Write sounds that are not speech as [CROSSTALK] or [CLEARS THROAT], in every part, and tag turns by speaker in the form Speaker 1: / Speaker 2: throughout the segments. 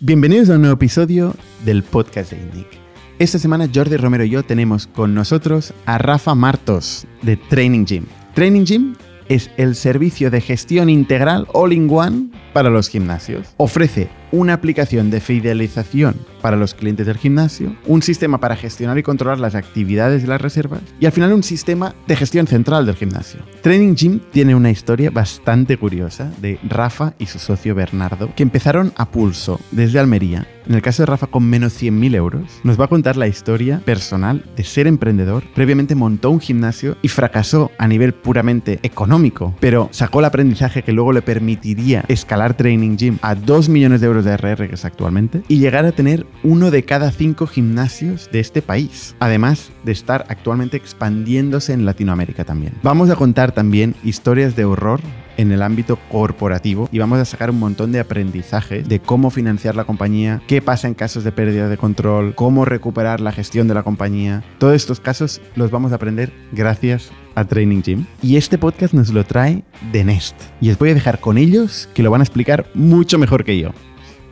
Speaker 1: Bienvenidos a un nuevo episodio del podcast de INDIC. Esta semana Jordi Romero y yo tenemos con nosotros a Rafa Martos de Training Gym. Training Gym es el servicio de gestión integral all-in-one para los gimnasios. Ofrece una aplicación de fidelización para los clientes del gimnasio, un sistema para gestionar y controlar las actividades de las reservas y al final un sistema de gestión central del gimnasio. Training Gym tiene una historia bastante curiosa de Rafa y su socio Bernardo que empezaron a pulso desde Almería. En el caso de Rafa con menos 100.000 euros, nos va a contar la historia personal de ser emprendedor. Previamente montó un gimnasio y fracasó a nivel puramente económico, pero sacó el aprendizaje que luego le permitiría escalar Training Gym a 2 millones de euros de RR que es actualmente y llegar a tener uno de cada cinco gimnasios de este país, además de estar actualmente expandiéndose en Latinoamérica también. Vamos a contar también historias de horror en el ámbito corporativo y vamos a sacar un montón de aprendizaje de cómo financiar la compañía, qué pasa en casos de pérdida de control, cómo recuperar la gestión de la compañía. Todos estos casos los vamos a aprender gracias a Training Gym. Y este podcast nos lo trae de Nest. Y os voy a dejar con ellos que lo van a explicar mucho mejor que yo.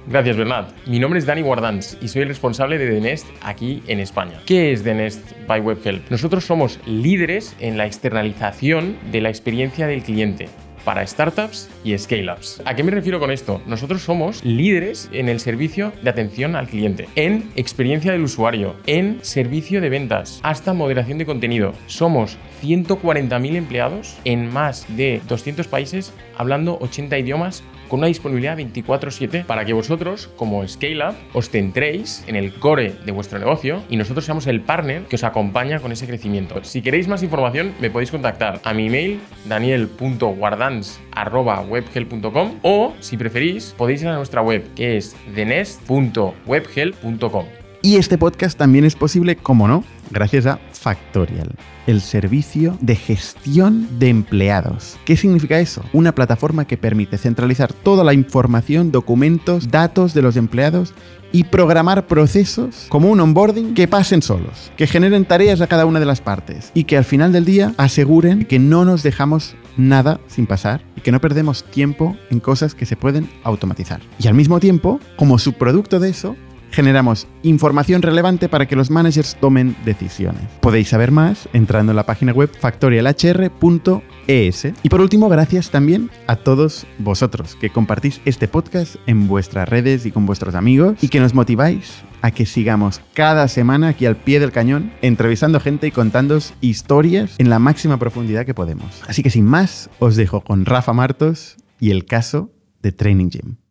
Speaker 2: Gracias, Bernat. Mi nombre es Dani Guardans y soy el responsable de The Nest aquí en España. ¿Qué es The Nest by WebHelp? Nosotros somos líderes en la externalización de la experiencia del cliente para startups y scale-ups. ¿A qué me refiero con esto? Nosotros somos líderes en el servicio de atención al cliente, en experiencia del usuario, en servicio de ventas, hasta moderación de contenido. Somos 140.000 empleados en más de 200 países, hablando 80 idiomas con una disponibilidad 24/7 para que vosotros, como Scale Up, os centréis en el core de vuestro negocio y nosotros seamos el partner que os acompaña con ese crecimiento. Si queréis más información, me podéis contactar a mi email daniel.guardans.webhelp.com o, si preferís, podéis ir a nuestra web que es denest.webhelp.com.
Speaker 1: Y este podcast también es posible, como no, gracias a Factorial, el servicio de gestión de empleados. ¿Qué significa eso? Una plataforma que permite centralizar toda la información, documentos, datos de los empleados y programar procesos como un onboarding que pasen solos, que generen tareas a cada una de las partes y que al final del día aseguren que no nos dejamos nada sin pasar y que no perdemos tiempo en cosas que se pueden automatizar. Y al mismo tiempo, como subproducto de eso, generamos información relevante para que los managers tomen decisiones. Podéis saber más entrando en la página web factorialhr.es. Y por último, gracias también a todos vosotros que compartís este podcast en vuestras redes y con vuestros amigos y que nos motiváis a que sigamos cada semana aquí al pie del cañón entrevistando gente y contándos historias en la máxima profundidad que podemos. Así que sin más, os dejo con Rafa Martos y el caso de Training Gym.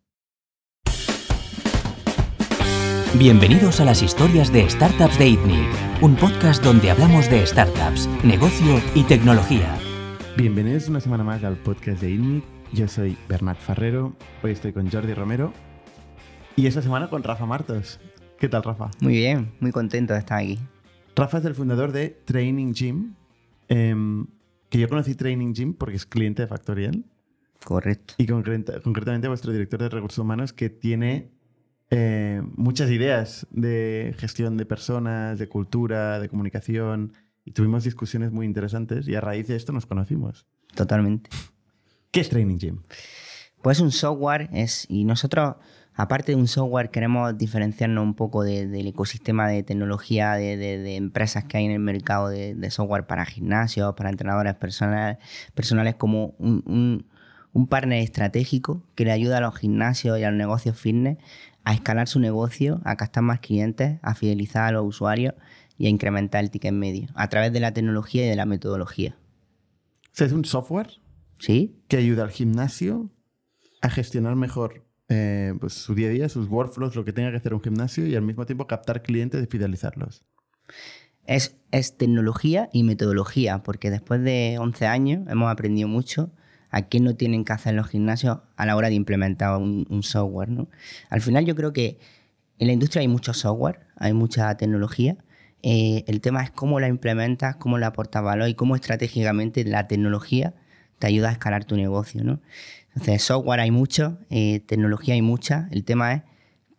Speaker 3: Bienvenidos a las historias de Startups de ITNIC, un podcast donde hablamos de startups, negocio y tecnología.
Speaker 1: Bienvenidos una semana más al podcast de ITNIC. Yo soy Bernat Ferrero, hoy estoy con Jordi Romero y esta semana con Rafa Martos. ¿Qué tal, Rafa?
Speaker 4: Muy bien, muy contento de estar aquí.
Speaker 1: Rafa es el fundador de Training Gym, em, que yo conocí Training Gym porque es cliente de Factorial.
Speaker 4: Correcto.
Speaker 1: Y concreta- concretamente vuestro director de recursos humanos que tiene eh, muchas ideas de gestión de personas, de cultura, de comunicación. Y tuvimos discusiones muy interesantes y a raíz de esto nos conocimos.
Speaker 4: Totalmente.
Speaker 1: ¿Qué es Training Gym?
Speaker 4: Pues un software es, y nosotros, aparte de un software, queremos diferenciarnos un poco de- del ecosistema de tecnología de, de- de empresas que hay en el mercado de, de software para gimnasios, para entrenadores personales, personales como un, un- un partner estratégico que le ayuda a los gimnasios y a los negocios fitness a escalar su negocio, a captar más clientes, a fidelizar a los usuarios y a incrementar el ticket medio a través de la tecnología y de la metodología.
Speaker 1: Es un software
Speaker 4: ¿Sí?
Speaker 1: que ayuda al gimnasio a gestionar mejor eh, pues, su día a día, sus workflows, lo que tenga que hacer un gimnasio y al mismo tiempo captar clientes y fidelizarlos.
Speaker 4: Es, es tecnología y metodología, porque después de 11 años hemos aprendido mucho a qué no tienen que hacer los gimnasios a la hora de implementar un, software. ¿no? Al final yo creo que en la industria hay mucho software, hay mucha tecnología. Eh, el tema es cómo la implementas, cómo la aportas valor y cómo estratégicamente la tecnología te ayuda a escalar tu negocio. ¿no? Entonces, software hay mucho, eh, tecnología hay mucha. El tema es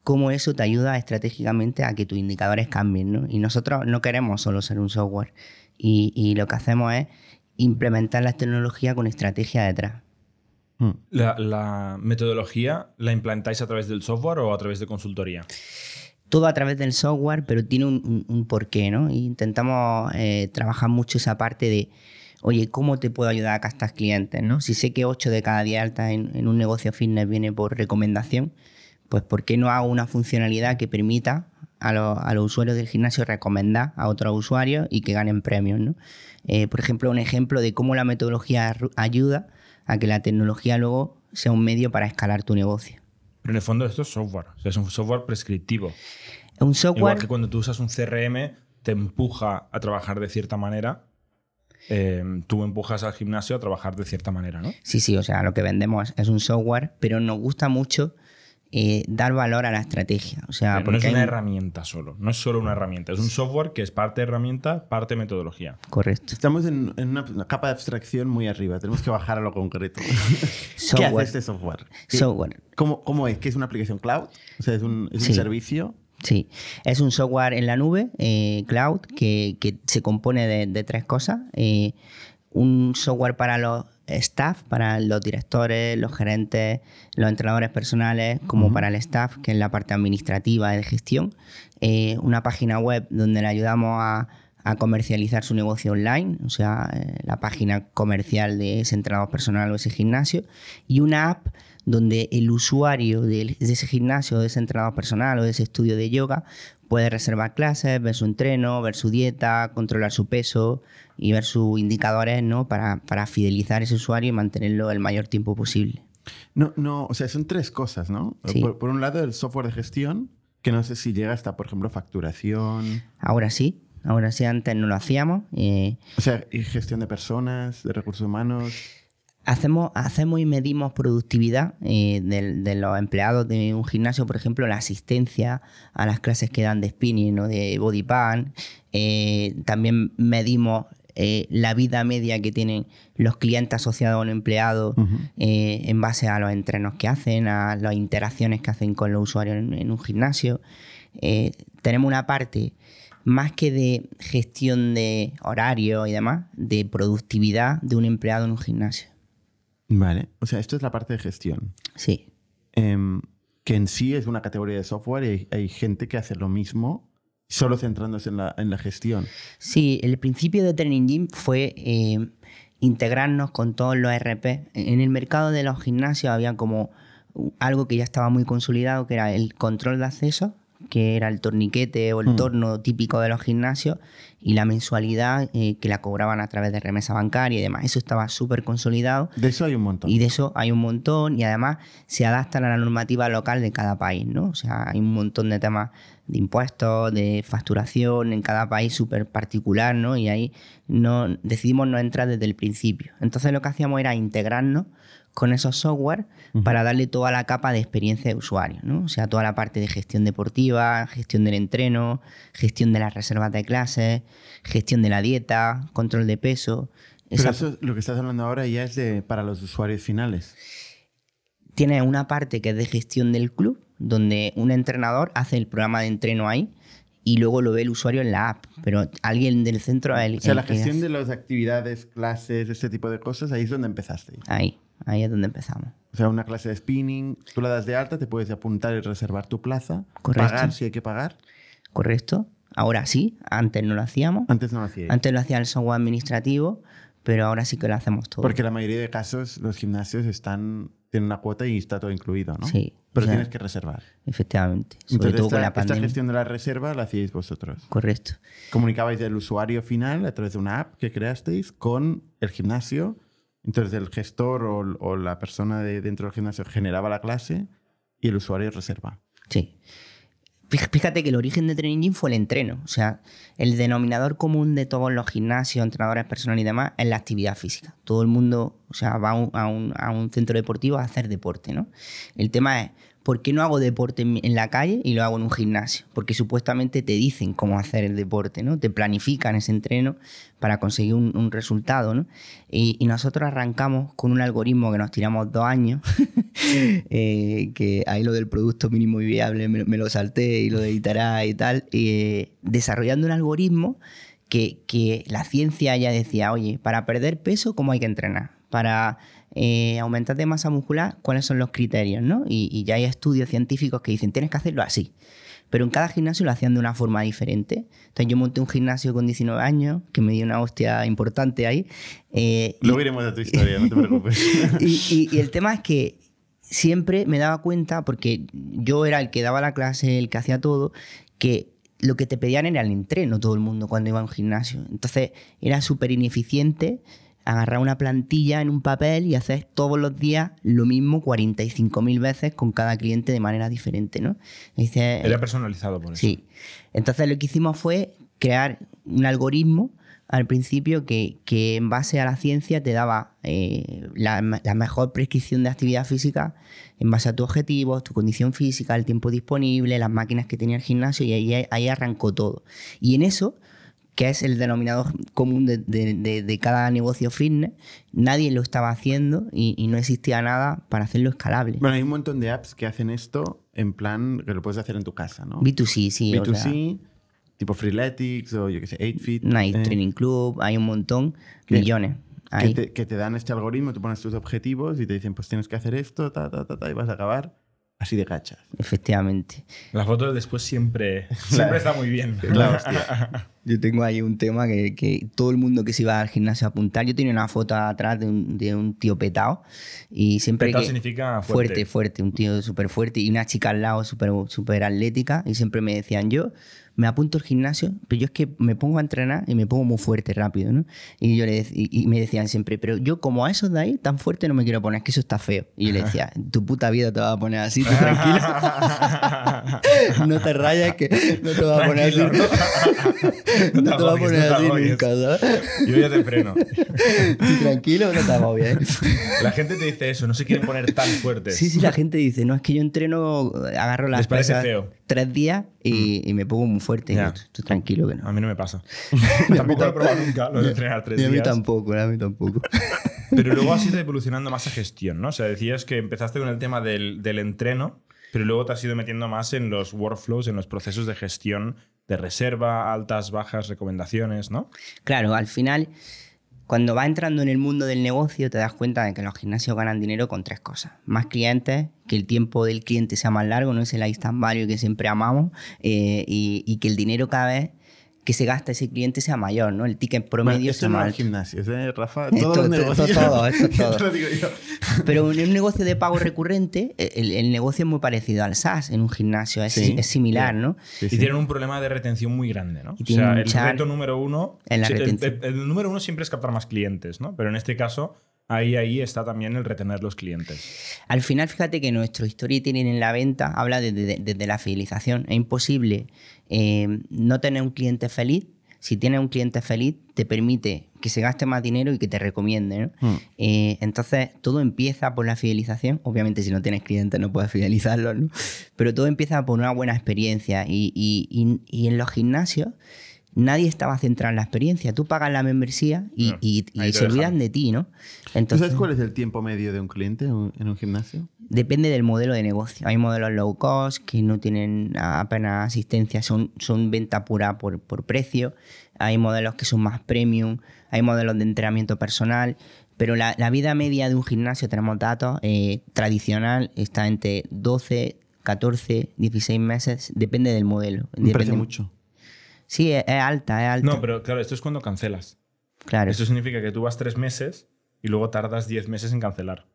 Speaker 4: cómo eso te ayuda estratégicamente a que tus indicadores cambien. ¿no? Y nosotros no queremos solo ser un software. Y, y lo que hacemos es implementar las tecnologías con estrategia detrás.
Speaker 1: Mm.
Speaker 5: La, la metodología la implantáis a través del software o a través de consultoría?
Speaker 4: todo a través del software, pero tiene un, un- un porqué, ¿no? Y intentamos eh, trabajar mucho esa parte de, oye, ¿cómo te puedo ayudar a captar clientes, no? Si sé que 8 de cada 10 altas en, en un negocio fitness viene por recomendación, pues ¿por qué no hago una funcionalidad que permita a, los- a los usuarios del gimnasio recomendar a otros usuarios y que ganen premios, ¿no? Eh, por ejemplo, un ejemplo de cómo la metodología ayuda a que la tecnología luego sea un medio para escalar tu negocio.
Speaker 5: Pero en el fondo esto es software. O sea, es un software prescriptivo.
Speaker 4: Es un
Speaker 5: Igual
Speaker 4: software...
Speaker 5: que cuando tú usas un CRM, te empuja a trabajar de cierta manera. eh, tú empujas al gimnasio a trabajar de cierta manera, ¿no?
Speaker 4: Sí, sí, o sea, lo que vendemos es un software, pero nos gusta mucho eh, dar valor a la estrategia. O sea,
Speaker 5: no es una
Speaker 4: hay-
Speaker 5: herramienta solo. No es solo una herramienta. Es un software que es parte herramienta, parte metodología.
Speaker 4: Correcto.
Speaker 1: Estamos en, en una, una capa de abstracción muy arriba. Tenemos que bajar a lo concreto. [LAUGHS] ¿Qué hace
Speaker 4: Software.
Speaker 1: este software? ¿Qué-
Speaker 4: Software.
Speaker 1: ¿Cómo, cómo es? ¿Que es una aplicación cloud? O sea, es un, es un
Speaker 4: Sí.
Speaker 1: servicio.
Speaker 4: Sí, es un software en la nube, eh, cloud, que, que se compone de, de tres cosas. Eh, un software para los staff, para los directores, los gerentes, los entrenadores personales, como para el staff, que es la parte administrativa de gestión. Eh, una página web donde le ayudamos a, a comercializar su negocio online, o sea, eh, la página comercial de ese entrenador personal o ese gimnasio. Y una app donde el usuario de, de ese gimnasio, de ese entrenador personal o de ese estudio de yoga puede reservar clases, ver su entreno, ver su dieta, controlar su peso y ver sus indicadores ¿no? para, para fidelizar a ese usuario y mantenerlo el mayor tiempo posible.
Speaker 1: No, no, o sea, son tres cosas, ¿no?
Speaker 4: Sí.
Speaker 1: Por, por un lado, el software de gestión, que no sé si llega hasta, por ejemplo, facturación,
Speaker 4: Ahora sí, ahora sí, antes no lo hacíamos. eh,
Speaker 1: o sea, y gestión de personas, de recursos humanos.
Speaker 4: Hacemos, hacemos y medimos productividad eh, de, de los empleados de un gimnasio, por ejemplo, la asistencia a las clases que dan de spinning o de body pan. Eh, también medimos eh, la vida media que tienen los clientes asociados a un empleado eh, en base a los entrenos que hacen, a las interacciones que hacen con los usuarios en, en un gimnasio. Eh, tenemos una parte más que de gestión de horario y demás, de productividad de un empleado en un gimnasio.
Speaker 1: Vale, o sea, esto es la parte de gestión.
Speaker 4: Sí,
Speaker 1: Em, que en sí es una categoría de software y hay, hay gente que hace lo mismo, solo centrándose en la, en la gestión.
Speaker 4: sí, el principio de Training Gym fue eh, integrarnos con todos los RP. En el mercado de los gimnasios había como algo que ya estaba muy consolidado, que era el control de acceso, que era el torniquete o el
Speaker 1: Mm.
Speaker 4: torno típico de los gimnasios, y la mensualidad eh, que la cobraban a través de remesa bancaria y demás. Eso estaba súper consolidado.
Speaker 1: De eso hay un montón.
Speaker 4: Y de eso hay un montón y además se adaptan a la normativa local de cada país, ¿no? O sea, hay un montón de temas de impuestos, de facturación en cada país súper particular, ¿no? Y ahí no, decidimos no entrar desde el principio. Entonces lo que hacíamos era integrarnos con esos software para darle toda la capa de experiencia de usuario, ¿no? O sea, toda la parte de gestión deportiva, gestión del entreno, gestión de las reservas de clases, gestión de la dieta, control de peso.
Speaker 1: Pero eso, lo que estás hablando ahora ya es de para los usuarios finales.
Speaker 4: tiene una parte que es de gestión del club, donde un entrenador hace el programa de entreno ahí y luego lo ve el usuario en la app. Pero alguien del centro... El,
Speaker 1: O sea,
Speaker 4: el
Speaker 1: la gestión
Speaker 4: hace-
Speaker 1: de las actividades, clases, este tipo de cosas, ahí es donde empezaste.
Speaker 4: Ahí, ahí es donde empezamos.
Speaker 1: O sea, una clase de spinning, tú la das de alta, te puedes apuntar y reservar tu plaza,
Speaker 4: Correcto.
Speaker 1: pagar si hay que pagar.
Speaker 4: ¿Correcto? Ahora sí, antes no lo hacíamos.
Speaker 1: Antes no lo hacía.
Speaker 4: Antes lo hacía el software administrativo, pero ahora sí que lo hacemos todo.
Speaker 1: Porque la mayoría de casos los gimnasios están tienen una cuota y está todo incluido, ¿no?
Speaker 4: Sí,
Speaker 1: Pero
Speaker 4: o sea,
Speaker 1: tienes que reservar.
Speaker 4: Efectivamente. Sobre
Speaker 1: Entonces,
Speaker 4: todo
Speaker 1: esta,
Speaker 4: con la
Speaker 1: esta gestión de la reserva la hacíais vosotros.
Speaker 4: Correcto.
Speaker 1: Comunicabais del usuario final a través de una app que creasteis con el gimnasio. Entonces el gestor o, la persona de dentro del gimnasio generaba la clase y el usuario reserva.
Speaker 4: Sí. Fíjate que el origen de Training fue el entreno. O sea, el denominador común de todos los gimnasios, entrenadores personales y demás es la actividad física. Todo el mundo o sea, va a un- a un centro deportivo a hacer deporte, ¿no? El tema es, ¿por qué no hago deporte en, la calle y lo hago en un gimnasio? Porque supuestamente te dicen cómo hacer el deporte, ¿no? Te planifican ese entreno para conseguir un, resultado, ¿no? Y, nosotros arrancamos con un algoritmo que nos tiramos dos años, [LAUGHS] eh, que ahí lo del producto mínimo y viable me, lo salté y lo de y tal, eh, desarrollando un algoritmo que, que la ciencia ya decía, oye, para perder peso, ¿cómo hay que entrenar? para eh, aumentar de masa muscular, ¿cuáles son los criterios? ¿no? Y, y ya hay estudios científicos que dicen, tienes que hacerlo así. Pero en cada gimnasio lo hacían de una forma diferente. Entonces yo monté un gimnasio con 19 años, que me dio una hostia importante ahí. eh,
Speaker 1: Luego iremos a tu historia, no te preocupes. [LAUGHS]
Speaker 4: y, y- y el tema es que siempre me daba cuenta, porque yo era el que daba la clase, el que hacía todo, que lo que te pedían era el entreno todo el mundo cuando iba a un gimnasio. Entonces era súper ineficiente agarrar una plantilla en un papel y hacer todos los días lo mismo 45.000 veces con cada cliente de manera diferente, ¿no? Dice,
Speaker 5: Era personalizado por eso.
Speaker 4: Sí. Entonces lo que hicimos fue crear un algoritmo al principio que, que en base a la ciencia te daba eh, la, la mejor prescripción de actividad física en base a tus objetivos, tu condición física, el tiempo disponible, las máquinas que tenía el gimnasio y ahí, ahí arrancó todo. Y en eso, que es el denominador común de, de- de- de cada negocio fitness, nadie lo estaba haciendo y, y no existía nada para hacerlo escalable.
Speaker 1: Bueno, hay un montón de apps que hacen esto en plan que lo puedes hacer en tu casa, ¿no?
Speaker 4: B2C, sí. o sea,
Speaker 1: B2C, tipo Freeletics o yo qué sé, 8Fit.
Speaker 4: Night
Speaker 1: eh,
Speaker 4: Training Club, hay un montón,
Speaker 1: Que-
Speaker 4: millones.
Speaker 1: que te, que te dan este algoritmo, tú pones tus objetivos y te dicen, pues tienes que hacer esto, ta, ta, ta, ta, y vas a acabar así de gachas.
Speaker 4: Efectivamente.
Speaker 5: La foto de después siempre, [LAUGHS] siempre está muy bien.
Speaker 1: La [LAUGHS] hostia.
Speaker 4: Yo tengo ahí un tema que, que todo el mundo que se iba al gimnasio a apuntar, yo tenía una foto atrás de un, de un tío petado y siempre
Speaker 5: Petao
Speaker 4: que-
Speaker 5: significa fuerte.
Speaker 4: fuerte, fuerte, un tío súper fuerte y una chica al lado súper súper atlética y siempre me decían, yo me apunto al gimnasio, pero yo es que me pongo a entrenar y me pongo muy fuerte rápido, ¿no? Y, yo le y, y me decían siempre, pero yo como a esos de ahí, tan fuerte no me quiero poner, es que eso está feo. Y yo le decía, [LAUGHS] tu puta vida te va a poner así, tú tranquilo. [LAUGHS] [LAUGHS] no te rayes que no te va a poner así. No,
Speaker 5: No te
Speaker 4: te va a poner así nunca, ¿sabes?
Speaker 5: Yo ya te freno.
Speaker 4: Tú tranquilo, no te agobies. ¿eh?
Speaker 5: La gente te dice eso, no se quieren poner tan fuertes.
Speaker 4: Sí, sí, la gente dice, no, es que yo entreno, agarro las
Speaker 5: Les parece
Speaker 4: pesas
Speaker 5: feo.
Speaker 4: tres días y, y me pongo muy fuerte. Y
Speaker 5: Ya.
Speaker 4: yo, tú, tranquilo que no.
Speaker 5: A mí no me pasa. [LAUGHS] [LAUGHS] tampoco lo he probado nunca, lo de entrenar tres
Speaker 4: Y a mí
Speaker 5: días.
Speaker 4: tampoco, a mí tampoco. [LAUGHS]
Speaker 5: Pero luego has ido evolucionando más a gestión, ¿no? O sea, decías que empezaste con el tema del, del entreno, pero luego te has ido metiendo más en los workflows, en los procesos de gestión de reserva, altas, bajas, recomendaciones, ¿no?
Speaker 4: Claro, al final, cuando vas entrando en el mundo del negocio, te das cuenta de que los gimnasios ganan dinero con tres cosas. Más clientes, que el tiempo del cliente sea más largo, no es el instant value que siempre amamos, eh, y, y que el dinero cada vez que se gasta ese cliente sea mayor, ¿no? El ticket promedio
Speaker 1: Bueno,
Speaker 4: sea
Speaker 1: no
Speaker 4: más
Speaker 1: es
Speaker 4: alto.
Speaker 1: gimnasios, ¿eh, Rafa?
Speaker 4: Todo, esto [LAUGHS] todo.
Speaker 1: Lo digo yo.
Speaker 4: Pero en un negocio de pago recurrente, el, el negocio es muy parecido al SaaS en un gimnasio, es,
Speaker 1: Sí.
Speaker 4: es similar, ¿no?
Speaker 1: Sí,
Speaker 5: y tienen un problema de retención muy grande, ¿no?
Speaker 4: Y
Speaker 5: o sea, el reto número uno.
Speaker 4: en la
Speaker 5: sí, el-
Speaker 4: retención.
Speaker 5: el, el número uno siempre es captar más clientes, ¿no? Pero en este caso, ahí, ahí está también el retener los clientes.
Speaker 4: Al final, fíjate que nuestro storytelling en la venta habla desde desde la fidelización. Es imposible eh, no tener un cliente feliz. Si tienes un cliente feliz, te permite que se gaste más dinero y que te recomiende. ¿no?
Speaker 1: Hmm.
Speaker 4: Eh, entonces, todo empieza por la fidelización. Obviamente, si no tienes clientes, no puedes fidelizarlos, ¿no? Pero todo empieza por una buena experiencia. Y, y- y- y en los gimnasios, nadie estaba centrado en la experiencia. Tú pagas la membresía y,
Speaker 5: No,
Speaker 4: y- se olvidan de ti, ¿no?
Speaker 1: ¿Tú
Speaker 4: Entonces,
Speaker 1: sabes cuál es el tiempo medio de un cliente en un- gimnasio?
Speaker 4: Depende del modelo de negocio. Hay modelos low cost que no tienen apenas asistencia, son, son venta pura por, por precio. Hay modelos que son más premium. Hay modelos de entrenamiento personal. Pero la, la vida media de un gimnasio, tenemos datos, eh, tradicional está entre 12, 14, 16 meses. Depende del modelo.
Speaker 1: Me parece
Speaker 4: Depende-
Speaker 1: mucho.
Speaker 4: Sí, es, es alta, es alta.
Speaker 5: No, pero claro, esto es cuando cancelas.
Speaker 4: claro.
Speaker 5: Esto significa que tú vas tres meses y luego tardas diez meses en cancelar.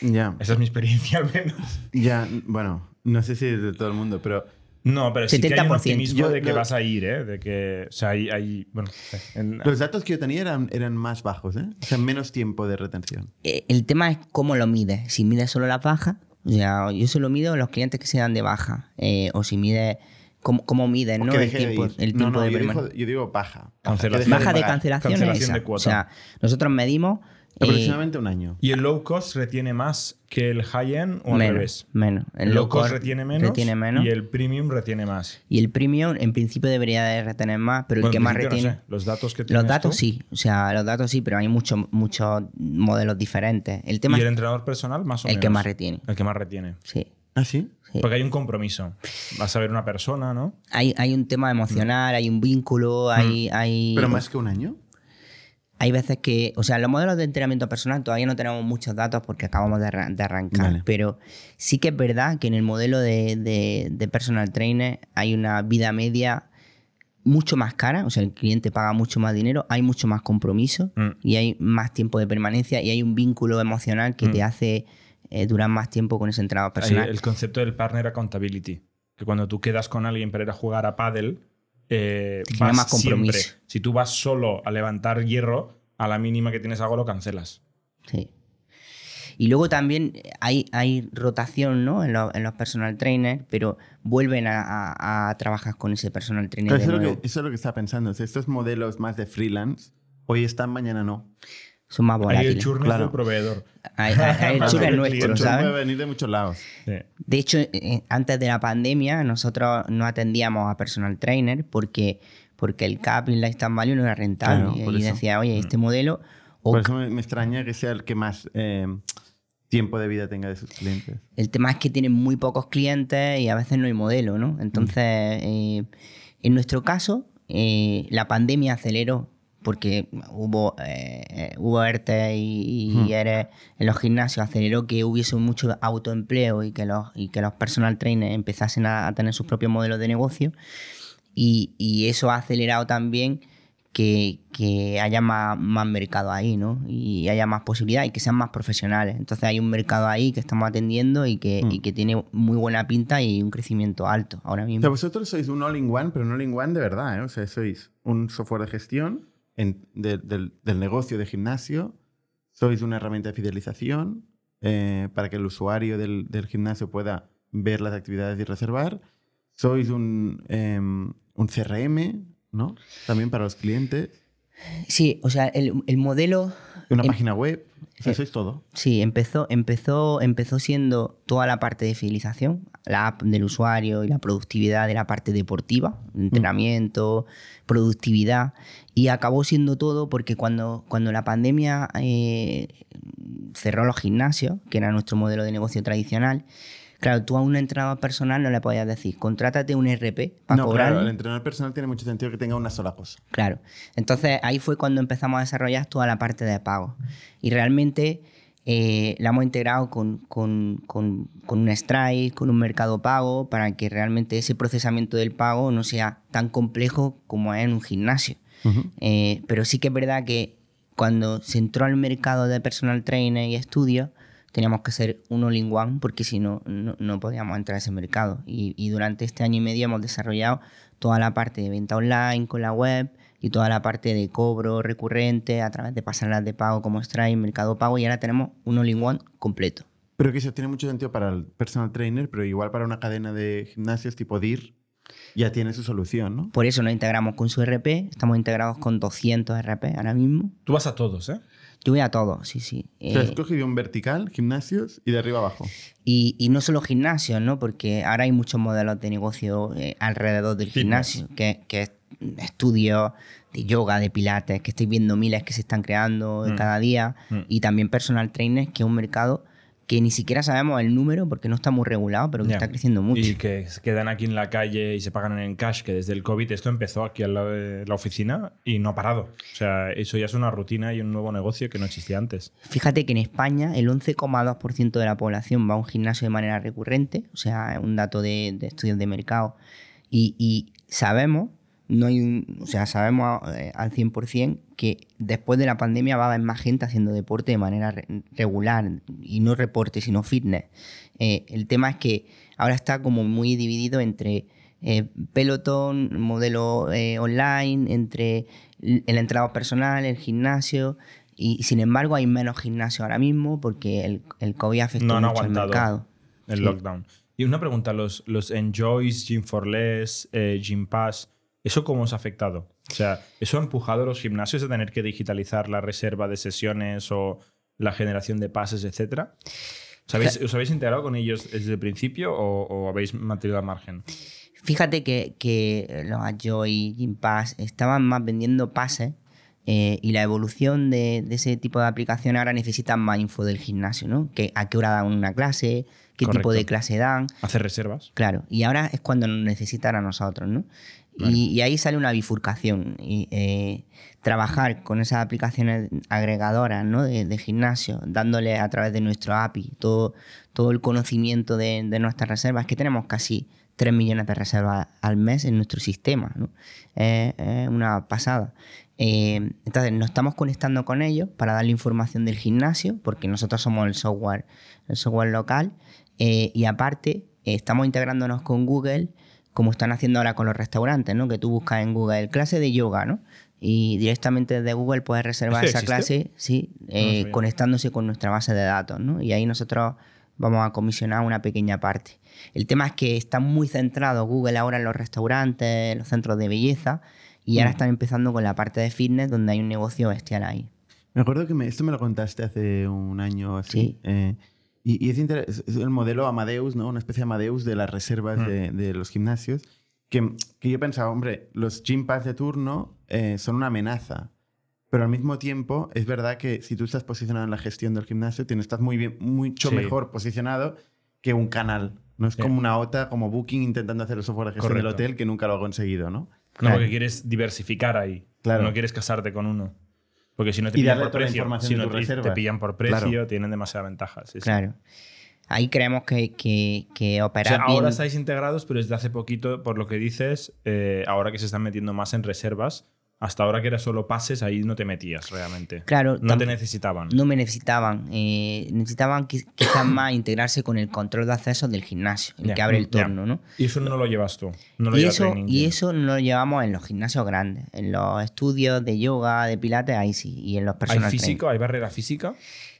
Speaker 1: Ya.
Speaker 5: Esa es mi experiencia al menos.
Speaker 1: Ya, bueno, no sé si es de todo el mundo, pero
Speaker 5: No, pero sí que hay un
Speaker 4: 70%.
Speaker 5: optimismo
Speaker 1: Yo-
Speaker 5: de que
Speaker 1: lo-
Speaker 5: vas a ir, ¿eh? De que, o sea, hay, hay- bueno, en-
Speaker 1: los datos que yo tenía eran, eran más bajos, ¿eh? O sea, menos tiempo de retención.
Speaker 4: Eh, El tema es cómo lo mides. Si mides solo las bajas, o sea, yo solo mido los clientes que se dan de baja. eh, o si mides, cómo, cómo mides, ¿no? El
Speaker 1: de
Speaker 4: tiempo,
Speaker 1: ir.
Speaker 4: el
Speaker 1: no,
Speaker 4: tiempo
Speaker 1: no,
Speaker 4: de
Speaker 1: yo, digo, yo digo baja. Deje
Speaker 4: Baja de
Speaker 1: pagar.
Speaker 4: cancelación,
Speaker 5: Cancelación
Speaker 4: esa.
Speaker 5: de cuota.
Speaker 4: O sea, nosotros medimos
Speaker 1: Aproximadamente un año.
Speaker 5: ¿Y el low cost retiene más que el high end o al
Speaker 4: menos,
Speaker 5: revés?
Speaker 4: menos.
Speaker 5: El low cost retiene menos,
Speaker 4: retiene menos.
Speaker 5: y el premium retiene más.
Speaker 4: Y el premium en principio debería de retener más, pero el que más
Speaker 5: principio no
Speaker 4: retiene...
Speaker 5: sé. Los datos que
Speaker 4: Los datos
Speaker 5: tú.
Speaker 4: sí, o sea, los datos sí, pero hay muchos muchos modelos diferentes. El tema
Speaker 5: ¿Y el entrenador personal más o
Speaker 4: el
Speaker 5: menos?
Speaker 4: que más retiene.
Speaker 5: El que más retiene.
Speaker 4: Sí.
Speaker 1: ¿Ah, sí?
Speaker 4: Sí.
Speaker 5: Porque hay un compromiso. Vas a ver una persona, ¿no?
Speaker 4: Hay, hay un tema emocional, hay un vínculo, hay, hay...
Speaker 1: ¿Pero más que un año?
Speaker 4: Hay veces que, o sea, los modelos de entrenamiento personal todavía no tenemos muchos datos porque acabamos de, arran- de arrancar,
Speaker 1: Vale.
Speaker 4: pero sí que es verdad que en el modelo de, de- de personal trainer hay una vida media mucho más cara, o sea, el cliente paga mucho más dinero, hay mucho más compromiso
Speaker 5: Mm.
Speaker 4: y hay más tiempo de permanencia y hay un vínculo emocional que te hace eh, durar más tiempo con ese entrenador
Speaker 5: Hay
Speaker 4: personal.
Speaker 5: el concepto del partner accountability. Que cuando tú quedas con alguien para ir a jugar a pádel, eh, vas
Speaker 4: más compromiso.
Speaker 5: siempre. Si tú vas solo a levantar hierro, a la mínima que tienes algo lo cancelas.
Speaker 4: Sí. Y luego también hay, hay rotación ¿no? en, los, en los personal trainers, pero vuelven a, a- a trabajar con ese personal trainer. De
Speaker 1: eso, lo que, eso es lo que estaba pensando. Estos modelos más de freelance, hoy están, mañana no.
Speaker 4: Son más
Speaker 5: Ahí el
Speaker 4: volátiles.
Speaker 5: churn es
Speaker 1: Claro.
Speaker 5: del proveedor.
Speaker 4: Hay- hay- hay el [LAUGHS]
Speaker 5: Más
Speaker 4: churn es nuestro, ¿sabes?
Speaker 1: puede venir de muchos lados.
Speaker 5: Sí.
Speaker 4: De hecho, eh, antes de la pandemia, nosotros no atendíamos a personal trainer porque, porque el CAP y el Lifetime Value no era rentable.
Speaker 1: Claro,
Speaker 4: y
Speaker 1: eso.
Speaker 4: decía, oye, este modelo. o
Speaker 1: Por eso me, me extraña que sea el que más eh, tiempo de vida tenga de sus clientes.
Speaker 4: El tema es que tienen muy pocos clientes y a veces no hay modelo, ¿no? Entonces, eh, en nuestro caso, eh, la pandemia aceleró porque hubo, eh, hubo ERTE y, y ERE en los gimnasios, aceleró que hubiese mucho autoempleo y que los, y que los personal trainers empezasen a, a tener sus propios modelos de negocio. Y, y eso ha acelerado también que, que haya más, más mercado ahí, ¿no? Y haya más posibilidad y que sean más profesionales. Entonces hay un mercado ahí que estamos atendiendo y que, y que tiene muy buena pinta y un crecimiento alto ahora
Speaker 1: O
Speaker 4: mismo.
Speaker 1: sea, vosotros sois un all-in-one, pero un all-in-one de verdad. ¿eh? O sea, sois un software de gestión en- de- del, del negocio de gimnasio, sois una herramienta de fidelización eh, para que el usuario del, del gimnasio pueda ver las actividades y reservar. Sois un, em, un CRM, ¿no? También para los clientes.
Speaker 4: Sí, o sea, el, el modelo
Speaker 1: Una
Speaker 4: Em-
Speaker 1: página web. O sea,
Speaker 4: eh,
Speaker 1: sois todo.
Speaker 4: Sí, empezó, empezó, empezó siendo toda la parte de fidelización, la app del usuario y la productividad de la parte deportiva, entrenamiento, productividad, y acabó siendo todo porque cuando, cuando la pandemia eh, cerró los gimnasios, que era nuestro modelo de negocio tradicional, claro, tú a un entrenador personal no le podías decir, contrátate un RP para
Speaker 1: no,
Speaker 4: cobrar.
Speaker 1: claro, el entrenador personal tiene mucho sentido que tenga una sola cosa.
Speaker 4: Claro. Entonces ahí fue cuando empezamos a desarrollar toda la parte de pago. Y realmente eh, la hemos integrado con, con- con- con un Stripe, con un mercado pago, para que realmente ese procesamiento del pago no sea tan complejo como es en un gimnasio. Eh, pero sí que es verdad que cuando se entró al mercado de personal trainer y estudios, teníamos que ser un all-in-one porque si no, no, no podíamos entrar a ese mercado. Y, y durante este año y medio hemos desarrollado toda la parte de venta online con la web y toda la parte de cobro recurrente a través de pasarelas de pago como Stripe, Mercado Pago y ahora tenemos un all-in-one completo.
Speaker 1: Pero que eso tiene mucho sentido para el personal trainer, pero igual para una cadena de gimnasios tipo DIR ya tiene su solución, ¿no?
Speaker 4: Por eso nos integramos con su RP, estamos integrados con 200 RP ahora mismo.
Speaker 5: Tú vas a todos, ¿eh?
Speaker 4: Yo voy a todo, sí, sí. Eh,
Speaker 1: has cogido un vertical, gimnasios y de arriba abajo.
Speaker 4: Y, y no solo gimnasios, ¿no? Porque ahora hay muchos modelos de negocio eh, alrededor del
Speaker 5: Fitness.
Speaker 4: gimnasio, que, que es estudios de yoga, de pilates, que estáis viendo miles que se están creando
Speaker 5: Mm.
Speaker 4: cada día,
Speaker 5: Mm.
Speaker 4: y también personal trainers, que es un mercado que ni siquiera sabemos el número porque no está muy regulado, pero que está creciendo mucho.
Speaker 5: Y que se quedan aquí en la calle y se pagan en cash, que desde el COVID esto empezó aquí al lado de la oficina y no ha parado. O sea, eso ya es una rutina y un nuevo negocio que no existía antes.
Speaker 4: Fíjate que en España el 11,2% de la población va a un gimnasio de manera recurrente, o sea, es un dato de, de estudios de mercado. Y, y sabemos, no hay un, o sea, sabemos eh, al 100% que después de la pandemia va a haber más gente haciendo deporte de manera re- regular, y no reporte, sino fitness. Eh, el tema es que ahora está como muy dividido entre eh, pelotón, modelo eh, online, entre el entrenador personal, el gimnasio. Y sin embargo hay menos gimnasio ahora mismo porque el, el COVID afectó
Speaker 5: No han
Speaker 4: mucho al mercado.
Speaker 5: el
Speaker 4: Sí.
Speaker 5: lockdown. Y una pregunta, los, los Enjoys, Gym for Less, Gym Pass, ¿eso cómo os ha afectado? O sea, ¿eso ha empujado a los gimnasios a tener que digitalizar la reserva de sesiones o la generación de pases, etcétera? ¿Os habéis, os habéis integrado con ellos desde el principio o, o habéis mantenido al margen?
Speaker 4: Fíjate que, que los Ajoy y Gym Pass estaban más vendiendo pases eh, y la evolución de, de ese tipo de aplicaciones ahora necesitan más info del gimnasio, ¿no? Que, a qué hora dan una clase, qué tipo
Speaker 5: Correcto.
Speaker 4: de clase dan.
Speaker 5: Hacer reservas.
Speaker 4: Claro, y ahora es cuando nos necesitan a nosotros, ¿no? Y, ahí sale una bifurcación. Y, eh, trabajar con esas aplicaciones agregadoras ¿no? de, gimnasio, dándole a través de nuestro API todo, todo el conocimiento de, de nuestras reservas, que tenemos casi 3 millones de reservas al mes en nuestro sistema. ¿no? Es una pasada. Eh, entonces nos estamos conectando con ellos para darle información del gimnasio, porque nosotros somos el software, el software local, eh, y aparte estamos integrándonos con Google, como están haciendo ahora con los restaurantes, ¿no? que tú buscas en Google clase de yoga, ¿no? y directamente desde Google puedes reservar
Speaker 5: ¿Eso
Speaker 4: esa
Speaker 5: existe?
Speaker 4: clase, sí, eh, conectándose con nuestra base de datos, ¿no? y ahí nosotros vamos a comisionar una pequeña parte. El tema es que está muy centrado Google ahora en los restaurantes, en los centros de belleza, y
Speaker 5: Mm.
Speaker 4: ahora están empezando con la parte de fitness, donde hay un negocio bestial ahí.
Speaker 1: Me acuerdo que me- esto me lo contaste hace un año o así.
Speaker 4: Sí.
Speaker 1: eh, y y es, es- el modelo Amadeus, ¿no? Una especie de Amadeus de las reservas
Speaker 5: Mm.
Speaker 1: de, de los gimnasios. Que, que yo pensaba, hombre, los gym pass de turno eh, son una amenaza. Pero al mismo tiempo, es verdad que si tú estás posicionado en la gestión del gimnasio, tienes, estás muy bien, mucho
Speaker 5: Sí.
Speaker 1: mejor posicionado que un canal. No es como una OTA, como Booking intentando hacer el software de gestión del hotel que nunca lo ha conseguido, ¿no?
Speaker 5: No,
Speaker 4: Claro.
Speaker 5: porque quieres diversificar ahí.
Speaker 1: Claro.
Speaker 5: No quieres casarte con uno. Porque si no te
Speaker 1: Y
Speaker 5: pillan por precio, si no te- te pillan por precio,
Speaker 1: Claro.
Speaker 5: tienen demasiadas ventajas. sí, sí.
Speaker 4: Claro. Ahí creemos que, que, que
Speaker 5: O
Speaker 4: operar
Speaker 5: sea,
Speaker 4: bien-
Speaker 5: ahora estáis integrados, pero desde hace poquito, por lo que dices, eh, ahora que se están metiendo más en reservas, hasta ahora que era solo pases, ahí no te metías realmente.
Speaker 4: Claro,
Speaker 5: No te necesitaban.
Speaker 4: no me necesitaban. eh, necesitaban qui- quizás [COUGHS] más integrarse con el control de acceso del gimnasio, el que abre el
Speaker 5: ya.
Speaker 4: torno, ¿no?
Speaker 5: Y eso no lo llevas tú. No lo
Speaker 4: y eso, y eso no lo llevamos en los gimnasios grandes. En los estudios de yoga, de pilates, ahí sí. Y en los
Speaker 5: ¿Hay
Speaker 4: personal
Speaker 5: físico? ¿Hay barrera física?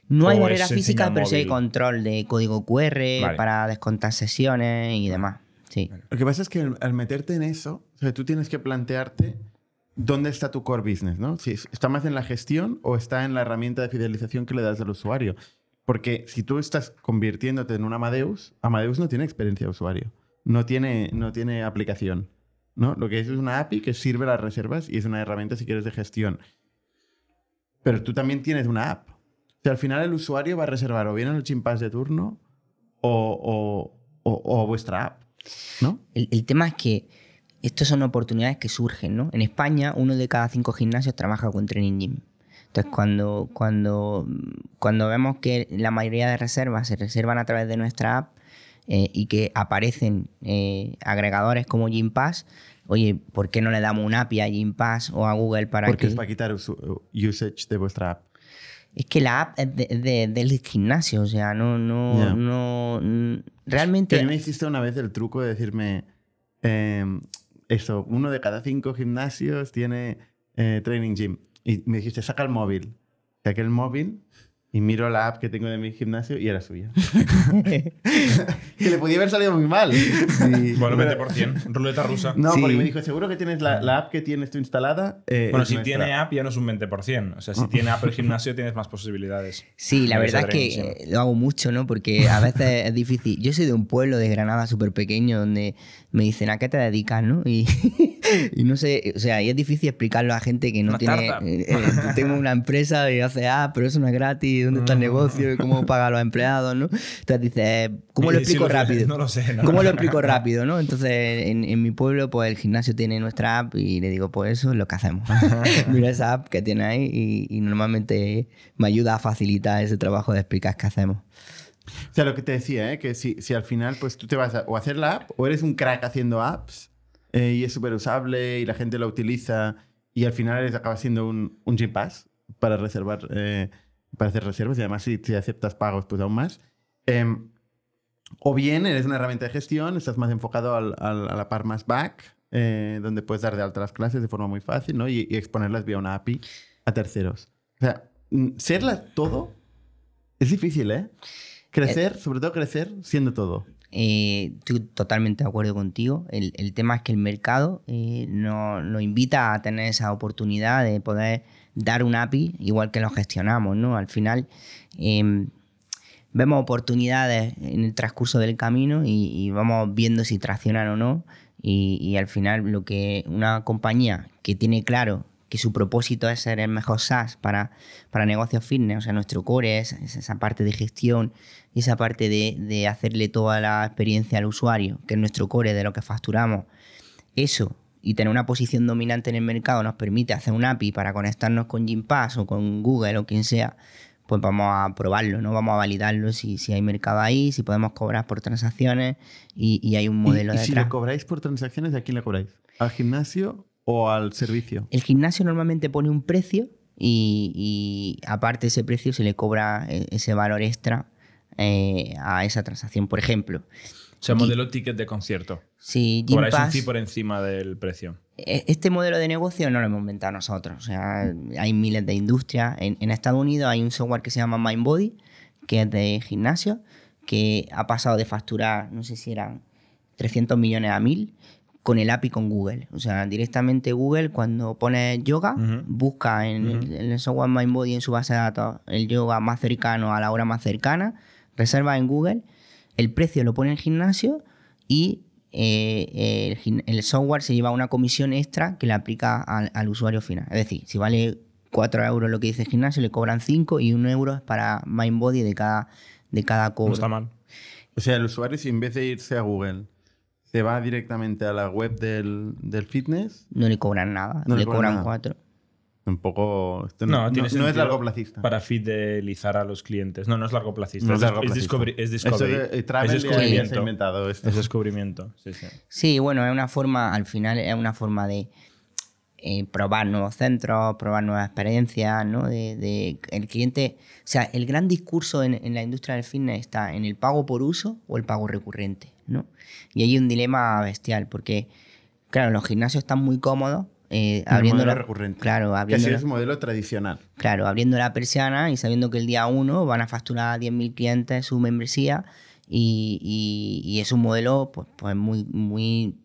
Speaker 4: No hay barrera física, pero sí hay control de código QR
Speaker 5: Vale.
Speaker 4: para descontar sesiones y demás. Sí.
Speaker 1: Lo que pasa es que al, al meterte en eso, o sea, tú tienes que plantearte dónde está tu core business, ¿no? Si es- está más en la gestión o está en la herramienta de fidelización que le das al usuario. Porque si tú estás convirtiéndote en un Amadeus, Amadeus no tiene experiencia de usuario, no tiene, no tiene aplicación, ¿no? Lo que es es una API que sirve las reservas y es una herramienta, si quieres, de gestión. Pero tú también tienes una app. O sea, al final el usuario va a reservar o bien en el Chimpass de turno o, o- o- o vuestra app, ¿no?
Speaker 4: El, el tema es que estas son oportunidades que surgen, ¿no? En España, uno de cada cinco gimnasios trabaja con Training Gym. Entonces, cuando, cuando, cuando vemos que la mayoría de reservas se reservan a través de nuestra app eh, y que aparecen eh, agregadores como Gympass, oye, ¿por qué no le damos una API a Gympass o a Google para
Speaker 1: Porque
Speaker 4: que...?
Speaker 1: es para quitar usage de vuestra app.
Speaker 4: Es que la app es de- del gimnasio, o sea, no... no,
Speaker 1: Ya.
Speaker 4: no mm, realmente...
Speaker 1: a mí me hiciste una vez el truco de decirme, eh, eso, uno de cada cinco gimnasios tiene eh, Training Gym. Y me dijiste, saca el móvil. Saqué el móvil y miro la app que tengo de mi gimnasio y era suya. [LAUGHS] que le podía haber salido muy mal. Sí.
Speaker 5: Bueno,
Speaker 1: Pero-
Speaker 5: 20%. Ruleta rusa.
Speaker 1: No,
Speaker 4: Sí.
Speaker 1: porque me dijo, seguro que tienes la, la app que tienes tú instalada. eh,
Speaker 5: Bueno, si
Speaker 1: nuestra".
Speaker 5: tiene app ya no es un 20%. O sea, si tiene app el gimnasio tienes más posibilidades.
Speaker 4: Sí, la verdad es que lo hago mucho, ¿no? Porque a veces [LAUGHS] es difícil. Yo soy de un pueblo de Granada súper pequeño donde me dicen, ¿a qué te dedicas, no? Y, [LAUGHS] y no sé, o sea, y es difícil explicarlo a gente que no
Speaker 5: Una
Speaker 4: tiene... eh, eh, [LAUGHS] tengo una empresa y hace, ah, pero eso no es gratis, ¿dónde
Speaker 5: Mm.
Speaker 4: está el negocio? ¿Cómo paga a los empleados, no? Entonces dices, eh, ¿cómo lo
Speaker 5: Sí, sí
Speaker 4: explico
Speaker 5: sé,
Speaker 4: rápido?
Speaker 5: No lo sé. ¿no?
Speaker 4: ¿Cómo lo explico [LAUGHS] rápido, no? Entonces, en, en mi pueblo, pues el gimnasio tiene nuestra app y le digo, pues eso es lo que hacemos. Mira esa app que tiene ahí y, y normalmente me ayuda a facilitar ese trabajo de explicar qué hacemos.
Speaker 1: O sea, lo que te decía, ¿eh? que si, si al final pues tú te vas a o a hacer la app o eres un crack haciendo apps eh, y es súper usable y la gente la utiliza y al final acaba siendo un, un Gym Pass para reservar, eh, para hacer reservas y además si, si aceptas pagos pues aún más. Em, o bien eres una herramienta de gestión, estás más enfocado al- al- a la par más back, eh, donde puedes dar de alta las clases de forma muy fácil ¿no? y, y exponerlas vía una API a terceros. O sea, mm, serla todo es difícil, ¿eh? Crecer, sobre todo crecer siendo todo.
Speaker 4: Eh, estoy totalmente de acuerdo contigo. El, tema es que el mercado eh, no- nos invita a tener esa oportunidad de poder dar un API igual que lo gestionamos, ¿no? Al final eh, vemos oportunidades en el transcurso del camino y, vamos viendo si traccionan o no. Y al final lo que una compañía que tiene claro que su propósito es ser el mejor SaaS para, para negocios fitness. O sea, nuestro core es, es esa parte de gestión y esa parte de, de hacerle toda la experiencia al usuario, que es nuestro core de lo que facturamos. Eso y tener una posición dominante en el mercado nos permite hacer un API para conectarnos con Gympass o con Google o quien sea, pues vamos a probarlo, ¿no? Vamos a validarlo si, si hay mercado ahí, si podemos cobrar por transacciones y, y hay un modelo
Speaker 1: ¿Y, y
Speaker 4: detrás.
Speaker 1: si le cobráis por transacciones, ¿a quién le cobráis? ¿Al gimnasio o al servicio?
Speaker 4: El gimnasio normalmente pone un precio y, y aparte de ese precio se le cobra eh, ese valor extra eh, a esa transacción. Por ejemplo,
Speaker 5: O sea, modelo ticket de concierto.
Speaker 4: si
Speaker 5: Cobráis un
Speaker 4: Gympass...
Speaker 5: fee por encima del precio.
Speaker 4: E- Este modelo de negocio no lo hemos inventado nosotros. O sea, hay miles de industrias. En, en Estados Unidos hay un software que se llama MindBody, que es de gimnasio, que ha pasado de facturar, no sé si eran 300 millones a 1000, con el API con Google. O sea, directamente Google, cuando pone yoga, busca en, el- en el software MindBody, en su base de datos, el yoga más cercano a la hora más cercana, reserva en Google, el precio lo pone en el gimnasio y eh, el, software se lleva una comisión extra que le aplica al, al usuario final. Es decir, si vale 4 euros lo que dice el gimnasio, le cobran 5 y 1 euro es para MindBody de cada, de cada cobro.
Speaker 5: No está mal.
Speaker 1: O sea, el usuario, si en vez de irse a Google, se va directamente a la web del, del fitness,
Speaker 4: No le cobran nada,
Speaker 1: No le
Speaker 4: le,
Speaker 1: cobran
Speaker 4: cobran
Speaker 1: nada.
Speaker 4: 4.
Speaker 1: un poco. Esto no,
Speaker 5: No,
Speaker 1: no-
Speaker 5: tiene
Speaker 1: no es largo placista.
Speaker 5: Para fidelizar a los clientes. No, no es largo placista.
Speaker 1: No
Speaker 5: es,
Speaker 1: largo
Speaker 5: es
Speaker 1: placista.
Speaker 5: discovery- es
Speaker 1: Eso
Speaker 5: discovery.
Speaker 1: de, eh,
Speaker 5: es descubrimiento.
Speaker 1: inventado esto.
Speaker 5: Es descubrimiento. Sí, sí.
Speaker 4: Sí, bueno, es una forma, al final es una forma de eh, probar nuevos centros, probar nuevas experiencias, ¿no? De, de- el cliente, o sea, el gran discurso en, en la industria del fitness está en el pago por uso o el pago recurrente, ¿no? Y hay un dilema bestial porque, claro, los gimnasios están muy cómodos eh, abriendo la,
Speaker 1: recurrente.
Speaker 4: claro,
Speaker 1: Que
Speaker 4: abriendo
Speaker 1: así
Speaker 4: la-
Speaker 1: es un modelo tradicional.
Speaker 4: Claro, abriendo la persiana y sabiendo que el día uno van a facturar a 10.000 clientes su membresía y, y- y es un modelo pues, pues muy, muy,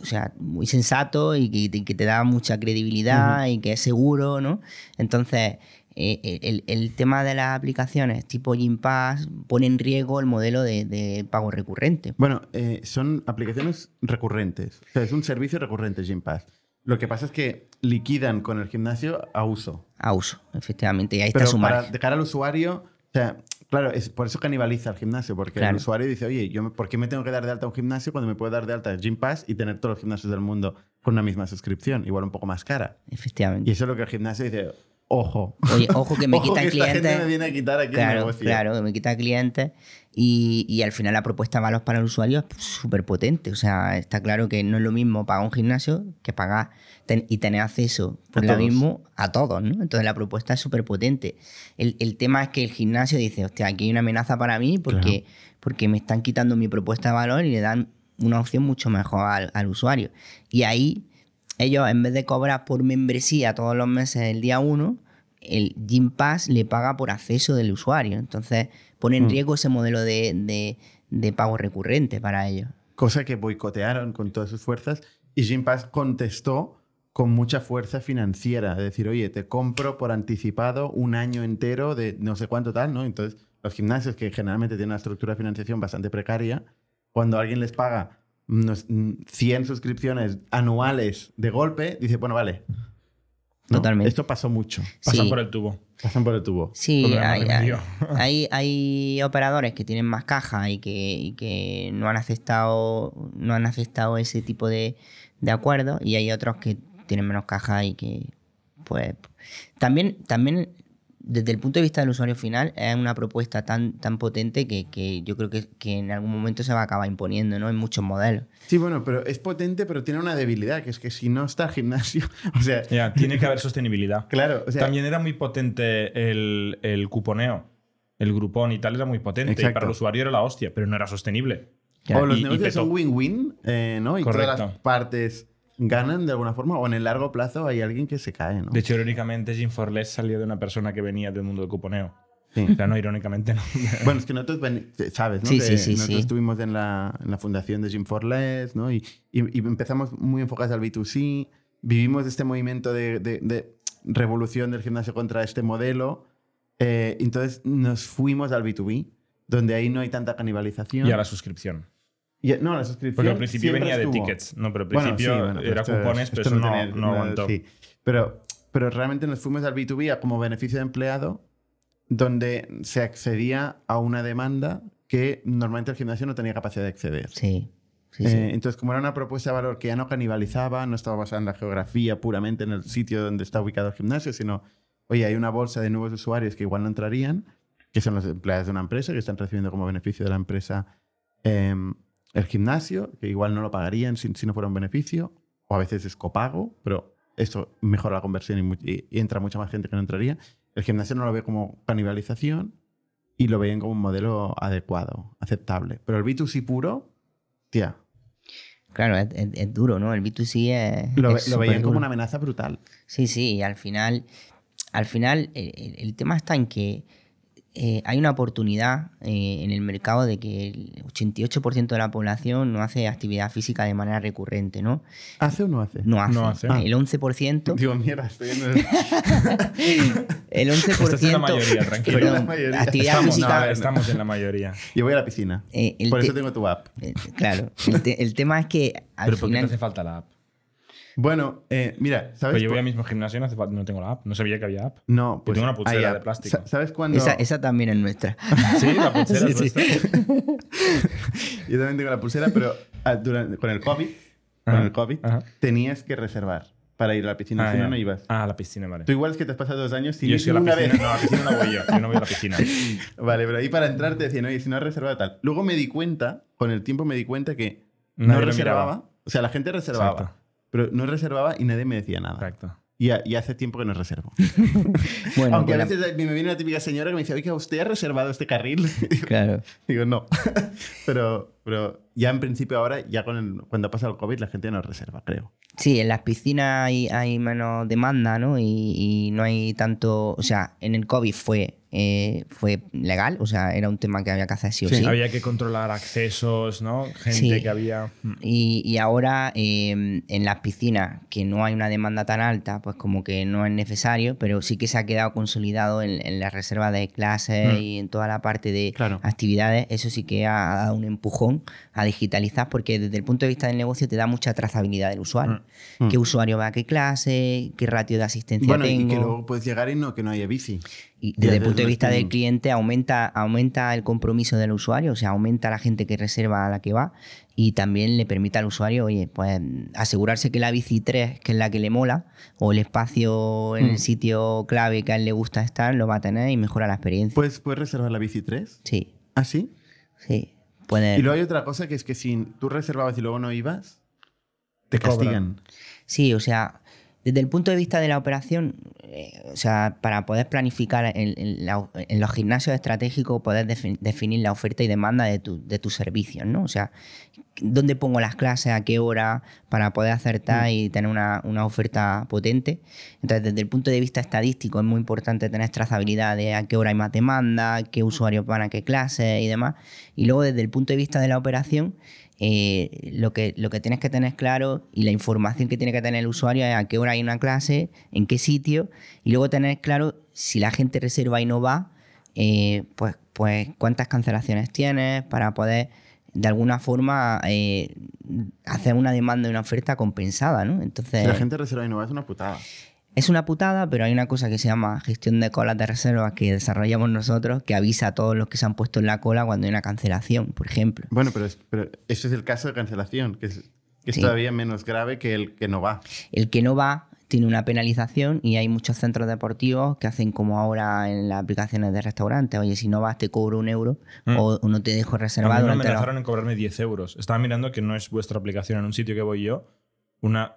Speaker 4: o sea, muy sensato y que, y que te da mucha credibilidad y que es seguro, ¿no? Entonces, eh, el, el tema de las aplicaciones tipo Gympass pone en riesgo el modelo de, de pago recurrente.
Speaker 1: Bueno, eh, son aplicaciones recurrentes. O sea, es un servicio recurrente Gympass. Lo que pasa es que liquidan con el gimnasio a uso.
Speaker 4: A uso, efectivamente, y ahí
Speaker 1: Pero
Speaker 4: está su
Speaker 1: para, de cara al usuario, o sea, claro, es por eso canibaliza el gimnasio, porque
Speaker 4: Claro.
Speaker 1: el usuario dice, oye, yo ¿por qué me tengo que dar de alta a un gimnasio cuando me puedo dar de alta a Gym Pass y tener todos los gimnasios del mundo con una misma suscripción, igual un poco más cara? Y
Speaker 4: Efectivamente.
Speaker 1: eso es lo que el gimnasio dice, ojo.
Speaker 4: Oye, ojo que me [LAUGHS]
Speaker 1: Ojo
Speaker 4: quitan
Speaker 1: que esta gente
Speaker 4: clientes.
Speaker 1: me viene a quitar aquí el
Speaker 4: Claro,
Speaker 1: negocio.
Speaker 4: claro, que me quita clientes y, y al final la propuesta de valor para el usuario es súper potente. O sea, está claro que no es lo mismo pagar un gimnasio que pagar ten- y tener acceso por
Speaker 1: A
Speaker 4: lo
Speaker 1: todos.
Speaker 4: mismo a todos, ¿no? Entonces la propuesta es súper potente. El, el tema es que el gimnasio dice, hostia, aquí hay una amenaza para mí porque, porque me están quitando mi propuesta de valor y le dan una opción mucho mejor al, al usuario. Y ahí ellos, en vez de cobrar por membresía todos los meses el día uno, el Gym Pass le paga por acceso del usuario. Entonces pone en
Speaker 1: Mm.
Speaker 4: riesgo ese modelo de, de- de pago recurrente para ellos.
Speaker 1: Cosa que boicotearon con todas sus fuerzas y Gym Pass contestó con mucha fuerza financiera, de decir, oye, te compro por anticipado un año entero de no sé cuánto tal, ¿no? Entonces, los gimnasios que generalmente tienen una estructura de financiación bastante precaria, cuando alguien les paga 100 suscripciones anuales de golpe, dice, bueno, vale. ¿No?
Speaker 4: Totalmente.
Speaker 1: Esto pasó mucho.
Speaker 5: Pasan
Speaker 4: Sí.
Speaker 5: por el tubo.
Speaker 1: Pasan por el tubo.
Speaker 4: Sí, [LAUGHS]
Speaker 5: hay
Speaker 4: hay, operadores que tienen más caja y que, y que no han aceptado no han aceptado ese tipo de, de acuerdos y hay otros que tienen menos caja y que pues también también desde el punto de vista del usuario final es una propuesta tan, tan potente que, que yo creo que, que en algún momento se va a acabar imponiendo ¿no? en muchos modelos.
Speaker 1: Sí, bueno, pero es potente, pero tiene una debilidad, que es que si no está el gimnasio, [LAUGHS] o sea,
Speaker 5: Ya, tiene que haber sostenibilidad.
Speaker 1: claro, o sea,
Speaker 5: También era muy potente el, el cuponeo. El grupón y tal era muy potente. Y
Speaker 1: Exacto.
Speaker 5: para el usuario era la hostia, pero no era sostenible.
Speaker 1: o los
Speaker 5: y- y
Speaker 1: negocios
Speaker 5: petó.
Speaker 1: son win-win, eh, ¿no? Y todas las
Speaker 5: Correcto.
Speaker 1: partes ganan de alguna forma, o en el largo plazo hay alguien que se cae, ¿no?
Speaker 5: De hecho, irónicamente, Jim Forless salió de una persona que venía del mundo del cuponeo.
Speaker 1: Sí.
Speaker 5: O sea, no, irónicamente no. [LAUGHS]
Speaker 1: Bueno, es que nosotros, ven- sabes, ¿no?
Speaker 4: Sí,
Speaker 1: Que
Speaker 4: sí, sí,
Speaker 1: nosotros
Speaker 4: sí.
Speaker 1: estuvimos en la, en la fundación de Jim for Less, ¿no? Y, y- y empezamos muy enfocados al B2C, vivimos este movimiento de, de- de revolución del gimnasio contra este modelo, eh, entonces nos fuimos al B2B, donde ahí no hay tanta canibalización.
Speaker 5: y a la suscripción.
Speaker 1: Y- no, la suscripción
Speaker 5: Porque al principio venía de tickets. No, pero al
Speaker 1: Bueno,
Speaker 5: principio
Speaker 1: sí, bueno, pero
Speaker 5: era
Speaker 1: esto-
Speaker 5: cupones, pero
Speaker 1: esto
Speaker 5: eso no,
Speaker 1: tenía-
Speaker 5: no aguantó.
Speaker 1: sí. Pero, pero realmente nos fuimos al B2B a como beneficio de empleado, donde se accedía a una demanda que normalmente el gimnasio no tenía capacidad de acceder.
Speaker 4: Sí. sí, sí.
Speaker 1: Eh, entonces, como era una propuesta de valor que ya no canibalizaba, no estaba basada en la geografía puramente en el sitio donde está ubicado el gimnasio, sino, oye, hay una bolsa de nuevos usuarios que igual no entrarían, que son los empleados de una empresa, que están recibiendo como beneficio de la empresa eh, el gimnasio, que igual no lo pagarían si, si no fuera un beneficio, o a veces es copago, pero esto mejora la conversión y, mu- y- y entra mucha más gente que no entraría. El gimnasio no lo ve como canibalización y lo veían como un modelo adecuado, aceptable. Pero el B2C puro, tía,
Speaker 4: Claro, es, es- es duro, ¿no? El B2C es.
Speaker 1: lo,
Speaker 4: es
Speaker 1: lo veían como una amenaza brutal.
Speaker 4: Sí, sí, y al final, al final el tema está en que eh, hay una oportunidad eh, en el mercado de que el 88% de la población no hace actividad física de manera recurrente, ¿no?
Speaker 1: ¿Hace o no hace?
Speaker 4: No hace.
Speaker 5: No hace.
Speaker 4: El 11%,
Speaker 1: Digo, mierda, estoy en el... [LAUGHS]
Speaker 4: el 11%,
Speaker 5: Estás en la mayoría, tranquilo.
Speaker 4: perdón,
Speaker 1: La mayoría.
Speaker 4: actividad
Speaker 5: Estamos,
Speaker 4: física,
Speaker 5: no, estamos en la mayoría. [LAUGHS]
Speaker 1: Yo voy a la piscina.
Speaker 4: eh,
Speaker 1: Por
Speaker 4: te-
Speaker 1: eso tengo tu app.
Speaker 4: eh, claro, el, te- el tema es que al
Speaker 5: Pero ¿por qué te
Speaker 4: final...
Speaker 5: hace falta la app?
Speaker 1: Bueno, eh, mira, ¿sabes?
Speaker 5: Pues yo voy al mismo gimnasio y no, hace falta- no tengo la app. No sabía que había app.
Speaker 1: No, pues
Speaker 5: tengo una pulsera de plástico.
Speaker 1: Sa- ¿Sabes cuándo?
Speaker 4: Esa, esa también es nuestra.
Speaker 5: Sí, la [LAUGHS] pulsera
Speaker 4: Sí,
Speaker 5: es
Speaker 4: sí.
Speaker 5: vuestra. [LAUGHS]
Speaker 1: Yo también tengo la pulsera, pero ah, durante- con el COVID, con el COVID,
Speaker 5: ajá.
Speaker 1: tenías que reservar para ir a la piscina,
Speaker 5: Ah,
Speaker 1: si no, no ibas.
Speaker 5: Ah, la piscina, vale.
Speaker 1: Tú igual es que te has pasado dos años sin
Speaker 5: Yo
Speaker 1: ir
Speaker 5: sí a la
Speaker 1: una
Speaker 5: piscina.
Speaker 1: vez.
Speaker 5: No, a la piscina no voy yo. Yo no voy a la piscina. [LAUGHS]
Speaker 1: Vale, pero ahí para entrar te decían, oye, si no has reservado tal. Luego me di cuenta, con el tiempo me di cuenta que no
Speaker 5: Nadie
Speaker 1: reservaba. O sea, la gente reservaba,
Speaker 5: Exacto.
Speaker 1: Pero no reservaba y nadie me decía nada.
Speaker 5: Exacto.
Speaker 1: Y, a- y hace tiempo que no reservo. [LAUGHS]
Speaker 4: Bueno,
Speaker 1: Aunque a
Speaker 4: con la-
Speaker 1: veces me viene una típica señora que me dice, oiga, ¿usted ha reservado este carril? Digo, [LAUGHS]
Speaker 4: claro.
Speaker 1: Digo, no. [LAUGHS] pero, pero ya en principio ahora, ya con el- cuando ha pasado el COVID, la gente no reserva, creo.
Speaker 4: Sí, en las piscinas hay, hay menos demanda, ¿no? Y, y no hay tanto. O sea, en el COVID fue, eh, fue legal, o sea, era un tema que había que hacer sí o sí.
Speaker 5: Había que controlar accesos, ¿no? Gente
Speaker 4: Sí.
Speaker 5: que había.
Speaker 4: Y, y ahora eh, en las piscinas, que no hay una demanda tan alta, pues como que no es necesario, pero sí que se ha quedado consolidado en, en la reserva de clases
Speaker 5: Mm.
Speaker 4: y en toda la parte de
Speaker 1: Claro.
Speaker 4: actividades. Eso sí que ha dado un empujón a digitalizar, porque desde el punto de vista del negocio te da mucha trazabilidad del usuario.
Speaker 1: Mm.
Speaker 4: ¿Qué usuario va a qué clase? ¿Qué ratio de asistencia
Speaker 1: Bueno,
Speaker 4: tengo?
Speaker 1: y que luego puedes llegar y no que no haya bici.
Speaker 4: Y desde el punto de vista del cliente aumenta, aumenta el compromiso del usuario, o sea, aumenta la gente que reserva a la que va y también le permite al usuario, oye, pues asegurarse que la bici 3, que es la que le mola, o el espacio en
Speaker 1: Mm.
Speaker 4: el sitio clave que a él le gusta estar, lo va a tener y mejora la experiencia.
Speaker 1: ¿Puedes, puedes reservar la bici 3?
Speaker 4: sí,
Speaker 1: ¿Ah, sí?
Speaker 4: sí. Puede,
Speaker 1: Y luego hay otra cosa que es que si tú reservabas y luego no ibas, te
Speaker 5: Te cobran.
Speaker 1: castigan.
Speaker 4: Sí, o sea, desde el punto de vista de la operación, eh, o sea, para poder planificar en, en la- en los gimnasios estratégicos, poder defi- definir la oferta y demanda de, tu- de tus servicios, ¿no? O sea, dónde pongo las clases, a qué hora, para poder acertar y tener una, una oferta potente. Entonces, desde el punto de vista estadístico, es muy importante tener trazabilidad de a qué hora hay más demanda, qué usuarios van a qué clase y demás. Y luego, desde el punto de vista de la operación, eh, lo, que, lo que tienes que tener claro y la información que tiene que tener el usuario es a qué hora hay una clase, en qué sitio, y luego tener claro si la gente reserva y no va, eh, pues, pues cuántas cancelaciones tienes para poder de alguna forma eh, hacer una demanda y una oferta compensada, ¿no? Entonces,
Speaker 1: Si la gente reserva y no va, es una putada.
Speaker 4: Es una putada, pero hay una cosa que se llama gestión de colas de reservas que desarrollamos nosotros que avisa a todos los que se han puesto en la cola cuando hay una cancelación, por ejemplo.
Speaker 1: Bueno, pero, es- pero ese es el caso de cancelación, que es, que es
Speaker 4: Sí.
Speaker 1: todavía menos grave que el que no va.
Speaker 4: El que no va tiene una penalización y hay muchos centros deportivos que hacen como ahora en las aplicaciones de restaurantes. Oye, si no vas te cobro un euro
Speaker 5: Mm.
Speaker 4: o, no te dejo
Speaker 5: A
Speaker 4: reservar
Speaker 5: mí me amenazaron en cobrarme 10 euros. Estaba mirando que no es vuestra aplicación en un sitio que voy yo. Una.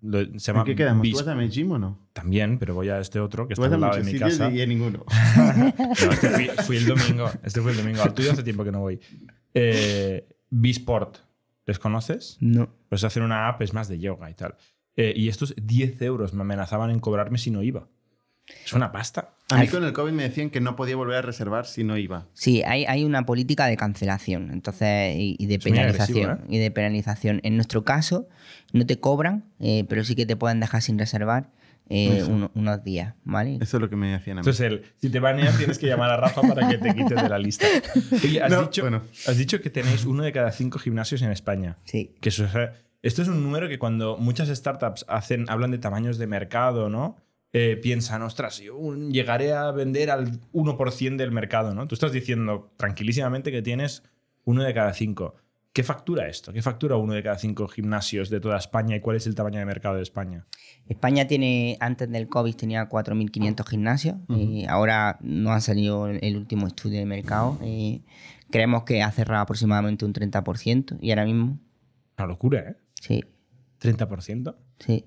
Speaker 5: Lo- se llama
Speaker 1: ¿En qué quedamos?
Speaker 5: Bis-
Speaker 1: ¿Tú vas a Medellín o no?
Speaker 5: También, pero voy a este otro que está al lado de mi casa.
Speaker 1: y a ninguno. [LAUGHS]
Speaker 5: No, este fui, fui el domingo. Este fue el domingo. Al tuyo hace tiempo que no voy. Eh, Bisport. ¿Les conoces?
Speaker 4: No.
Speaker 5: Pues hacen una app, es más de yoga y tal. Eh, y estos 10 euros me amenazaban en cobrarme si no iba. Es una pasta.
Speaker 1: A mí con el COVID me decían que no podía volver a reservar si no iba.
Speaker 4: Sí, hay, hay una política de cancelación entonces y, y de
Speaker 5: Es
Speaker 4: penalización.
Speaker 5: agresivo,
Speaker 4: Y de penalización. En nuestro caso, no te cobran, eh, pero sí que te pueden dejar sin reservar eh, uno- unos días, ¿vale?
Speaker 1: Eso es lo que me decían a mí.
Speaker 5: Entonces, el, si te banean, tienes que llamar a Rafa para que te quites de la lista. [LAUGHS] Oye, has,
Speaker 1: No,
Speaker 5: dicho,
Speaker 1: bueno.
Speaker 5: has dicho que tenéis uno de cada cinco gimnasios en España.
Speaker 4: Sí.
Speaker 5: Que eso es, Esto es un número que cuando muchas startups hacen, hablan de tamaños de mercado, ¿no? Eh, piensan, ostras, yo llegaré a vender al 1% del mercado, ¿no? Tú estás diciendo tranquilísimamente que tienes uno de cada cinco. ¿Qué factura esto? ¿Qué factura uno de cada cinco gimnasios de toda España y cuál es el tamaño de mercado de España?
Speaker 4: España tiene, antes del COVID tenía 4.500 gimnasios. y ahora no ha salido el último estudio de mercado. creemos que ha cerrado aproximadamente un 30% y ahora mismo...
Speaker 5: Una locura, ¿eh?
Speaker 4: Sí.
Speaker 5: ¿30%?
Speaker 4: Sí.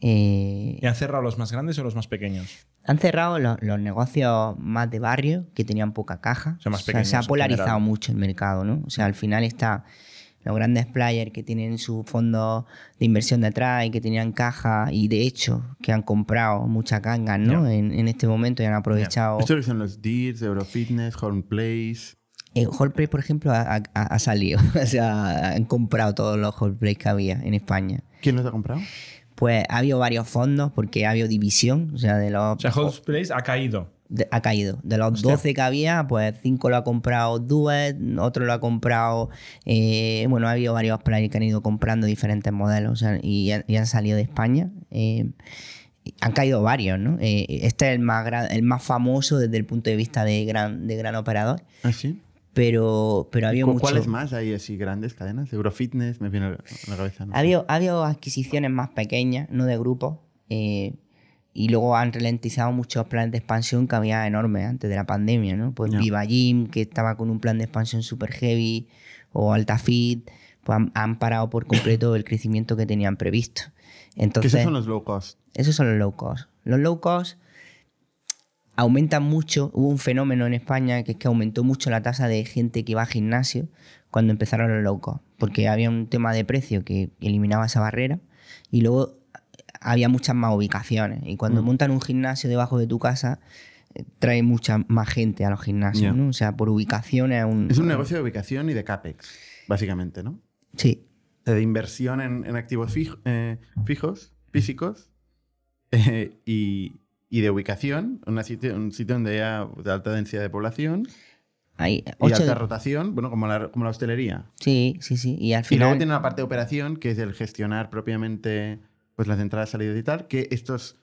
Speaker 5: Eh, ¿Y han cerrado los más grandes o los más pequeños?
Speaker 4: Han cerrado los, negocios más de barrio que tenían poca caja.
Speaker 5: O sea, más pequeños,
Speaker 4: se ha polarizado mucho el mercado, ¿no? O sea, al final está los grandes players que tienen su fondo de inversión detrás y que tenían caja y de hecho que han comprado mucha ganga ¿no? En, este momento y han aprovechado.
Speaker 1: Estos son los DIRS, Eurofitness, Homeplace.
Speaker 4: Eh, Homeplace, por ejemplo, ha, salido. [LAUGHS] o sea, han comprado todos los Homeplace que había en España.
Speaker 1: ¿Quién los ha comprado?
Speaker 4: Pues ha habido varios fondos porque ha habido división. O sea, de los.
Speaker 5: O sea, Place ha caído.
Speaker 4: ha caído. De los 12 que había, pues 5 lo ha comprado Duet, otro lo ha comprado. Eh, bueno, ha habido varios players que han ido comprando diferentes modelos y, han salido de España. Eh, han caído varios, ¿no? Eh, este es el más, el más famoso desde el punto de vista de gran, de gran operador.
Speaker 1: ¿Ah, sí?
Speaker 4: Pero, pero había mucho...
Speaker 1: ¿Cuáles más hay así grandes cadenas? Eurofitness, me viene a la cabeza.
Speaker 4: ¿no? Había, habido adquisiciones más pequeñas, no de grupos, eh, y luego han ralentizado muchos planes de expansión que había enormes antes de la pandemia, ¿no? Pues Viva Gym, que estaba con un plan de expansión super heavy, o AltaFit, pues han, parado por completo el crecimiento que tenían previsto. Entonces,
Speaker 1: ¿Qué esos son los low cost?
Speaker 4: Esos son los low cost. Los low cost aumenta mucho. Hubo un fenómeno en España que es que aumentó mucho la tasa de gente que iba al gimnasio cuando empezaron los low cost, porque había un tema de precio que eliminaba esa barrera y luego había muchas más ubicaciones. Y cuando mm. montan un gimnasio debajo de tu casa, eh, trae mucha más gente a los gimnasios, ¿no? O sea, por ubicación es un...
Speaker 1: Es un negocio de ubicación y de CAPEX, básicamente, ¿no?
Speaker 4: Sí.
Speaker 1: De inversión en, activos eh, fijos, físicos, [LAUGHS] eh, y, y de ubicación, un sitio donde haya de alta densidad de población.
Speaker 4: Hay
Speaker 1: y alta rotación, bueno, como la, como la hostelería.
Speaker 4: Sí, sí, sí. Y al final.
Speaker 1: Y luego tiene una parte de operación que es el gestionar propiamente pues, las entradas, salidas y tal, que estos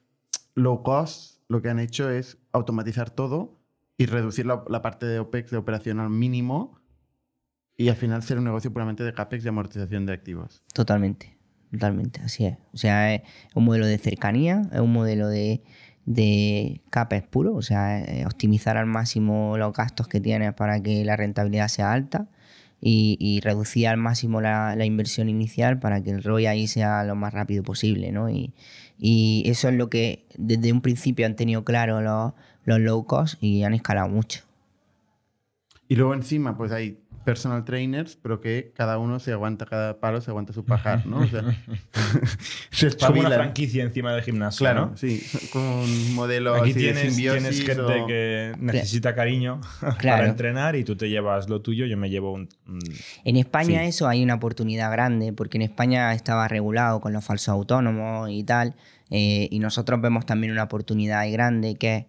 Speaker 1: low cost lo que han hecho es automatizar todo y reducir la, la parte de OPEX de operación al mínimo y al final ser un negocio puramente de CAPEX y amortización de activos.
Speaker 4: Totalmente, totalmente, así es. O sea, es un modelo de cercanía, es un modelo de de CAPEX puro, o sea, eh, optimizar al máximo los gastos que tienes para que la rentabilidad sea alta y, reducir al máximo la, inversión inicial para que el ROI ahí sea lo más rápido posible, ¿no? Y, eso es lo que desde un principio han tenido claro los, los low cost y han escalado mucho.
Speaker 1: Y luego encima, pues hay personal trainers, pero que cada uno se aguanta cada palo, se aguanta su pajar, ¿no? O sea, [LAUGHS]
Speaker 5: es como una franquicia encima del gimnasio,
Speaker 1: claro,
Speaker 5: ¿no?
Speaker 1: sí, con un modelo
Speaker 5: Aquí
Speaker 1: así
Speaker 5: tienes,
Speaker 1: de
Speaker 5: tienes gente que necesita cariño [LAUGHS] para entrenar y tú te llevas lo tuyo, yo me llevo un...
Speaker 4: En España eso hay una oportunidad grande, porque en España estaba regulado con los falsos autónomos y tal, eh, y nosotros vemos también una oportunidad grande que es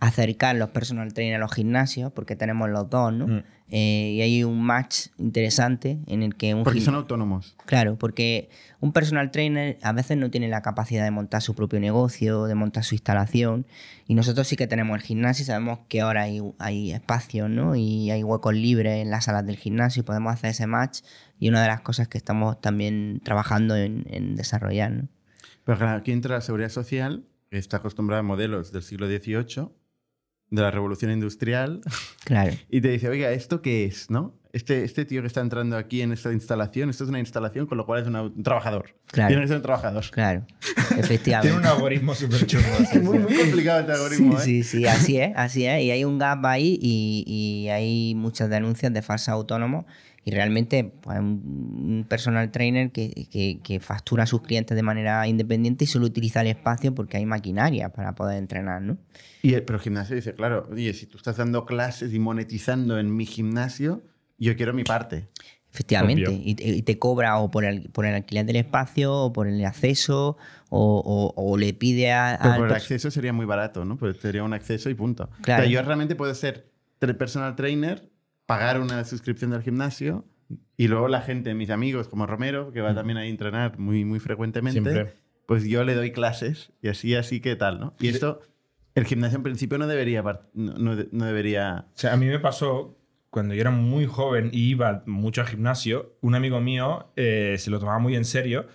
Speaker 4: acercar los personal trainers a los gimnasios, porque tenemos los dos, ¿no? Mm. Eh, y hay un match interesante en el que un...
Speaker 1: Porque son autónomos.
Speaker 4: Claro, porque un personal trainer a veces no tiene la capacidad de montar su propio negocio, de montar su instalación, y nosotros sí que tenemos el gimnasio y sabemos que ahora hay, hay espacios, ¿no? Y hay huecos libres en las salas del gimnasio y podemos hacer ese match, y una de las cosas que estamos también trabajando en, en desarrollar, ¿no?
Speaker 1: Pero aquí entra la seguridad social, que está acostumbrada a modelos del siglo XVIII, de la revolución industrial.
Speaker 4: Claro.
Speaker 1: Y te dice, oiga, ¿esto qué es? ¿No? Este, este tío que está entrando aquí en esta instalación, esto es una instalación, con lo cual es un trabajador.
Speaker 4: Claro.
Speaker 1: Tiene que ser un trabajador.
Speaker 4: Claro, [LAUGHS] efectivamente.
Speaker 5: Tiene un algoritmo súper chulo.
Speaker 1: es muy, muy complicado este algoritmo.
Speaker 4: Sí,
Speaker 1: ¿eh?
Speaker 4: sí, sí, así es, así es. Y hay un gap ahí y, y hay muchas denuncias de falsos autónomos y realmente pues, un personal trainer que, que, factura a sus clientes de manera independiente y solo utiliza el espacio porque hay maquinaria para poder entrenar, ¿no?
Speaker 1: Y el, pero el gimnasio dice, claro, oye, si tú estás dando clases y monetizando en mi gimnasio, yo quiero mi parte.
Speaker 4: Efectivamente, y te, cobra o por el, por el alquiler del espacio, o por el acceso, o, o, le pide a...
Speaker 1: Pero por el acceso sería muy barato, ¿no? Pues sería un acceso y punto. Claro. yo realmente puedo ser personal trainer pagar una suscripción del gimnasio Y luego la gente, mis amigos, como Romero, que va también ahí a entrenar muy, muy frecuentemente,
Speaker 5: Siempre.
Speaker 1: pues yo le doy clases y así, así que tal, ¿no? Y esto, el gimnasio en principio no debería, no, no debería
Speaker 5: O sea, a mí me pasó cuando yo era muy joven y iba mucho al gimnasio, un amigo mío eh, se lo tomaba muy en serio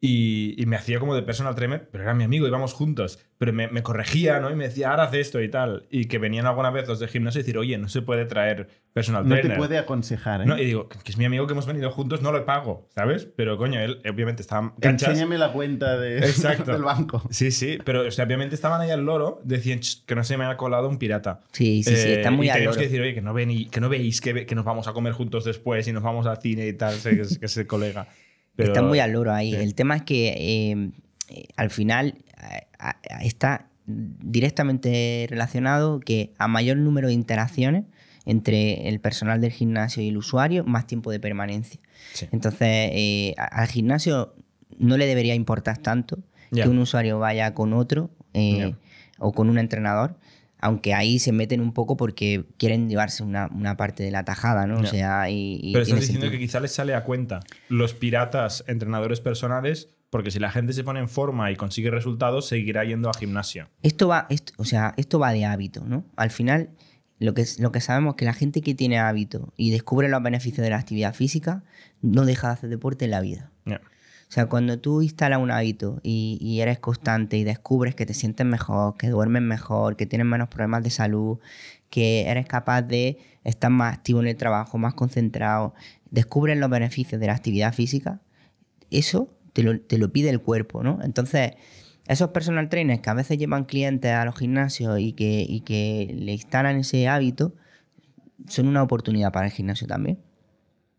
Speaker 5: y, y me hacía como de personal trainer, pero era mi amigo, íbamos juntos, pero me, me corregía, ¿no? Y me decía, ahora haz esto y tal. Y que venían alguna vez los de gimnasio y decir, oye, no se puede traer personal
Speaker 1: No
Speaker 5: trainer.
Speaker 1: te puede aconsejar, ¿eh?
Speaker 5: No, y digo, que es mi amigo que hemos venido juntos, no lo pago, ¿sabes? Pero coño, él obviamente estaba canchas.
Speaker 1: Enséñame la cuenta de, [LAUGHS]
Speaker 5: Exacto.
Speaker 1: del banco.
Speaker 5: Sí, sí, pero o sea, obviamente estaban ahí al loro, decían "Ch, que no se me haya colado un pirata.
Speaker 4: Sí, sí, sí,
Speaker 5: Eh,
Speaker 4: está muy
Speaker 5: y
Speaker 4: al
Speaker 5: tenemos
Speaker 4: loro.
Speaker 5: que decir, oye, que no, ven y- que no veis que, ve- que nos vamos a comer juntos después y nos vamos al cine y tal, que es el colega. Pero,
Speaker 4: Está muy al loro ahí.
Speaker 5: sí.
Speaker 4: El tema es que eh, eh, al final a- a- está directamente relacionado que a mayor número de interacciones entre el personal del gimnasio y el usuario, más tiempo de permanencia.
Speaker 5: Sí.
Speaker 4: Entonces, eh, al gimnasio no le debería importar tanto que un usuario vaya con otro eh, o con un entrenador, aunque ahí se meten un poco porque quieren llevarse una, una parte de la tajada, ¿no? O sea, y, y
Speaker 5: Pero estás diciendo
Speaker 4: sentido.
Speaker 5: que quizá les sale a cuenta los piratas entrenadores personales, porque si la gente se pone en forma y consigue resultados, seguirá yendo a gimnasio.
Speaker 4: Esto va, esto, o sea, esto va de hábito, ¿no? Al final, lo que, lo que sabemos es que la gente que tiene hábito y descubre los beneficios de la actividad física no deja de hacer deporte en la vida. O sea, cuando tú instalas un hábito y, y eres constante y descubres que te sientes mejor, que duermes mejor, que tienes menos problemas de salud, que eres capaz de estar más activo en el trabajo, más concentrado, descubres los beneficios de la actividad física, eso te lo, te lo pide el cuerpo, ¿no? Entonces, esos personal trainers que a veces llevan clientes a los gimnasios y que, y que le instalan ese hábito, son una oportunidad para el gimnasio también.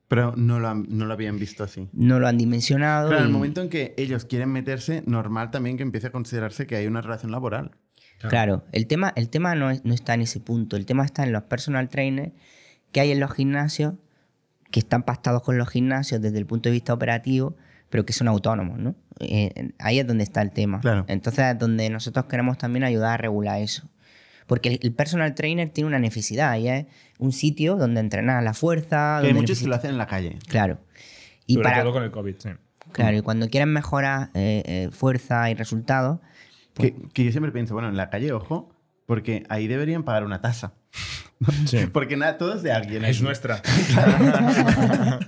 Speaker 1: Pero no lo, han- no lo habían visto así.
Speaker 4: No lo han dimensionado.
Speaker 1: Claro, en el momento en que ellos quieren meterse, normal también que empiece a considerarse que hay una relación laboral.
Speaker 4: Claro, el tema, el tema no, es- no está en ese punto. El tema está en los personal trainers que hay en los gimnasios, que están pactados con los gimnasios desde el punto de vista operativo, pero que son autónomos, ¿no? Eh, ahí es donde está el tema.
Speaker 1: Claro.
Speaker 4: Entonces es donde nosotros queremos también ayudar a regular eso. Porque el, personal trainer tiene una necesidad y es un sitio donde entrenar la fuerza.
Speaker 1: Que hay muchos que
Speaker 4: necesita-
Speaker 1: lo hacen en la calle.
Speaker 4: Claro. Y
Speaker 5: Sobre
Speaker 4: para,
Speaker 5: todo con el COVID, sí.
Speaker 4: claro, y cuando quieren mejorar eh, eh, fuerza y resultados,
Speaker 1: Que, que yo siempre pienso, bueno, en la calle, ojo, porque ahí deberían pagar una tasa. [LAUGHS]
Speaker 5: Sí.
Speaker 1: Porque nada, todo es de alguien.
Speaker 5: Es
Speaker 1: aquí.
Speaker 5: nuestra. [LAUGHS]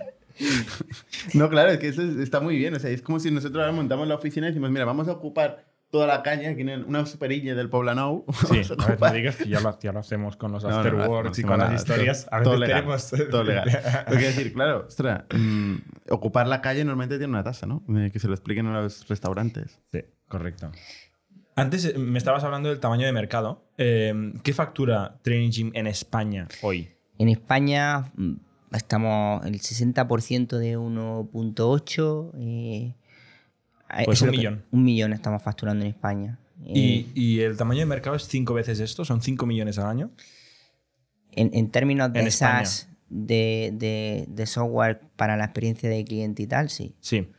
Speaker 1: No, claro, es que eso es- está muy bien. O sea, es como si nosotros ahora montamos la oficina y decimos, mira, vamos a ocupar toda la caña, aquí en una superilla del Poblenou. [LAUGHS]
Speaker 5: Sí,
Speaker 1: a
Speaker 5: a ver, no digas que ya lo, ya lo hacemos con los
Speaker 1: No, no, no,
Speaker 5: afterworks
Speaker 1: no
Speaker 5: y con las historias.
Speaker 1: todo-
Speaker 5: a veces
Speaker 1: todo legal,
Speaker 5: tenemos...
Speaker 1: Todo legal. [LAUGHS] Lo que decir, claro, ostras, mm, ocupar la calle normalmente tiene una tasa, ¿no? Que se lo expliquen a los restaurantes.
Speaker 5: Sí, correcto. Antes eh, me estabas hablando del tamaño de mercado. Eh, ¿Qué factura Training Gym en España hoy?
Speaker 4: En España mm, estamos el 60% de 1.8. eh,
Speaker 5: Pues
Speaker 4: eso
Speaker 5: un millón.
Speaker 4: un millón estamos facturando en España. Eh,
Speaker 5: ¿Y, y el tamaño de mercado es cinco veces esto? ¿Son 5 millones al año?
Speaker 4: en, en términos de
Speaker 5: en
Speaker 4: de, de- de software para la experiencia de cliente y tal, sí.
Speaker 5: Sí.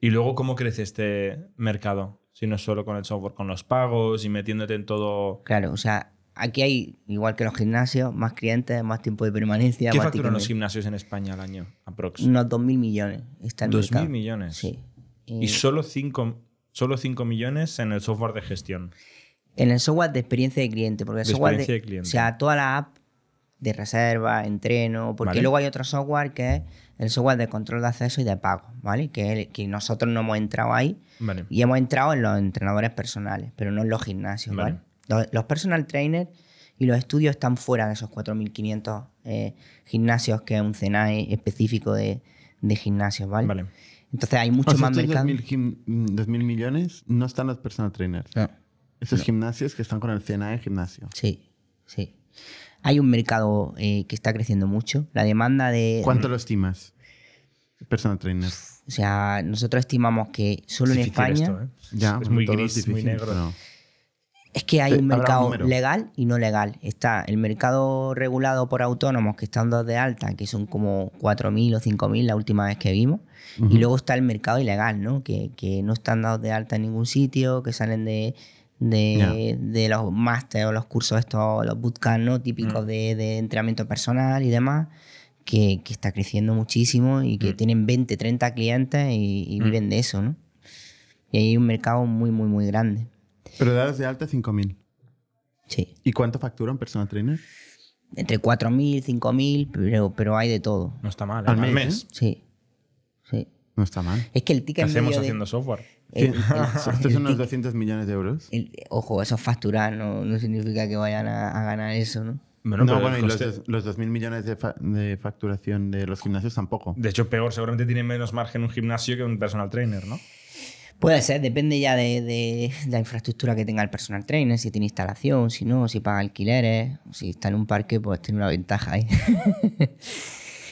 Speaker 5: ¿Y luego cómo crece este mercado? Si no es solo con el software, con los pagos y metiéndote en todo...
Speaker 4: Claro, o sea, aquí hay, igual que los gimnasios, más clientes, más tiempo de permanencia.
Speaker 5: ¿Qué facturan los gimnasios en España al año? Aprox.
Speaker 4: Unos 2.000 millones. Está el
Speaker 5: 2.000
Speaker 4: mercado.
Speaker 5: millones.
Speaker 4: Sí.
Speaker 5: Y solo 5 solo cinco millones en el software de gestión.
Speaker 4: En el software de experiencia de cliente, porque el
Speaker 5: De
Speaker 4: software
Speaker 5: experiencia de cliente.
Speaker 4: O sea, toda la app de reserva, entreno, porque
Speaker 5: Vale.
Speaker 4: luego hay otro software que es el software de control de acceso y de pago, ¿vale? Que, el- que nosotros no hemos entrado ahí
Speaker 5: Vale.
Speaker 4: y hemos entrado en los entrenadores personales, pero no en los gimnasios,
Speaker 5: Vale.
Speaker 4: ¿vale? Los, los personal trainers y los estudios están fuera de esos 4.500 eh, gimnasios que es un CENAE específico de, de gimnasios, ¿vale?
Speaker 5: Vale.
Speaker 4: Entonces hay mucho
Speaker 1: O sea,
Speaker 4: más mercado.
Speaker 1: 2.000 gim- mm, 2.000 millones no están los personal trainers.
Speaker 4: No.
Speaker 1: Esos gimnasios que están con el CNA gimnasio.
Speaker 4: Sí, sí. Hay un mercado eh, que está creciendo mucho. La demanda de...
Speaker 1: ¿Cuánto lo estimas? Personal trainer.
Speaker 4: O sea, nosotros estimamos que solo en
Speaker 5: Difícil
Speaker 4: España
Speaker 5: esto, ¿eh?
Speaker 1: Ya,
Speaker 5: es muy gris, muy negro.
Speaker 1: pero-
Speaker 4: es que hay un mercado legal y no legal. Está el mercado regulado por autónomos que están dos de alta, que son como 4.000 o 5.000 la última vez que vimos. Y luego está el mercado ilegal, ¿no? Que, que no están dados de alta en ningún sitio, que salen de, de, de los másteres o los cursos estos, los bootcamps, ¿no? Típicos de, de entrenamiento personal y demás, que, que está creciendo muchísimo y que tienen 20, 30 clientes y, y viven de eso, ¿no? Y hay un mercado muy, muy, muy grande.
Speaker 1: Pero dadas de alta 5.000.
Speaker 4: Sí.
Speaker 1: ¿Y cuánto factura un personal trainer?
Speaker 4: Entre 4.000, 5.000, pero, pero hay de todo.
Speaker 5: No está mal. ¿eh?
Speaker 1: Al mes,
Speaker 4: Sí. Sí.
Speaker 1: No está mal.
Speaker 4: Es que el
Speaker 5: ¿Qué
Speaker 4: ticket
Speaker 5: hacemos
Speaker 4: medio de-
Speaker 5: haciendo software?
Speaker 4: el- el-
Speaker 1: Estos [LAUGHS]
Speaker 4: el
Speaker 1: son unos
Speaker 4: tic-
Speaker 1: 200 millones de euros.
Speaker 4: el- ojo, eso es facturar, no, no significa que vayan a, a ganar eso, ¿no?
Speaker 5: Bueno,
Speaker 1: no, bueno, y los, los 2.000 millones de, fa- de facturación de los gimnasios tampoco.
Speaker 5: De hecho, peor, seguramente tiene menos margen un gimnasio que un personal trainer, ¿no?
Speaker 4: Puede ser, depende ya de, la infraestructura que tenga el personal trainer, si tiene instalación, si no, si paga alquileres, si está en un parque, pues tiene una ventaja ahí. [LAUGHS]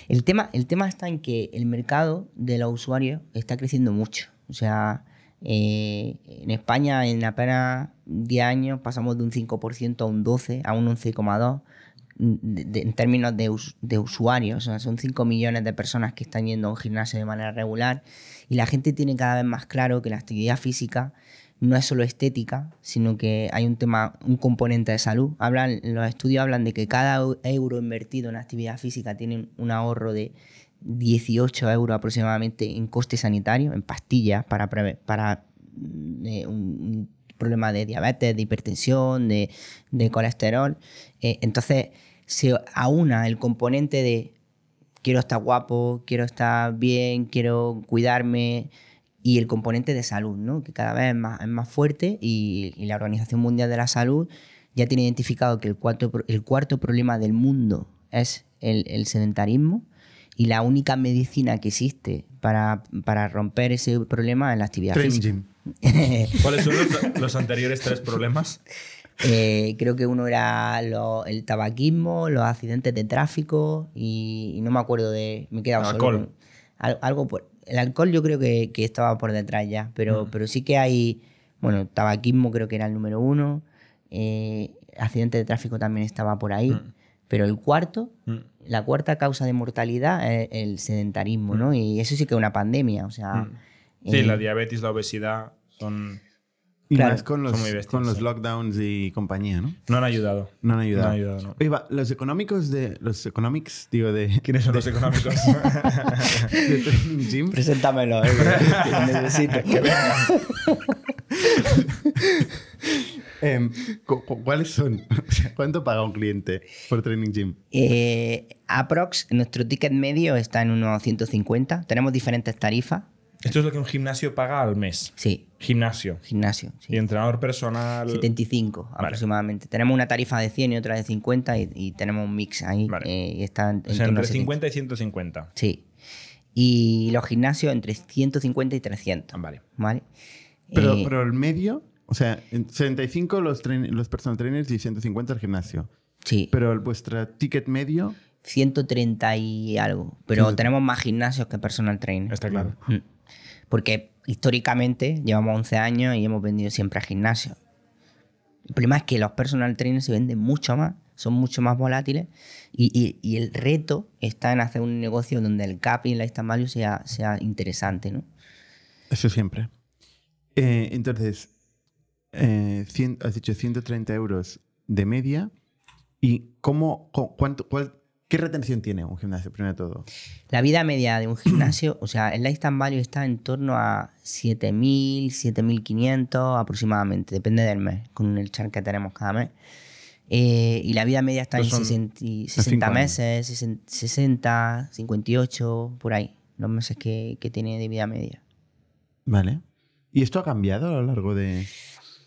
Speaker 4: el, tema, el tema está en que el mercado de los usuarios está creciendo mucho. O sea, eh, en España en apenas 10 años pasamos de un 5% a un 12%, a un 11,2%. de- de- en términos de, de usuarios, o sea, son 5 millones de personas que están yendo a un gimnasio de manera regular y la gente tiene cada vez más claro que la actividad física no es solo estética, sino que hay un tema, un componente de salud. Hablan, los estudios hablan de que cada eu- euro invertido en actividad física tiene un ahorro de 18 euros aproximadamente en coste sanitario, en pastillas para, para mm, eh, un, problema de diabetes, de hipertensión, de, de colesterol. Eh, entonces, se aúna el componente de quiero estar guapo, quiero estar bien, quiero cuidarme y el componente de salud, ¿no? que cada vez es más, es más fuerte y, y la Organización Mundial de la Salud ya tiene identificado que el cuarto, el cuarto problema del mundo es el, el sedentarismo y la única medicina que existe para, para romper ese problema es la actividad
Speaker 1: Training
Speaker 4: física.
Speaker 1: gym. [LAUGHS]
Speaker 5: ¿Cuáles son los, los anteriores tres problemas?
Speaker 4: Eh, creo que uno era lo- el tabaquismo, los accidentes de tráfico y, y no me acuerdo de... Me he quedado
Speaker 5: El
Speaker 4: solo
Speaker 5: alcohol.
Speaker 4: al- algo por, el alcohol yo creo que, que estaba por detrás ya, pero, pero sí que hay... Bueno, tabaquismo creo que era el número uno, eh, accidentes de tráfico también estaba por ahí, pero el cuarto, la cuarta causa de mortalidad es el sedentarismo, ¿no? Y eso sí que es una pandemia, o sea...
Speaker 5: Sí,
Speaker 4: eh,
Speaker 5: la diabetes, la obesidad son,
Speaker 1: Y
Speaker 4: Claro.
Speaker 1: más con los,
Speaker 5: bestias,
Speaker 1: con los
Speaker 5: sí.
Speaker 1: lockdowns y compañía, ¿no?
Speaker 5: no han ayudado.
Speaker 1: No han ayudado.
Speaker 5: No han ayudado, no.
Speaker 1: Oye, va, los económicos de. Los economics, digo, de.
Speaker 5: ¿Quiénes son los económicos? [LAUGHS]
Speaker 1: de Training Gym.
Speaker 4: Preséntamelo, eh, que necesito. [LAUGHS]
Speaker 1: Cu- cu- ¿Cuáles son? [LAUGHS] ¿Cuánto paga un cliente por Training Gym?
Speaker 4: Eh, aprox, nuestro ticket medio está en unos 150. Tenemos diferentes tarifas.
Speaker 5: Esto es lo que un gimnasio paga al mes.
Speaker 4: Sí,
Speaker 5: Gimnasio.
Speaker 4: gimnasio. sí.
Speaker 5: Y entrenador personal.
Speaker 4: 75 aproximadamente. Tenemos una tarifa de 100 y otra de 50 y, y tenemos un mix ahí.
Speaker 5: Vale.
Speaker 4: eh, y está en,
Speaker 5: O sea, entre
Speaker 4: 70.
Speaker 5: 50 y 150.
Speaker 4: Sí. Y los gimnasios entre 150 y 300.
Speaker 5: Vale.
Speaker 4: ¿Vale?
Speaker 1: Pero,
Speaker 4: Eh,
Speaker 1: pero el medio, o sea, en 75 los, train- los personal trainers y 150 el gimnasio.
Speaker 4: sí.
Speaker 1: Pero el, vuestro ticket medio,
Speaker 4: 130 y algo. Pero tenemos más gimnasios que personal trainer.
Speaker 5: Está claro.
Speaker 4: Mm. Porque históricamente llevamos 11 años y hemos vendido siempre a gimnasios. El problema es que los personal trainers se venden mucho más, son mucho más volátiles y, y- el reto está en hacer un negocio donde el cap y el lifetime value sea, sea interesante. ¿no?
Speaker 1: eso siempre. Eh, entonces, eh, has dicho 130 euros de media. ¿Y cómo, cu- cuánto, cuál, qué retención tiene un gimnasio, primero de todo?
Speaker 4: La vida media de un [CLEARS THROAT] gimnasio, o sea, el lifetime value está en torno a 7.000, 7.500 aproximadamente, depende del mes, con el char que tenemos cada mes. Eh, y la vida media está en
Speaker 5: son
Speaker 4: 60, y-
Speaker 1: cinco
Speaker 4: 60
Speaker 1: años.
Speaker 4: meses, 60, 60, 58, por ahí, los meses que, que tiene de vida media.
Speaker 1: Vale. ¿Y esto ha cambiado a lo largo de...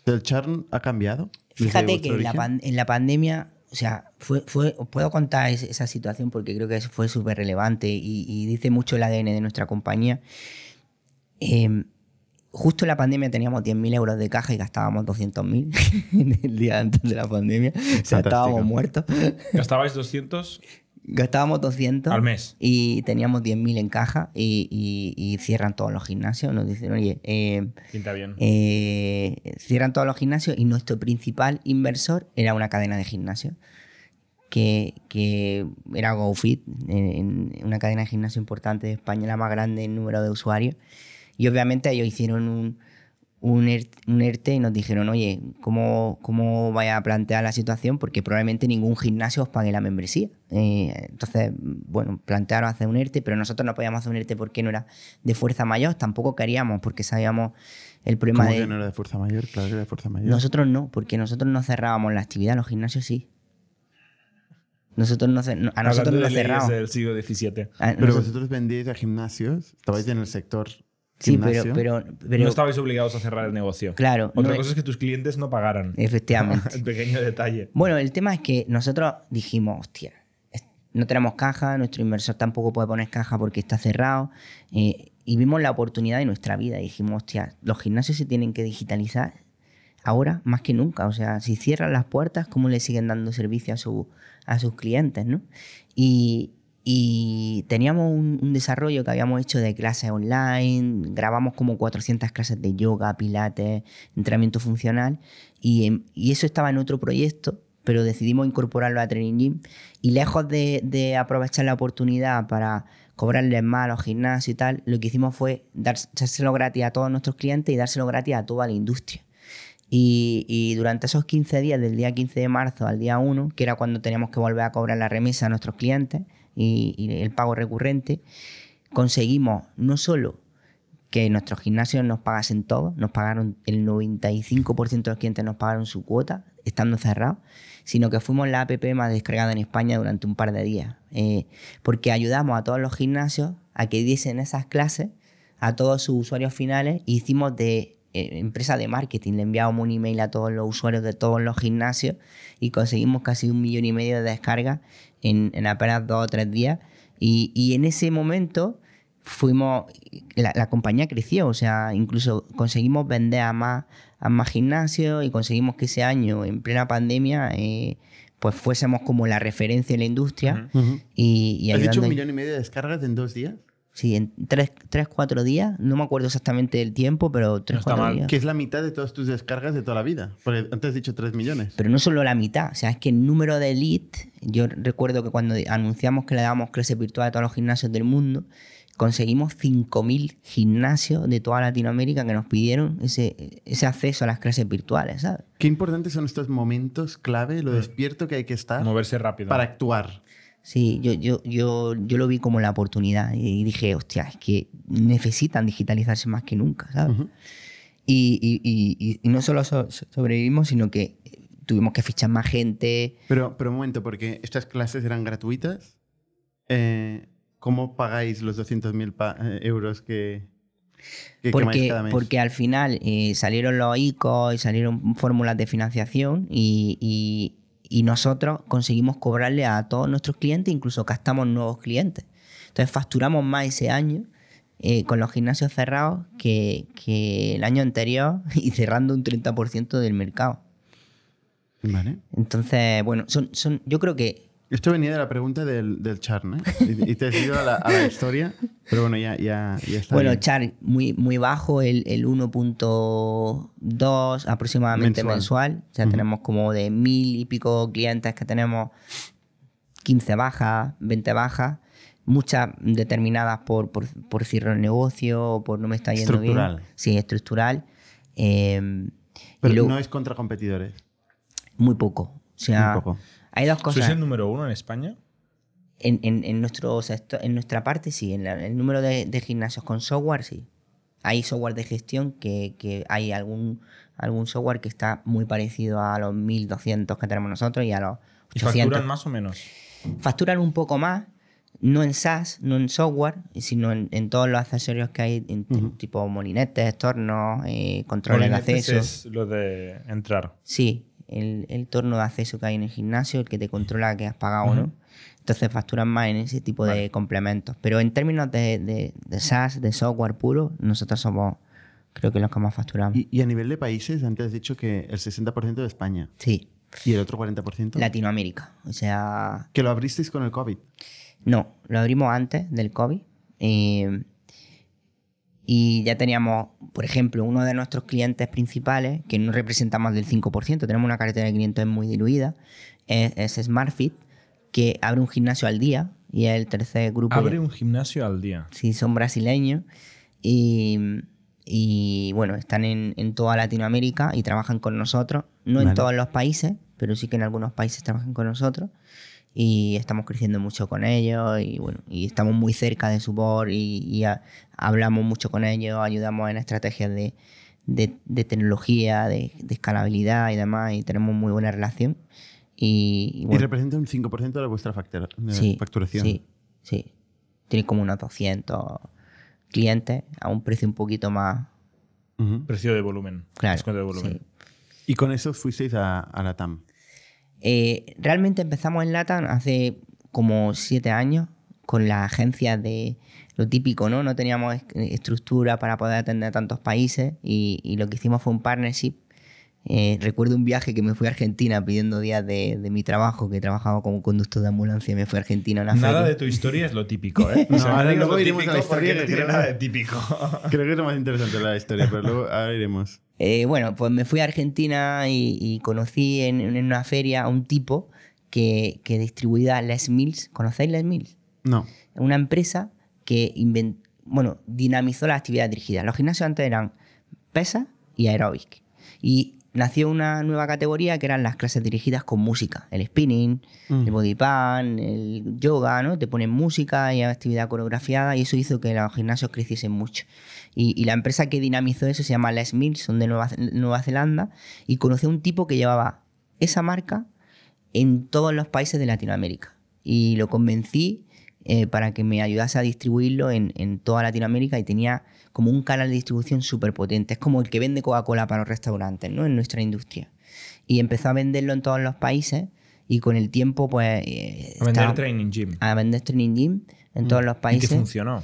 Speaker 1: ¿El churn ha cambiado?
Speaker 4: Fíjate que en la, pan- en la pandemia, o sea, fue, fue, os puedo contar es- esa situación porque creo que eso fue súper relevante y, y dice mucho el ADN de nuestra compañía. Eh, justo en la pandemia teníamos 10.000 euros de caja y gastábamos 200.000 [LAUGHS] el día antes de la pandemia. O sea,
Speaker 1: Fantástico.
Speaker 4: estábamos muertos.
Speaker 5: ¿Gastabais 200
Speaker 4: Gastábamos 200
Speaker 5: al mes?
Speaker 4: y teníamos 10.000 en caja y, y- y cierran todos los gimnasios. Nos dicen, oye, eh,
Speaker 5: Pinta bien.
Speaker 4: eh, cierran todos los gimnasios y nuestro principal inversor era una cadena de gimnasios que, que era GoFit, en, en una cadena de gimnasio importante de España, la más grande en número de usuarios. Y obviamente ellos hicieron un, un ERTE y nos dijeron, oye, ¿cómo, ¿cómo vaya a plantear la situación? Porque probablemente ningún gimnasio os pague la membresía. Eh, entonces, bueno, plantearon hacer un ERTE, pero nosotros no podíamos hacer un ERTE porque no era de fuerza mayor, tampoco queríamos porque sabíamos el problema
Speaker 1: ¿Cómo
Speaker 4: de...
Speaker 1: que no era de fuerza mayor? Claro que era de fuerza mayor.
Speaker 4: Nosotros no, porque nosotros no cerrábamos la actividad, los gimnasios sí. Nosotros no, a nosotros no cerramos.
Speaker 5: del siglo XVII.
Speaker 4: A
Speaker 1: Pero
Speaker 4: nosotros-
Speaker 1: vosotros vendíais a gimnasios, estabais en el sector
Speaker 4: sí, pero, pero, pero
Speaker 5: no estabais obligados a cerrar el negocio.
Speaker 4: claro,
Speaker 5: Otra
Speaker 4: no-
Speaker 5: cosa es que tus clientes no pagaran.
Speaker 4: efectivamente. [LAUGHS]
Speaker 5: el pequeño detalle.
Speaker 4: Bueno, el tema es que nosotros dijimos, hostia, no tenemos caja, nuestro inversor tampoco puede poner caja porque está cerrado. eh, y vimos la oportunidad de nuestra vida y dijimos, hostia, los gimnasios se tienen que digitalizar ahora más que nunca. O sea, si cierran las puertas, ¿cómo le siguen dando servicio a, su, a sus clientes? ¿no? Y, y teníamos un, un desarrollo que habíamos hecho de clases online, grabamos como 400 clases de yoga, pilates, entrenamiento funcional, y, en- y eso estaba en otro proyecto, pero decidimos incorporarlo a Training Gym, y lejos de, de aprovechar la oportunidad para cobrarles más a los gimnasios y tal, lo que hicimos fue dárselo gratis a todos nuestros clientes y dárselo gratis a toda la industria. Y, y durante esos 15 días, del día 15 de marzo al día 1, que era cuando teníamos que volver a cobrar la remesa a nuestros clientes y, el pago recurrente, conseguimos no solo que nuestros gimnasios nos pagasen todo, nos pagaron el 95% de los clientes nos pagaron su cuota, estando cerrados, sino que fuimos la app más descargada en España durante un par de días, Eh, porque ayudamos a todos los gimnasios a que diesen esas clases a todos sus usuarios finales y hicimos de empresa de marketing, le enviábamos un email a todos los usuarios de todos los gimnasios y conseguimos casi un millón y medio de descargas en, en apenas dos o tres días. Y, y en ese momento fuimos, la, la compañía creció, o sea, incluso conseguimos vender a más, a más gimnasios y conseguimos que ese año, en plena pandemia, eh, pues fuésemos como la referencia en la industria y, y
Speaker 1: ¿Has dicho un millón y medio de descargas en dos días?
Speaker 4: Sí, en tres, tres, cuatro días, no me acuerdo exactamente el tiempo, pero tres,
Speaker 5: No está
Speaker 4: cuatro
Speaker 5: mal.
Speaker 4: días.
Speaker 1: Que es la mitad de todas tus descargas de toda la vida. Porque antes has dicho 3 millones.
Speaker 4: Pero no solo la mitad, o sea, es que el número de leads, yo recuerdo que cuando anunciamos que le dábamos clases virtuales a todos los gimnasios del mundo, conseguimos 5.000 gimnasios de toda Latinoamérica que nos pidieron ese, ese acceso a las clases virtuales, ¿sabes?
Speaker 1: Qué importantes son estos momentos clave, lo despierto que hay que estar
Speaker 5: Moverse rápido.
Speaker 1: para actuar.
Speaker 4: Sí, yo, yo, yo, yo lo vi como la oportunidad y dije, hostia, es que necesitan digitalizarse más que nunca, ¿sabes?
Speaker 1: Ujú.
Speaker 4: y, y- y- y- y no solo so- sobrevivimos, sino que tuvimos que fichar más gente.
Speaker 1: Pero, pero un momento, porque estas clases eran gratuitas. Eh, ¿Cómo pagáis los 200.000 pa- eh, euros que, que
Speaker 4: Porque,
Speaker 1: cada mes?
Speaker 4: porque al final eh, salieron los ICO y salieron fórmulas de financiación y, y- nosotros conseguimos cobrarle a todos nuestros clientes, incluso captamos nuevos clientes. Entonces facturamos más ese año eh, con los gimnasios cerrados que, que el año anterior [LAUGHS] y cerrando un 30% del mercado.
Speaker 1: Vale.
Speaker 4: Entonces, bueno, son, son, yo creo que
Speaker 1: Esto venía de la pregunta del, del Charn, ¿eh? Y, te has ido a la, a la historia. Pero bueno, ya, ya, ya está.
Speaker 4: Bueno,
Speaker 1: bien.
Speaker 4: Char, muy, muy bajo, el, el 1.2 aproximadamente
Speaker 1: Mensual.
Speaker 4: mensual. O sea, tenemos como de mil y pico clientes que tenemos 15 bajas, 20 bajas, muchas determinadas por, por, por cierre el negocio, o por no me está yendo
Speaker 1: Estructural.
Speaker 4: bien. Sí, estructural. Eh,
Speaker 1: Pero
Speaker 4: luego,
Speaker 1: no es contra competidores.
Speaker 4: muy poco. O sea,
Speaker 1: Muy poco.
Speaker 4: Hay dos cosas.
Speaker 5: ¿Sois el número uno en España?
Speaker 4: En, en- en nuestro sector- en nuestra parte, sí. En la- el número de, de gimnasios con software, sí. Hay software de gestión que, que hay algún, algún software que está muy parecido a los 1200 que tenemos nosotros y a los
Speaker 5: ¿Y
Speaker 4: 800.
Speaker 5: facturan más o menos?
Speaker 4: Facturan un poco más, no en SaaS, no en software, sino en, en todos los accesorios que hay, en, tipo molinetes, tornos, eh, controles de acceso.
Speaker 5: es lo de entrar.
Speaker 4: Sí, el, el torno de acceso que hay en el gimnasio, el que te controla que has pagado o no. Entonces facturan más en ese tipo
Speaker 5: Vale.
Speaker 4: de complementos. Pero en términos de, de, de SaaS, de software puro, nosotros somos, creo que los que más facturamos.
Speaker 1: Y, y a nivel de países, antes has dicho que el 60% de España
Speaker 4: sí,
Speaker 1: y el otro 40%.
Speaker 4: Latinoamérica. O sea,
Speaker 1: Que lo abristeis con el COVID.
Speaker 4: no, lo abrimos antes del COVID. eh, y ya teníamos, por ejemplo, uno de nuestros clientes principales, que no representa más del 5%, tenemos una cartera de clientes muy diluida, es, es SmartFit, que abre un gimnasio al día y es el tercer grupo.
Speaker 5: Abre un gimnasio al día.
Speaker 4: Sí, son brasileños. Y, y bueno, están en, en toda Latinoamérica y trabajan con nosotros, no en
Speaker 1: Vale.
Speaker 4: todos los países, pero sí que en algunos países trabajan con nosotros y estamos creciendo mucho con ellos y bueno, y estamos muy cerca de su board y, y a- hablamos mucho con ellos, ayudamos en estrategias de, de- de tecnología, de, de escalabilidad y demás y tenemos muy buena relación y, y
Speaker 1: Y
Speaker 4: bueno,
Speaker 1: representa un 5% de vuestra factura- de
Speaker 4: sí,
Speaker 1: facturación.
Speaker 4: Sí, sí. Tiene como unos 200 clientes a un precio un poquito más
Speaker 1: Ujú.
Speaker 5: Precio de volumen.
Speaker 4: claro.
Speaker 5: Descuento de volumen.
Speaker 4: sí.
Speaker 1: Y con eso fuisteis a, a la TAM.
Speaker 4: Eh, realmente empezamos en LATAM hace como siete años con la agencia de lo típico, ¿no? No teníamos es- estructura para poder atender a tantos países y, y lo que hicimos fue un partnership. Eh, recuerdo un viaje que me fui a Argentina pidiendo días de, de mi trabajo, que trabajaba como conductor de ambulancia y me fui a Argentina a una
Speaker 5: Nada
Speaker 4: feria.
Speaker 5: de tu historia es lo típico, ¿eh?
Speaker 1: No,
Speaker 5: O sea,
Speaker 1: ahora
Speaker 5: digas
Speaker 1: luego
Speaker 5: lo
Speaker 1: iremos a la historia,
Speaker 5: no
Speaker 1: que
Speaker 5: tiene
Speaker 1: creo-
Speaker 5: nada de típico.
Speaker 1: Creo que es lo más interesante la historia, pero luego ahora iremos.
Speaker 4: Eh, bueno, pues me fui a Argentina y, y conocí en, en una feria a un tipo que, que distribuía Les Mills. ¿Conocéis Les Mills?
Speaker 1: No.
Speaker 4: Una empresa que bueno, dinamizó las actividades dirigidas. Los gimnasios antes eran pesas y aeróbic. Y nació una nueva categoría que eran las clases dirigidas con música. El spinning,
Speaker 1: Mm.
Speaker 4: el body pan, el yoga, ¿no? Te ponen música y actividad coreografiada y eso hizo que los gimnasios creciesen mucho. Y, y la empresa que dinamizó eso se llama Les Mills, son de Nueva, Nueva Zelanda, y conocí a un tipo que llevaba esa marca en todos los países de Latinoamérica. Y lo convencí eh, para que me ayudase a distribuirlo en, en toda Latinoamérica y tenía como un canal de distribución súper potente. Es como el que vende Coca-Cola para los restaurantes, ¿no? En nuestra industria. Y empezó a venderlo en todos los países y con el tiempo, pues... eh,
Speaker 5: A vender training gym.
Speaker 4: a vender Training Gym en todos los
Speaker 5: Y que
Speaker 4: países.
Speaker 5: funcionó.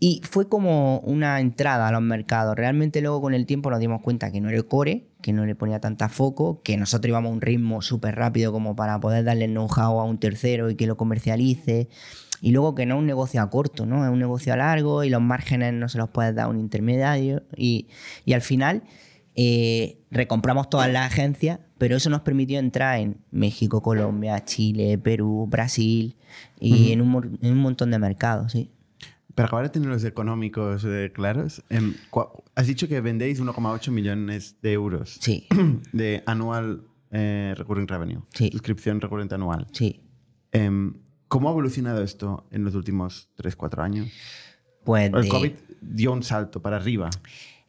Speaker 4: Y fue como una entrada a los mercados. Realmente luego con el tiempo nos dimos cuenta que no era core, que no le ponía tanta foco, que nosotros íbamos a un ritmo súper rápido como para poder darle el know-how a un tercero y que lo comercialice. Y luego que no es un negocio a corto, ¿no? Es un negocio a largo y los márgenes no se los puedes dar a un intermediario. Y, y al final eh, recompramos todas las agencias, pero eso nos permitió entrar en México, Colombia, Chile, Perú, Brasil y en, un, en un montón de mercados, sí.
Speaker 1: Para acabar de tener los económicos eh, claros, em, cua- has dicho que vendéis 1,8 millones de euros
Speaker 4: Sí, [CLEARS THROAT]
Speaker 1: de anual eh, recurring revenue,
Speaker 4: Sí.
Speaker 1: suscripción recurrente anual.
Speaker 4: sí.
Speaker 1: ¿Cómo ha evolucionado esto en los últimos 3-4 años?
Speaker 4: Pues
Speaker 1: El
Speaker 4: de-
Speaker 1: COVID dio un salto para arriba.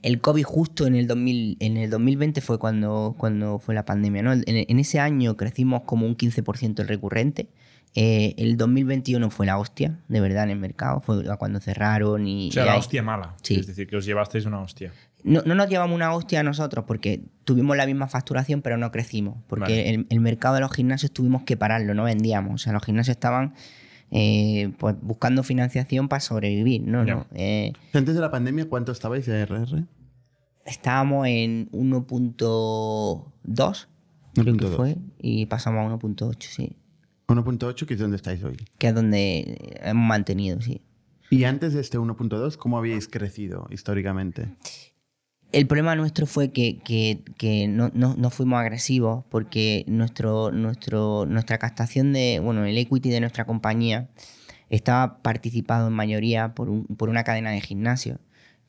Speaker 4: el COVID justo en el, 2000, en el 2020 fue cuando, cuando fue la pandemia. ¿no? En, en ese año crecimos como un 15% el recurrente. Eh, el 2021 fue la hostia, de verdad, en el mercado. Fue cuando cerraron y...
Speaker 5: O sea,
Speaker 4: y
Speaker 5: la hostia mala.
Speaker 4: Sí.
Speaker 5: Es decir, que os llevasteis una hostia.
Speaker 4: No, no nos llevamos una hostia a nosotros porque tuvimos la misma facturación, pero no crecimos. Porque
Speaker 5: Vale.
Speaker 4: el, el mercado de los gimnasios tuvimos que pararlo, no vendíamos. O sea, los gimnasios estaban eh, pues, buscando financiación para sobrevivir. ¿no? ¿no? Eh,
Speaker 1: Antes de la pandemia, ¿cuánto estabais de RR?
Speaker 4: estábamos en 1.2, creo que
Speaker 1: 1.2.
Speaker 4: fue, y pasamos a 1.8, sí.
Speaker 1: 1.8, que es donde estáis hoy.
Speaker 4: Que es donde hemos mantenido, sí.
Speaker 1: Y antes de este 1.2, ¿cómo habíais crecido históricamente?
Speaker 4: El problema nuestro fue que, que- que no, no- no fuimos agresivos porque nuestro, nuestro, nuestra captación de, bueno, el equity de nuestra compañía estaba participado en mayoría por, un- por una cadena de gimnasios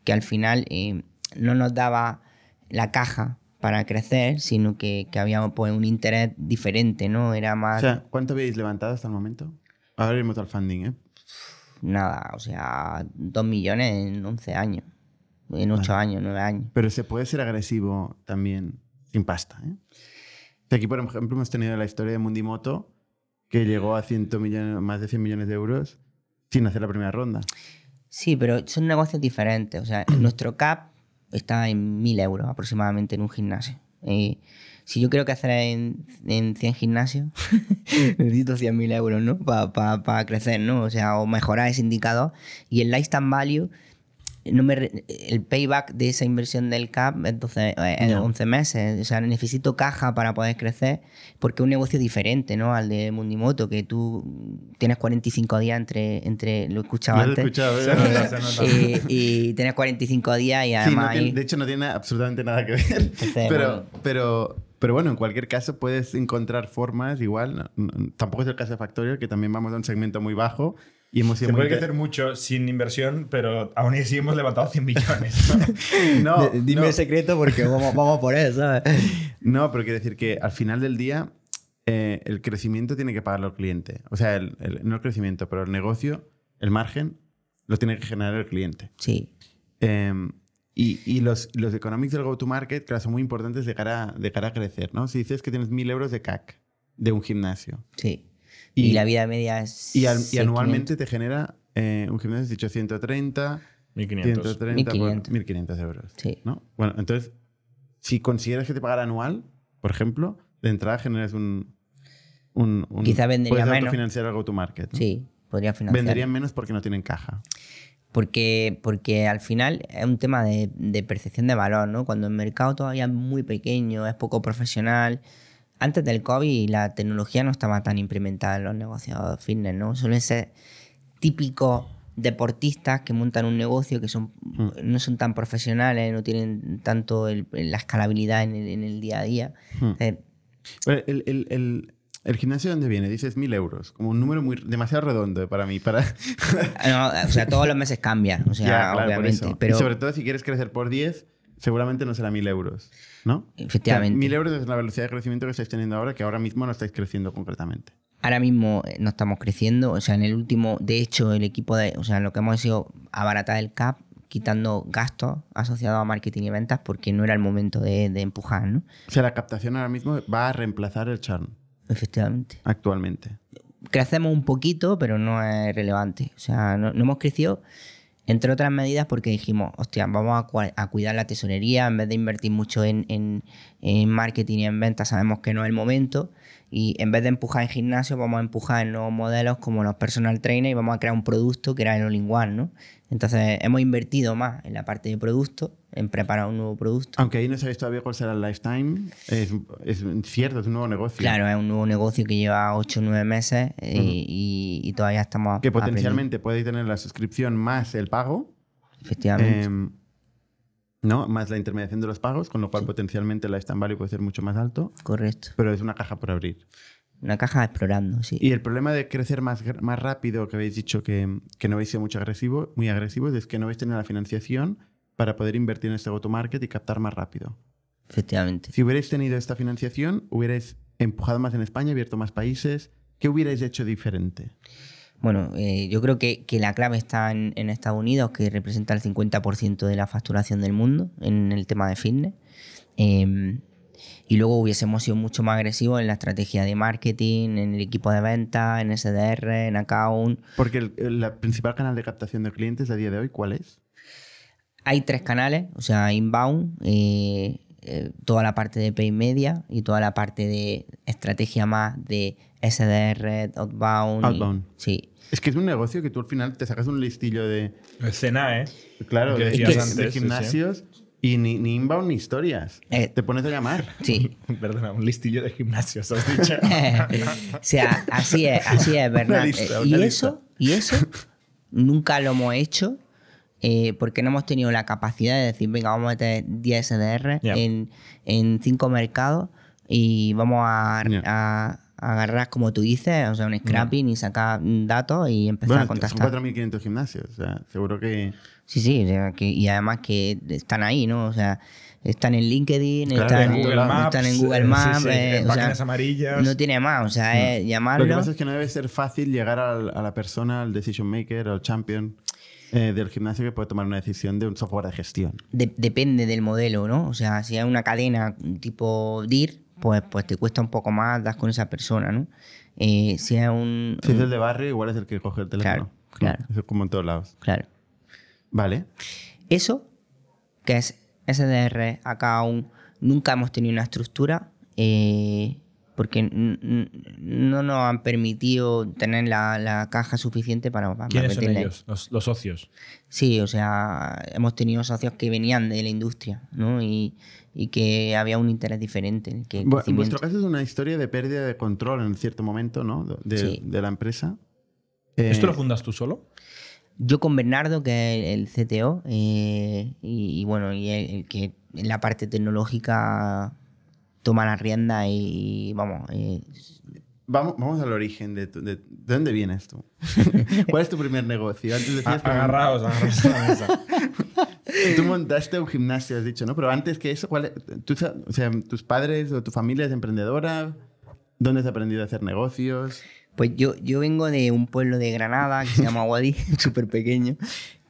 Speaker 4: que al final eh, no nos daba la caja para crecer, sino que, que había pues, un interés diferente, ¿no? Era
Speaker 1: O
Speaker 4: más
Speaker 1: sea, ¿cuánto habéis levantado hasta el momento? Ahora iremos al funding, ¿eh?
Speaker 4: nada, o sea, 2 millones en 11 años, en 8 años, 9 años.
Speaker 1: Pero se puede ser agresivo también sin pasta, ¿eh? Aquí, por ejemplo, hemos tenido la historia de Mundimoto, que llegó a 100 millones, más de 100 millones de euros sin hacer la primera ronda.
Speaker 4: Sí, pero son negocios diferentes. O sea, nuestro CAP está en 1.000 euros aproximadamente en un gimnasio. Eh, si yo quiero que hacer en, en 100 gimnasios, [LAUGHS] necesito 100.000 euros, ¿no? Para crecer, ¿no? O sea, o mejorar ese indicador. Y el lifetime value, no me el payback de esa inversión del CAP es 12, eh, es
Speaker 1: Ya.
Speaker 4: 11 meses. O sea, necesito caja para poder crecer porque es un negocio diferente, ¿no? Al de Mundimoto, que tú tienes 45 días entre, entre lo escuchaba antes.
Speaker 1: escuchado, [LAUGHS] ¿eh?
Speaker 4: Eh, y tienes 45 días y
Speaker 1: Sí, no
Speaker 4: además
Speaker 1: tiene-
Speaker 4: ahí-
Speaker 1: de hecho no tiene absolutamente nada que ver. [LAUGHS]
Speaker 4: Entonces,
Speaker 1: pero,
Speaker 4: bueno.
Speaker 1: pero, pero bueno, en cualquier caso puedes encontrar formas igual. no- no- tampoco es el caso de Factorial, que también vamos a un segmento muy bajo, Y hemos
Speaker 5: Se
Speaker 1: muy
Speaker 5: puede hacer mucho sin inversión, pero aún así hemos levantado 100 millones. [LAUGHS]
Speaker 1: No,
Speaker 4: D- Dime
Speaker 1: no.
Speaker 4: el secreto porque vamos, vamos por eso, ¿sabes?
Speaker 1: No, pero quiero decir que al final del día eh, el crecimiento tiene que pagarlo el cliente. O sea, el- el- no el crecimiento, pero el negocio, el margen, lo tiene que generar el cliente.
Speaker 4: Sí,
Speaker 1: Eh, y y los, los economics del go-to-market, claro, son muy importantes de cara, de cara a crecer, ¿no? Si dices que tienes 1.000 euros de CAC de un gimnasio
Speaker 4: sí.
Speaker 1: Y-
Speaker 4: Y, la vida media es.
Speaker 1: y, al- y
Speaker 4: 600.
Speaker 1: anualmente te genera eh, un gimnasio, has dicho 130,
Speaker 5: 1500.
Speaker 1: 130 por
Speaker 4: 1500.
Speaker 1: 1.500 euros.
Speaker 4: Sí.
Speaker 1: ¿no? Bueno, entonces, si consiguieras que te pagara anual, por ejemplo, de entrada generas un... un, un
Speaker 4: Quizá vendería
Speaker 1: puedes
Speaker 4: menos.
Speaker 1: autofinanciar el go-to-market. ¿no?
Speaker 4: Sí, podría financiar.
Speaker 1: Venderían menos porque no tienen caja.
Speaker 4: Porque, porque al final es un tema de, de percepción de valor, ¿no? Cuando el mercado todavía es muy pequeño, es poco profesional. Antes del COVID la tecnología no estaba tan implementada en los negocios fitness, ¿no? Suelen ser típicos deportistas que montan un negocio que son, no son tan profesionales, no tienen tanto el- la escalabilidad en el, en el día a día.
Speaker 1: Hmm.
Speaker 4: Eh,
Speaker 1: El, el, gimnasio, ¿dónde viene? Dices 1.000 euros. Como un número muy demasiado redondo para mí. Para... [LAUGHS]
Speaker 4: no, o sea, todos los meses cambia, o sea,
Speaker 1: Ya, claro,
Speaker 4: obviamente. Pero
Speaker 1: Y sobre todo si quieres crecer por 10, seguramente no será 1.000 euros. ¿No?
Speaker 4: Efectivamente.
Speaker 1: O sea, 1.000 euros es la velocidad de crecimiento que estáis teniendo ahora, que ahora mismo no estáis creciendo concretamente.
Speaker 4: Ahora mismo eh, no estamos creciendo, o sea, en el último, de hecho, el equipo de, o sea, lo que hemos hecho abaratar el CAP, quitando gastos asociados a marketing y ventas, porque no era el momento de, de empujar, ¿no?
Speaker 1: O sea, la captación ahora mismo va a reemplazar el churn
Speaker 4: Efectivamente.
Speaker 1: actualmente.
Speaker 4: Crecemos un poquito, pero no es relevante. O sea, no, no hemos crecido, entre otras medidas, porque dijimos, hostia, vamos a, a cuidar la tesorería, en vez de invertir mucho en, en- en marketing y en ventas, sabemos que no es el momento. Y en vez de empujar en gimnasio, vamos a empujar en nuevos modelos como los personal trainers y vamos a crear un producto que era el all-in-one, ¿no? Entonces, hemos invertido más en la parte de producto, en preparar un nuevo producto.
Speaker 1: Aunque ahí no sabéis todavía cuál será el lifetime, es, es cierto, es un nuevo negocio.
Speaker 4: Claro, es un nuevo negocio que lleva 8 o 9 meses eh, y, y todavía estamos
Speaker 1: Que potencialmente podéis tener la suscripción más el pago,
Speaker 4: Efectivamente.
Speaker 1: em, ¿no? más la intermediación de los pagos, con lo cual potencialmente el lifetime value puede ser mucho más alto,
Speaker 4: Correcto.
Speaker 1: pero es una caja por abrir.
Speaker 4: Una caja explorando, sí.
Speaker 1: Y el problema de crecer más, más rápido, que habéis dicho que, que no habéis sido mucho agresivo, muy agresivos, es que no habéis tenido la financiación para poder invertir en este go-to-market y captar más rápido.
Speaker 4: Efectivamente.
Speaker 1: Si hubierais tenido esta financiación, hubierais empujado más en España, abierto más países, ¿qué hubierais hecho diferente?
Speaker 4: Bueno, eh, yo creo que, que la clave está en, en Estados Unidos, que representa el 50% de la facturación del mundo en el tema de fitness. Eh, y luego hubiésemos sido mucho más agresivos en la estrategia de marketing, en el equipo de ventas, en SDR, en account.
Speaker 1: Porque el, el- la principal canal de captación de clientes a día de hoy, ¿cuál es?
Speaker 4: Hay tres canales, o sea, inbound, eh, eh, toda la parte de pay media y toda la parte de estrategia más de SDR, outbound. y-
Speaker 1: Outbound.
Speaker 4: sí.
Speaker 1: Es que es un negocio que tú al final te sacas un listillo de,
Speaker 5: Escena, ¿eh?
Speaker 1: claro,
Speaker 5: Que
Speaker 1: de,
Speaker 5: antes,
Speaker 1: de
Speaker 5: sí, sí.
Speaker 1: gimnasios y ni, ni inbound ni historias.
Speaker 4: Eh.
Speaker 1: te pones a llamar. [LAUGHS]
Speaker 4: Sí, [LAUGHS]
Speaker 5: Perdona, un listillo de gimnasios, has dicho. [LAUGHS]
Speaker 4: o sea, así es, así es, Bernard.
Speaker 1: Lista,
Speaker 4: Eh, y
Speaker 1: lista.
Speaker 4: eso, y eso nunca lo hemos hecho eh, porque no hemos tenido la capacidad de decir, venga, vamos a meter 10 SDR en, en cinco mercados y vamos a,
Speaker 1: Ya.
Speaker 4: a- a agarrar, como tú dices, o sea, un scrapping y sacar datos y empezar
Speaker 1: Bueno,
Speaker 4: a
Speaker 1: son
Speaker 4: contactar.
Speaker 1: 4.500 gimnasios. O sea, seguro que...
Speaker 4: Sí, sí, o sea, que- y además que están ahí, ¿no? O sea, están en LinkedIn,
Speaker 1: Claro,
Speaker 4: están,
Speaker 1: en
Speaker 5: Google Maps,
Speaker 4: están en Google
Speaker 5: eh, sí,
Speaker 4: Maps,
Speaker 5: sí,
Speaker 4: eh,
Speaker 5: en
Speaker 4: o sea,
Speaker 5: páginas amarillas.
Speaker 4: no tiene más, o sea, es llamarlo.
Speaker 1: Lo que pasa es que no debe ser fácil llegar al- a la persona, al decision maker, al champion eh, del gimnasio que puede tomar una decisión de un software de gestión.
Speaker 4: De- depende del modelo, ¿no? O sea, si es una cadena tipo DIR, pues, pues te cuesta un poco más dar con esa persona, ¿no? Eh, si es un...
Speaker 1: Si es el de barrio, igual es el que coge el teléfono.
Speaker 4: Claro, claro.
Speaker 1: Eso es como en todos lados.
Speaker 4: Claro.
Speaker 1: Vale.
Speaker 4: Eso, que es SDR, account, nunca hemos tenido una estructura eh, porque no nos han permitido tener la, la caja suficiente para, para
Speaker 5: ¿Quiénes son ellos? Los, los socios.
Speaker 4: Sí, o sea, hemos tenido socios que venían de la industria, ¿no? Y, y que había un interés diferente. en el que el
Speaker 1: Bu- en
Speaker 4: crecimiento-
Speaker 1: vuestro caso es una historia de pérdida de control en cierto momento, ¿no? De,
Speaker 4: Sí.
Speaker 1: de la empresa. Eh,
Speaker 5: ¿Esto lo fundas tú solo?
Speaker 4: Yo con Bernardo, que es el, el CTO, eh, y, y bueno, y el, el que en la parte tecnológica toma la rienda y, vamos, eh,
Speaker 1: Vamos, vamos al origen de, tu- de, ¿de dónde vienes [LAUGHS] tú. ¿Cuál es tu primer negocio? Antes
Speaker 5: A-
Speaker 1: decías
Speaker 5: Agarraos, agarraos a la mesa. [LAUGHS]
Speaker 1: tú montaste un gimnasio, has dicho, ¿no? Pero antes que eso, ¿cuál tú o sea, ¿tus padres o tu familia es emprendedora? ¿Dónde has aprendido a hacer negocios?
Speaker 4: Pues yo, yo vengo de un pueblo de Granada que se llama Guadí, [LAUGHS] súper pequeño,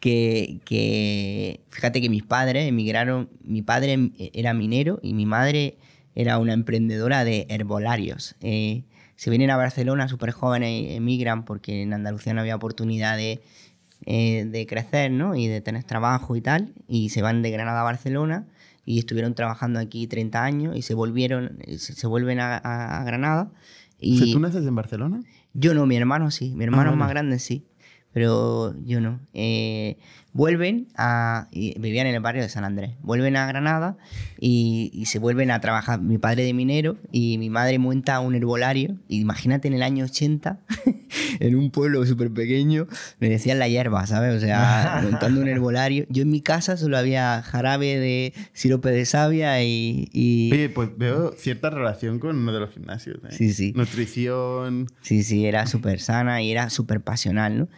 Speaker 4: que, que fíjate que mis padres emigraron, mi padre era minero y mi madre era una emprendedora de herbolarios. Eh, se vienen a Barcelona súper jóvenes y emigran porque en Andalucía no había oportunidad de, eh, de crecer ¿no? y de tener trabajo y tal, y se van de Granada a Barcelona y estuvieron trabajando aquí 30 años y se volvieron, se, se vuelven a, a- a Granada. Y,
Speaker 1: O sea, ¿Tú naces en Barcelona?
Speaker 4: yo no, mi hermano sí, mi hermano
Speaker 1: vale.
Speaker 4: más grande sí, pero yo no. Eh, vuelven a. y vivían en el barrio de San Andrés. Vuelven a Granada y, y se vuelven a trabajar. Mi padre de minero y mi madre monta un herbolario. Imagínate en el año 80, [LAUGHS] en un pueblo súper pequeño, me decían la hierba, ¿sabes? O sea, [LAUGHS] montando un herbolario. Yo en mi casa solo había jarabe de sirope de savia y. y-
Speaker 1: Oye, pues veo cierta relación con uno de los gimnasios. ¿eh?
Speaker 4: Sí, sí.
Speaker 1: Nutrición.
Speaker 4: Sí, sí, era súper sana y era súper pasional, ¿no?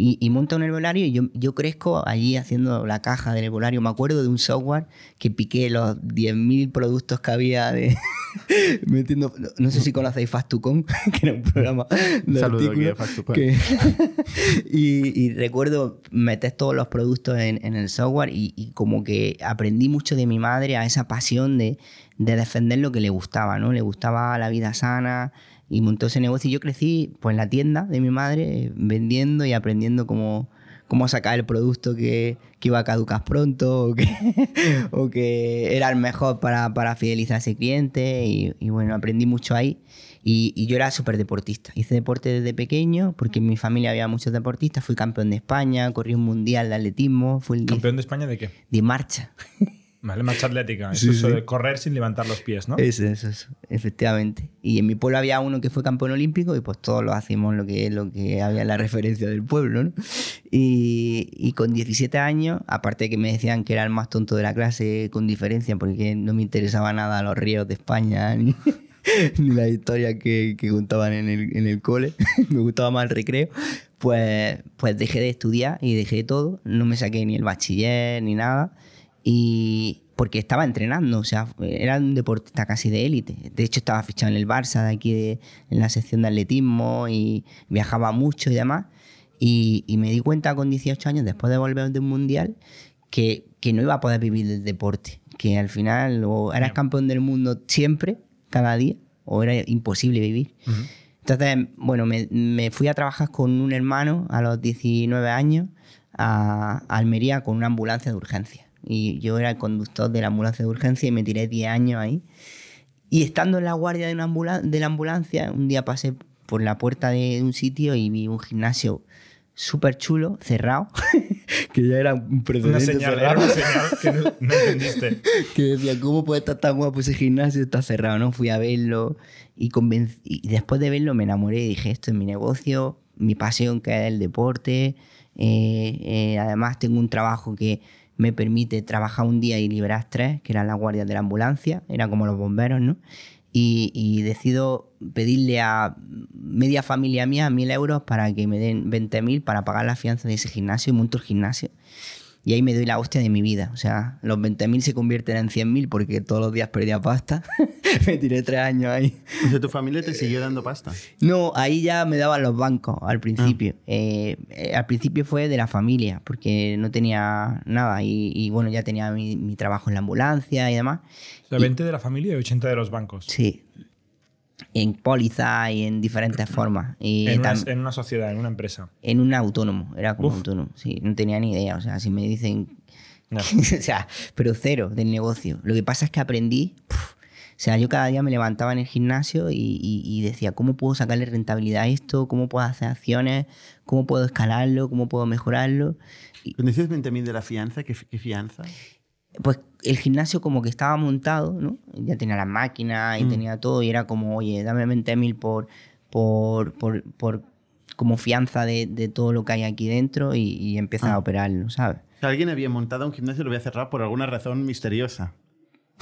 Speaker 4: Y, y monta un herbolario y yo, yo crezco allí haciendo la caja del herbolario. Me acuerdo de un software que piqué los 10.000 productos que había de... [LAUGHS] metiendo... No, no sé si conocéis Fast2Con, [LAUGHS] que era un programa de artículos
Speaker 1: Fast2Con.
Speaker 4: que- [LAUGHS] y, y recuerdo meter todos los productos en, en el software y, y como que aprendí mucho de mi madre a esa pasión de, de defender lo que le gustaba, ¿no? Le gustaba la vida sana y montó ese negocio y yo crecí pues en la tienda de mi madre vendiendo y aprendiendo cómo, cómo sacar el producto que, que iba a caducar pronto o que, [LAUGHS] o que era el mejor para, para fidelizar a ese cliente y, y bueno, aprendí mucho ahí. Y, y yo era súper deportista. Hice deporte desde pequeño porque en mi familia había muchos deportistas. Fui campeón de España, corrí un mundial de atletismo, fui el
Speaker 5: ¿Campeón de España de qué?
Speaker 4: de marcha. [LAUGHS]
Speaker 5: Vale, marcha atlética.
Speaker 4: Sí,
Speaker 5: Eso,
Speaker 4: sí.
Speaker 5: de correr sin levantar los pies, ¿no?
Speaker 4: Eso, eso, eso, efectivamente. Y en mi pueblo había uno que fue campeón olímpico y pues todos lo hacíamos lo que, lo que había en la referencia del pueblo, ¿no? Y, y con 17 años, aparte de que me decían que era el más tonto de la clase con diferencia porque no me interesaba nada los ríos de España [LAUGHS] ni, ni las historias que, que contaban en el, en el cole, [LAUGHS] me gustaba más el recreo, pues, pues dejé de estudiar y dejé todo, no me saqué ni el bachiller ni nada y porque estaba entrenando, o sea, era un deportista casi de élite. De hecho, estaba fichado en el Barça, de aquí de- en la sección de atletismo y viajaba mucho y demás. Y, y me di cuenta con 18 años, después de volver de un mundial, que, que no iba a poder vivir del deporte. Que al final o eras campeón del mundo siempre, cada día, o era imposible vivir. Entonces, bueno, me, me fui a trabajar con un hermano a los 19 años a, a Almería con una ambulancia de urgencia. Y yo era el conductor de la ambulancia de urgencia y me tiré 10 años ahí. Y estando en la guardia de, una ambula- de la ambulancia, un día pasé por la puerta de un sitio y vi un gimnasio súper chulo, cerrado, [LAUGHS] que ya era un precedente
Speaker 5: Una señal,
Speaker 4: cerrado
Speaker 5: una señal que no, no [LAUGHS] entendiste.
Speaker 4: que decía, ¿cómo puede estar tan guapo ese gimnasio? Está cerrado, ¿no? Fui a verlo y, y después de verlo me enamoré y dije, esto es mi negocio, mi pasión que es el deporte. eh, eh, además tengo un trabajo que me permite trabajar un día y liberar tres, que eran las guardias de la ambulancia, era como los bomberos, ¿no? Y, y decido pedirle a media familia mía mil euros para que me den 20.000 para pagar la fianza de ese gimnasio y monto el gimnasio. Y ahí me doy la hostia de mi vida. O sea, los 20.000 se convierten en 100.000 porque todos los días perdía pasta. [LAUGHS] me tiré tres años ahí.
Speaker 1: O sea, tu familia te siguió dando pasta.
Speaker 4: No, ahí ya me daban los bancos al principio. Eh, eh, al principio fue de la familia, porque no tenía nada. Y, y bueno, ya tenía mi, mi trabajo en la ambulancia y demás.
Speaker 5: O sea, 20 de la familia y 80 de los bancos.
Speaker 4: Sí. En póliza y en diferentes formas. Y
Speaker 5: En una, en una sociedad, en una empresa.
Speaker 4: en un autónomo, era como
Speaker 5: Uf.
Speaker 4: autónomo. Sí, no tenía ni idea. O sea, si me dicen.
Speaker 5: Ya. [LAUGHS]
Speaker 4: o sea, pero cero del negocio. Lo que pasa es que aprendí. puf, o sea, yo cada día me levantaba en el gimnasio y, y- y decía, ¿cómo puedo sacarle rentabilidad a esto? ¿Cómo puedo hacer acciones? ¿Cómo puedo escalarlo? ¿Cómo puedo mejorarlo? Y,
Speaker 1: Cuando dices 20.000 de la fianza, ¿qué, qué fianza?
Speaker 4: Pues el gimnasio como que estaba montado, ¿no? Ya tenía las máquinas y
Speaker 1: Mm.
Speaker 4: tenía todo y era como, oye, dame 20.000 por, por, por, por como fianza de, de todo lo que hay aquí dentro y, y empieza
Speaker 1: Ah.
Speaker 4: a operarlo, ¿sabes?
Speaker 1: Alguien había montado un gimnasio y lo había cerrado por alguna razón misteriosa.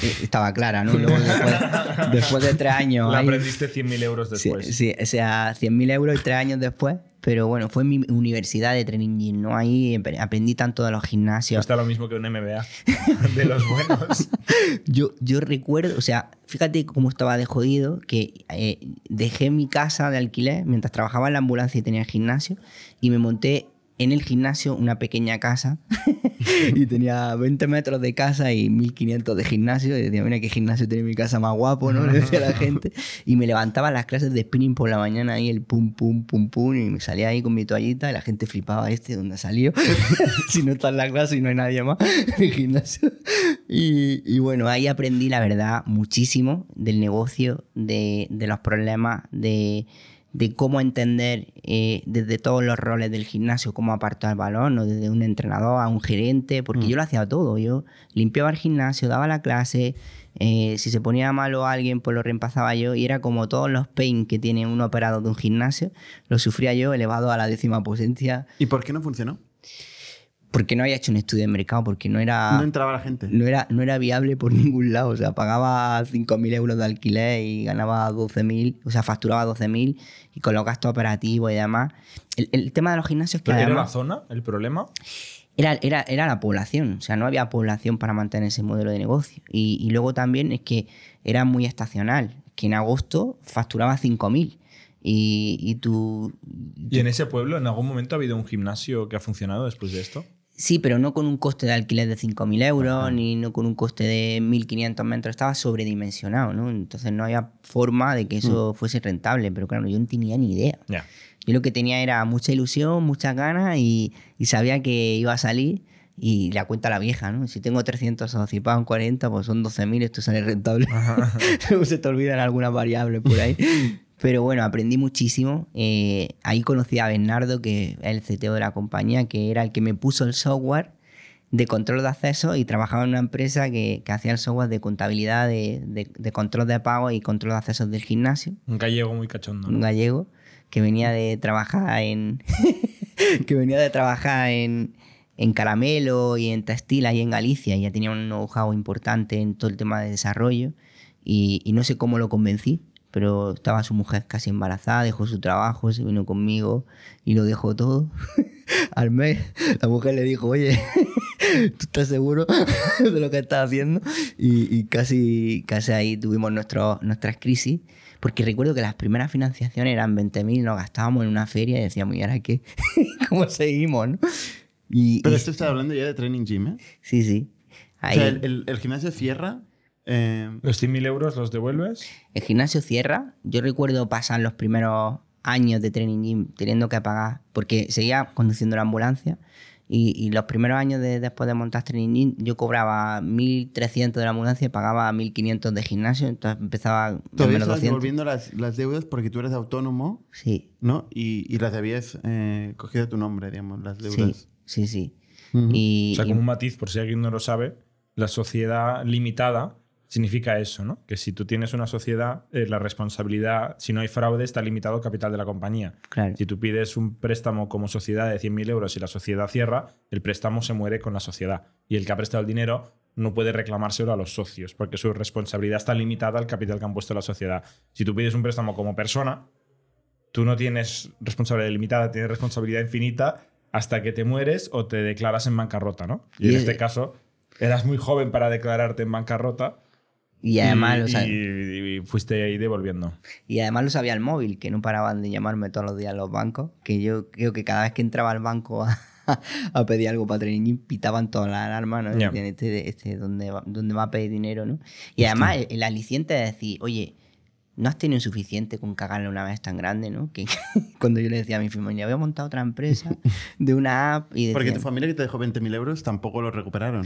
Speaker 4: Eh, Estaba clara, ¿no? Luego después, [LAUGHS] después de tres años.
Speaker 5: La aprendiste 100.000 euros después.
Speaker 4: sí, o sea, 100.000 euros y tres años después. Pero bueno, fue en mi universidad de training ¿no? Ahí ap- aprendí tanto de los gimnasios.
Speaker 5: Está lo mismo que un MBA [LAUGHS] de los buenos. [LAUGHS]
Speaker 4: Yo, yo recuerdo, o sea, fíjate cómo estaba de jodido, que eh, dejé mi casa de alquiler mientras trabajaba en la ambulancia y tenía el gimnasio y me monté en el gimnasio una pequeña casa [LAUGHS] y tenía 20 metros de casa y 1500 de gimnasio y decía, mira qué gimnasio tiene mi casa más guapo, ¿no? [LAUGHS] Decía la gente. Y me levantaba las clases de spinning por la mañana ahí el pum pum pum pum y me salía ahí con mi toallita y la gente flipaba este dónde salió [LAUGHS] si no está en la clase y no hay nadie más en el gimnasio. Y, y bueno ahí aprendí la verdad muchísimo del negocio de, de los problemas de de cómo entender eh, desde todos los roles del gimnasio cómo apartar el balón, ¿no? desde un entrenador a un gerente, porque yo lo hacía todo. Yo limpiaba el gimnasio, daba la clase, eh, si se ponía malo alguien, pues lo reemplazaba yo, y era como todos los pain que tiene un operado de un gimnasio, lo sufría yo elevado a la décima potencia,
Speaker 1: ¿Y por qué no funcionó?
Speaker 4: Porque no había hecho un estudio de mercado, porque no era
Speaker 1: No entraba la gente.
Speaker 4: no era, no era viable por ningún lado. O sea, pagaba 5.000 euros de alquiler y ganaba 12.000, o sea, facturaba 12.000 y con los gastos operativos y demás. El, el tema de los gimnasios que
Speaker 5: ¿Pero ¿Era la zona el problema?
Speaker 4: era, era, era la población. O sea, no había población para mantener ese modelo de negocio. Y, y luego también es que era muy estacional. Que en agosto facturaba 5.000 y, y tú...
Speaker 5: ¿Y en ese pueblo en algún momento ha habido un gimnasio que ha funcionado después de esto?
Speaker 4: Sí, pero no con un coste de alquiler de 5.000 euros, ni no con un coste de 1.500 metros. Estaba sobredimensionado, ¿no? Entonces no había forma de que eso fuese rentable. Pero claro, yo no tenía ni idea.
Speaker 5: Ya.
Speaker 4: Yo lo que tenía era mucha ilusión, muchas ganas y, y sabía que iba a salir. Y la cuenta la vieja, ¿no? Si tengo 300 socios y pagan 40, pues son 12.000, esto sale rentable. [LAUGHS] Se te olvidan algunas variables por ahí. [LAUGHS] Pero bueno, aprendí muchísimo. Eh, ahí conocí a Bernardo, que es el CTO de la compañía, que era el que me puso el software de control de acceso y trabajaba en una empresa que, que hacía el software de contabilidad, de, de- de control de pago y control de accesos del gimnasio
Speaker 5: Un gallego muy cachondo.
Speaker 4: un
Speaker 5: ¿no?
Speaker 4: gallego que venía de trabajar en [LAUGHS] que venía de trabajar en, en caramelo y en textil ahí en Galicia y ya tenía un know-how importante en todo el tema de desarrollo y, y no sé cómo lo convencí pero estaba su mujer casi embarazada, dejó su trabajo, se vino conmigo y lo dejó todo. [LAUGHS] Al mes la mujer le dijo, oye, [LAUGHS] ¿tú estás seguro [LAUGHS] de lo que estás haciendo? Y, y casi, casi ahí tuvimos nuestro, nuestras crisis, porque recuerdo que las primeras financiaciones eran 20.000, nos gastábamos en una feria y decíamos, ¿y ahora qué? ¿Cómo seguimos? no? Y,
Speaker 1: Pero
Speaker 4: y-
Speaker 1: esto está hablando ya de training gym, ¿eh?
Speaker 4: sí, sí.
Speaker 1: O
Speaker 4: Ahí,
Speaker 1: sea,
Speaker 4: el,
Speaker 1: el, el- el gimnasio cierra. Eh,
Speaker 5: ¿Los 100.000 euros los devuelves?
Speaker 4: gimnasio cierra. Yo recuerdo pasar los primeros años de training gym teniendo que pagar, porque seguía conduciendo la ambulancia. Y, y los primeros años de- después de montar training gym, yo cobraba 1.300 de la ambulancia y pagaba 1.500 de gimnasio. Entonces empezaba con
Speaker 1: todavía
Speaker 4: menos
Speaker 1: estabas
Speaker 4: 200.
Speaker 1: devolviendo las, las deudas porque tú eres autónomo,
Speaker 4: Sí,
Speaker 1: ¿no? Y, y las habías eh, cogido a tu nombre, digamos, las deudas.
Speaker 4: sí, sí, sí.
Speaker 1: Ujú.
Speaker 4: Y,
Speaker 5: O sea,
Speaker 4: y-
Speaker 5: como un matiz, por si alguien no lo sabe, la sociedad limitada significa eso, ¿no? Que si tú tienes una sociedad, eh, la responsabilidad, si no hay fraude, está limitado al capital de la compañía.
Speaker 4: claro.
Speaker 5: Si tú pides un préstamo como sociedad de 100.000 euros y la sociedad cierra, el préstamo se muere con la sociedad. Y el que ha prestado el dinero no puede reclamárselo a los socios, porque su responsabilidad está limitada al capital que han puesto la sociedad. Si tú pides un préstamo como persona, tú no tienes responsabilidad limitada, tienes responsabilidad infinita hasta que te mueres o te declaras en bancarrota, ¿no? Y,
Speaker 4: Y
Speaker 5: en
Speaker 4: es-
Speaker 5: este caso, eras muy joven para declararte en bancarrota
Speaker 4: Y además,
Speaker 5: y,
Speaker 4: lo sab-
Speaker 5: y- y fuiste ahí devolviendo.
Speaker 4: y además lo sabía el móvil, que no paraban de llamarme todos los días los bancos, que yo creo que cada vez que entraba al banco [LAUGHS] a, a pedir algo para gym, pitaban todas las alarmas, ¿no?
Speaker 5: Ya.
Speaker 4: Decían, Este, este ¿dónde, va, ¿dónde va a pedir dinero, no? Y además el, el aliciente de decir, oye, no has tenido suficiente con cagarle una vez tan grande, ¿no? Que [LAUGHS] cuando yo le decía a mi familia, voy a montar otra empresa de una app y
Speaker 1: Porque tu
Speaker 4: decían,
Speaker 1: familia que te dejó 20.000 euros tampoco lo recuperaron.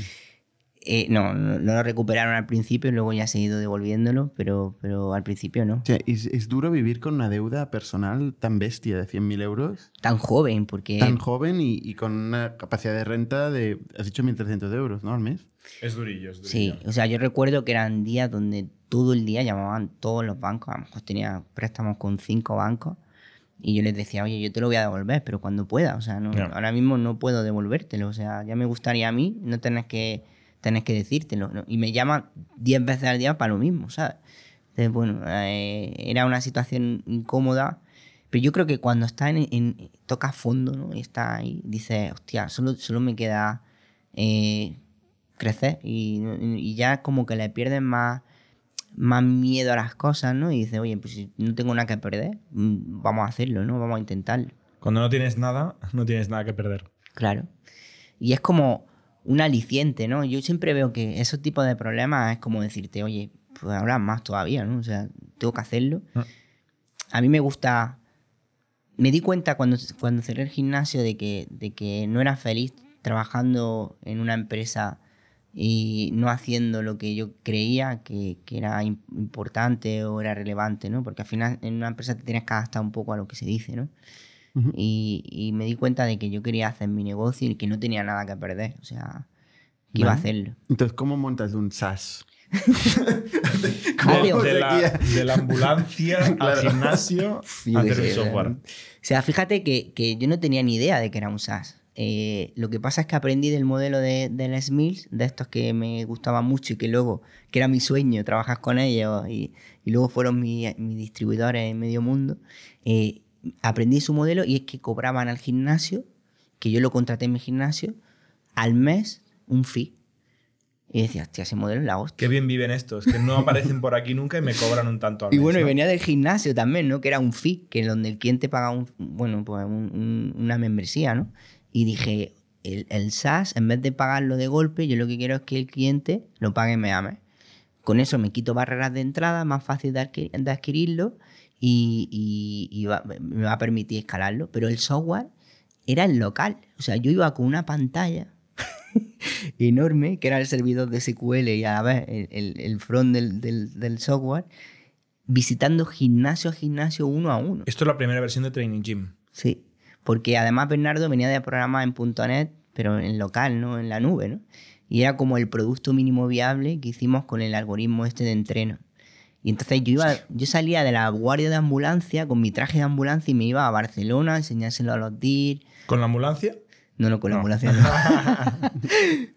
Speaker 4: Eh, no, no, no lo recuperaron al principio y luego ya se ha ido devolviéndolo, pero, pero al principio no.
Speaker 1: O sea, ¿es, es duro vivir con una deuda personal tan bestia de 100.000 euros,
Speaker 4: Tan joven, porque...
Speaker 1: tan joven y, y con una capacidad de renta de, has dicho 1.300 euros, ¿no? Al mes.
Speaker 5: Es durillo, es durillo.
Speaker 4: Sí, o sea, yo recuerdo que eran días donde todo el día llamaban todos los bancos, a lo mejor tenía préstamos con cinco bancos y yo les decía, oye, yo te lo voy a devolver, pero cuando pueda, o sea, no, ahora mismo no puedo devolvértelo, o sea, ya me gustaría a mí no tener que, tener que decírtelo, ¿no? y me llaman diez veces al día para lo mismo, ¿sabes? Entonces, bueno, eh, era una situación incómoda, pero yo creo que cuando estás en, en tocas fondo, ¿no? Y estás ahí, dices, hostia, solo, solo me queda eh, crecer y, y ya como que le pierdes más, más miedo a las cosas, ¿no? Y dices, oye, pues si no tengo nada que perder, mm, vamos a hacerlo, ¿no? Vamos a intentarlo.
Speaker 5: Cuando no tienes nada, no tienes nada que perder.
Speaker 4: Claro. Y es como un aliciente, ¿no? Yo siempre veo que esos tipos de problemas es como decirte, oye, pues ahora más todavía, ¿no? O sea, tengo que hacerlo.
Speaker 5: Ah.
Speaker 4: A mí me gusta... Me di cuenta cuando, cuando cerré el gimnasio de que, de que no era feliz trabajando en una empresa y no haciendo lo que yo creía que, que era im- importante o era relevante, ¿no? Porque al final en una empresa te tienes que adaptar un poco a lo que se dice, ¿no?
Speaker 1: Ujú.
Speaker 4: y, y me di cuenta de que yo quería hacer mi negocio y que no tenía nada que perder, o sea, que iba a hacerlo.
Speaker 1: Entonces, ¿cómo montas un SaaS? [LAUGHS]
Speaker 5: De la, de la ambulancia [LAUGHS] al
Speaker 1: Claro.
Speaker 5: gimnasio [LAUGHS]
Speaker 4: Yo
Speaker 5: a hacer un software.
Speaker 4: O sea, fíjate que, que yo no tenía ni idea de que era un SaaS. Eh, lo que pasa es que aprendí del modelo de, de Les Mills, de estos que me gustaban mucho y que luego, que era mi sueño, trabajar con ellos y, y luego fueron mi- mis distribuidores en medio mundo. Eh, aprendí su modelo y es que cobraban al gimnasio, que yo lo contraté en mi gimnasio, al mes un fee. Y decía, hostia, ese modelo es la hostia.
Speaker 5: Qué bien viven estos, que no aparecen por aquí nunca y me cobran un tanto al
Speaker 4: Y
Speaker 5: mes,
Speaker 4: bueno, y venía del gimnasio también, ¿no? Que era un fee, que donde el cliente paga un, bueno, pues un- un- una membresía, ¿no? Y dije, el, el SaaS, en vez de pagarlo de golpe, yo lo que quiero es que el cliente lo pague mes a mes. Con eso me quito barreras de entrada, más fácil de adquirirlo y, y- y va- me va a permitir escalarlo. Pero el software era el local. O sea, yo iba con una pantalla [LAUGHS] enorme, que era el servidor de SQL y a la vez el, el- el front del, del- del software, visitando gimnasio a gimnasio uno a uno.
Speaker 5: Esto es la primera versión de Training Gym.
Speaker 4: Sí, porque además Bernardo venía de programar en .NET, pero en local, ¿no? En la nube, ¿no? Y era como el producto mínimo viable que hicimos con el algoritmo este de entreno. Y entonces yo iba, yo salía de la guardia de ambulancia con mi traje de ambulancia y me iba a Barcelona a enseñárselo a los DIR.
Speaker 5: ¿Con la ambulancia?
Speaker 4: No, no, con la
Speaker 5: No.
Speaker 4: ambulancia no. [LAUGHS]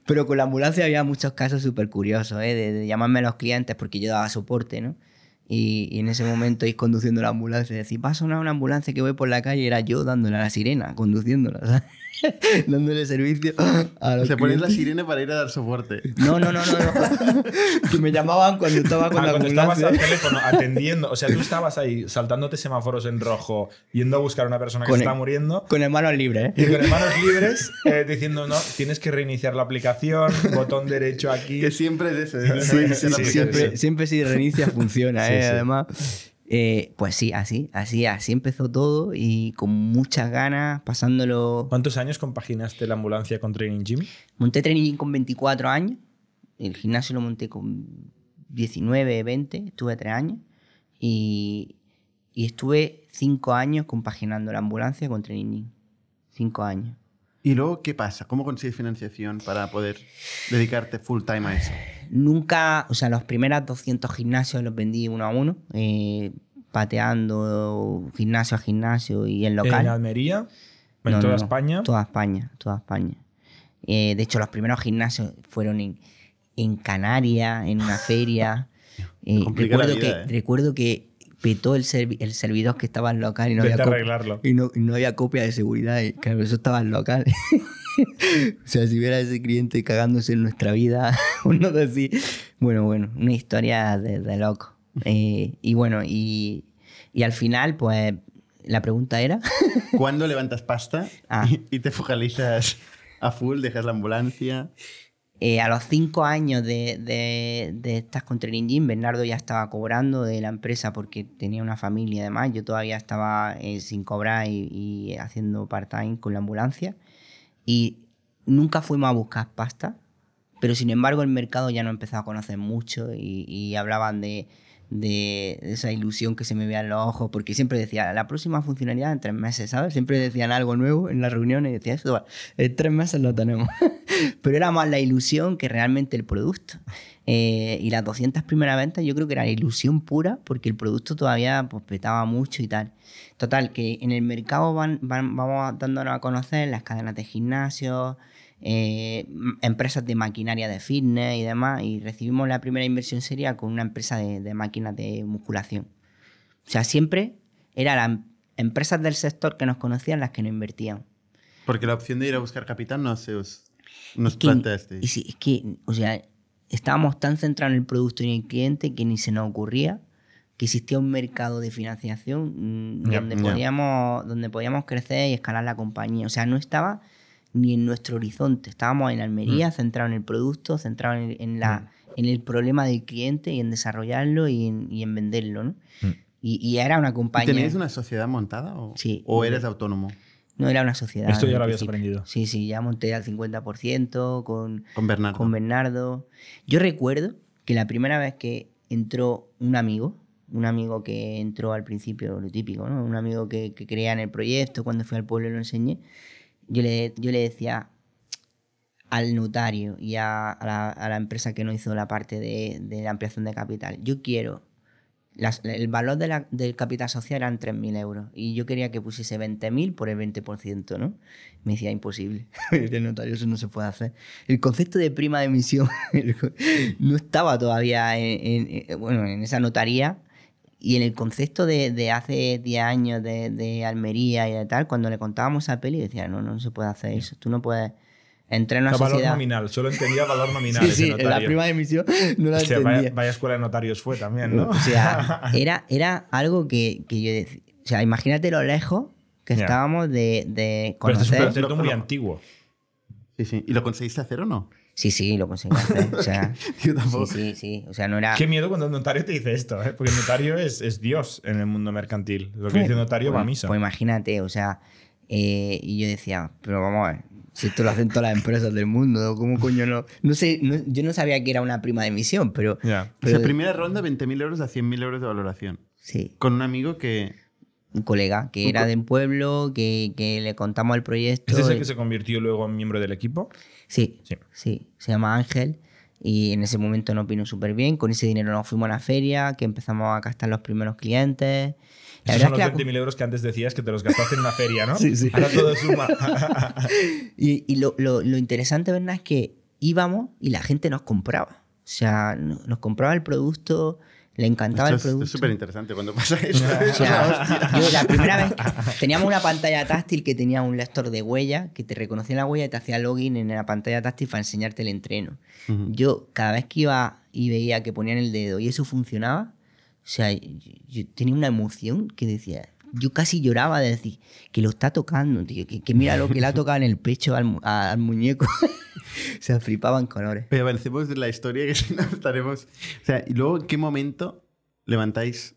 Speaker 4: Pero con la ambulancia había muchos casos súper curiosos, ¿eh? de, de llamarme a los clientes porque yo daba soporte, ¿no? Y, y en ese momento ir conduciendo la ambulancia y decir, va a sonar una ambulancia que voy por la calle y era yo dándole a la sirena, conduciéndola, [LAUGHS] ¿sabes? dándole servicio a los
Speaker 1: pones la sirena para ir a dar soporte.
Speaker 4: No, no, no, no, no. [LAUGHS] que me llamaban cuando estaba con
Speaker 5: Ah,
Speaker 4: la
Speaker 5: cuando estabas
Speaker 4: ambulancia.
Speaker 5: al teléfono atendiendo, o sea, tú estabas ahí saltándote semáforos en rojo, yendo a buscar a una persona que
Speaker 4: Con
Speaker 5: se
Speaker 4: el-
Speaker 5: está muriendo
Speaker 4: Con hermanos libres,
Speaker 5: y
Speaker 4: ¿eh?
Speaker 5: con manos libres eh, diciendo, no, tienes que reiniciar la aplicación, botón derecho aquí.
Speaker 1: Que siempre es eso. ¿eh?
Speaker 5: Sí,
Speaker 1: Esa
Speaker 5: sí, sí,
Speaker 4: siempre, siempre si reinicia funciona,
Speaker 5: Sí,
Speaker 4: ¿eh?
Speaker 5: Sí.
Speaker 4: Además. Eh, pues sí, así, así, así empezó todo y con muchas ganas, pasándolo.
Speaker 5: ¿Cuántos años compaginaste la ambulancia con Training Gym?
Speaker 4: Monté training con 24 años, el gimnasio lo monté con 19, 20, estuve 3 años y, y estuve 5 años compaginando la ambulancia con training. 5 años.
Speaker 1: ¿Y luego qué pasa? ¿Cómo consigues financiación para poder dedicarte full time a eso?
Speaker 4: Nunca, o sea, los primeros 200 gimnasios los vendí uno a uno, eh, pateando gimnasio a gimnasio y en local.
Speaker 5: En Almería, en
Speaker 4: No,
Speaker 5: toda
Speaker 4: no,
Speaker 5: España.
Speaker 4: Toda España, toda España. Eh, de hecho, los primeros gimnasios fueron en, en Canarias, en una feria. [LAUGHS] Eh, recuerdo,
Speaker 1: vida,
Speaker 4: que,
Speaker 1: ¿eh?
Speaker 4: recuerdo que petó el, servi- el servidor que estaba en local y no, había copia,
Speaker 5: arreglarlo.
Speaker 4: y, no, y no había copia de seguridad. Y claro, eso estaba en local. [LAUGHS] [LAUGHS] o sea, si hubiera ese cliente cagándose en nuestra vida, [LAUGHS] uno decir, bueno, bueno, una historia de, de loco. Eh, y bueno, y, y al final, pues, la pregunta era... [LAUGHS]
Speaker 1: ¿Cuándo levantas pasta
Speaker 4: Ah.
Speaker 1: y, y te focalizas a full, dejas la ambulancia?
Speaker 4: Eh, a los cinco años de, de, de estas con Training Gym, Bernardo ya estaba cobrando de la empresa porque tenía una familia además. Yo todavía estaba eh, sin cobrar y, y haciendo part-time con la ambulancia. Y nunca fuimos a buscar pasta, pero sin embargo el mercado ya no empezaba a conocer mucho y, hablaban de, de esa ilusión que se me veía en los ojos, porque siempre decía, la próxima funcionalidad en tres meses, ¿sabes? Siempre decían algo nuevo en las reuniones y decía, eso, en tres meses lo tenemos. [LAUGHS] Pero era más la ilusión que realmente el producto. Eh, y las 200 primeras ventas yo creo que era ilusión pura porque el producto todavía pues, petaba mucho y tal. Total, que en el mercado van, van- vamos dándonos a conocer las cadenas de gimnasios, eh, empresas de maquinaria de fitness y demás, y recibimos la primera inversión seria con una empresa de, de máquinas de musculación. O sea, siempre eran las empresas del sector que nos conocían las que nos invertían.
Speaker 1: Porque la opción de ir a buscar capital no se os, nos
Speaker 4: Es que-
Speaker 1: planteaste.
Speaker 4: y sí, es que, o sea, estábamos tan centrados en el producto y en el cliente que ni se nos ocurría que existía un mercado de financiación mm, donde, podíamos, donde podíamos crecer y escalar la compañía. O sea, no estaba ni en nuestro horizonte. Estábamos en Almería,
Speaker 1: Mm.
Speaker 4: centrados en el producto, centrados en, en la, en el problema del cliente y en desarrollarlo y en, y en venderlo. ¿no?
Speaker 5: Mm.
Speaker 4: Y, y era una
Speaker 1: ¿Y
Speaker 4: compañía.
Speaker 1: ¿Tenéis una sociedad montada o,
Speaker 4: Sí.
Speaker 1: o eres autónomo?
Speaker 4: No era una sociedad.
Speaker 5: Esto ya lo habías
Speaker 4: principio.
Speaker 5: aprendido.
Speaker 4: Sí, sí, ya monté al 50% con,
Speaker 1: Con Bernardo.
Speaker 4: con Bernardo. Yo recuerdo que la primera vez que entró un amigo, un amigo que entró al principio, lo típico, ¿no? Un amigo que, que creía en el proyecto, cuando fui al pueblo lo enseñé, yo le, yo le decía al notario y a, a la, a la empresa que nos hizo la parte de, de la ampliación de capital, yo quiero, las- el valor de la- del capital social eran 3.000 euros y yo quería que pusiese 20.000 por el 20%, ¿no? Me decía, imposible, [LAUGHS] el notario eso no se puede hacer. El concepto de prima de emisión [LAUGHS] no estaba todavía en, en- en- bueno, en esa notaría y en el concepto de, de hace 10 años de, de Almería y de tal, cuando le contábamos a Peli, decía, no, no se puede hacer eso, tú no puedes entrar en
Speaker 5: O
Speaker 4: una
Speaker 5: sea, valor
Speaker 4: sociedad...
Speaker 5: nominal, solo entendía valor [LAUGHS] nominal.
Speaker 4: Sí,
Speaker 5: ese
Speaker 4: sí, en la
Speaker 5: notario.
Speaker 4: prima de emisión no la entendía.
Speaker 5: vaya, vaya escuela de notarios fue también, ¿no?
Speaker 4: O sea, [LAUGHS] era, era algo que, que yo decía. O sea, imagínate lo lejos que estábamos de, de
Speaker 5: Pero este es un
Speaker 4: conocer.
Speaker 5: concepto muy antiguo.
Speaker 1: Sí, sí. ¿Y lo conseguiste hacer o no?
Speaker 4: Sí, sí, lo conseguí hacer. O sea, [LAUGHS]
Speaker 1: Yo tampoco.
Speaker 4: sí, sí, sí. O sea, no era.
Speaker 5: Qué miedo cuando un notario te dice esto, ¿eh? porque el notario es, es Dios en el mundo mercantil. Lo que dice el notario va a
Speaker 4: Pues-
Speaker 5: misa.
Speaker 4: Pues imagínate, o sea, eh, y yo decía, pero vamos a ver, si esto lo hacen todas las empresas del mundo, ¿cómo coño no? No sé, no- yo no sabía que era una prima de emisión, pero.
Speaker 5: Ya.
Speaker 1: O
Speaker 4: pero
Speaker 1: sea, primera ronda, 20.000 euros a 100.000 euros de valoración.
Speaker 4: Sí,
Speaker 1: Con un amigo que...
Speaker 4: un colega que
Speaker 1: Un
Speaker 4: era
Speaker 1: co-
Speaker 4: de un pueblo, que, que le contamos el proyecto.
Speaker 5: ¿Este es el que se convirtió luego en miembro del equipo?
Speaker 4: Sí,
Speaker 5: Sí.
Speaker 4: sí, se llama Ángel y en ese momento nos vino súper bien. Con ese dinero nos fuimos a la feria, que empezamos a gastar los primeros clientes. La
Speaker 5: Esos
Speaker 4: verdad
Speaker 5: son
Speaker 4: es que
Speaker 5: los
Speaker 4: la-
Speaker 5: 20.000 euros que antes decías que te los gastaste en una feria, ¿no? [LAUGHS]
Speaker 4: Sí, sí.
Speaker 5: Ahora todo suma. [LAUGHS]
Speaker 4: Y, y lo, lo- lo interesante, ¿verdad? Es que íbamos y la gente nos compraba. O sea, no- nos compraba el producto, le encantaba
Speaker 1: Esto
Speaker 4: el
Speaker 1: es-
Speaker 4: producto.
Speaker 1: Es súper interesante cuando pasa esto. [LAUGHS]
Speaker 4: O sea, yo la primera vez teníamos una pantalla táctil que tenía un lector de huella que te reconocía la huella y te hacía login en la pantalla táctil para enseñarte el entreno.
Speaker 1: Ujú.
Speaker 4: Yo cada vez que iba y veía que ponían el dedo y eso funcionaba, o sea, yo, yo tenía una emoción que decía, yo casi lloraba de decir que lo está tocando, tío, que, que mira lo que le ha tocado en el pecho al, mu- a- al muñeco. [LAUGHS] o sea, flipaban colores.
Speaker 1: Pero avancemos de la historia que [LAUGHS] si no estaremos... O sea, y luego, ¿en qué momento levantáis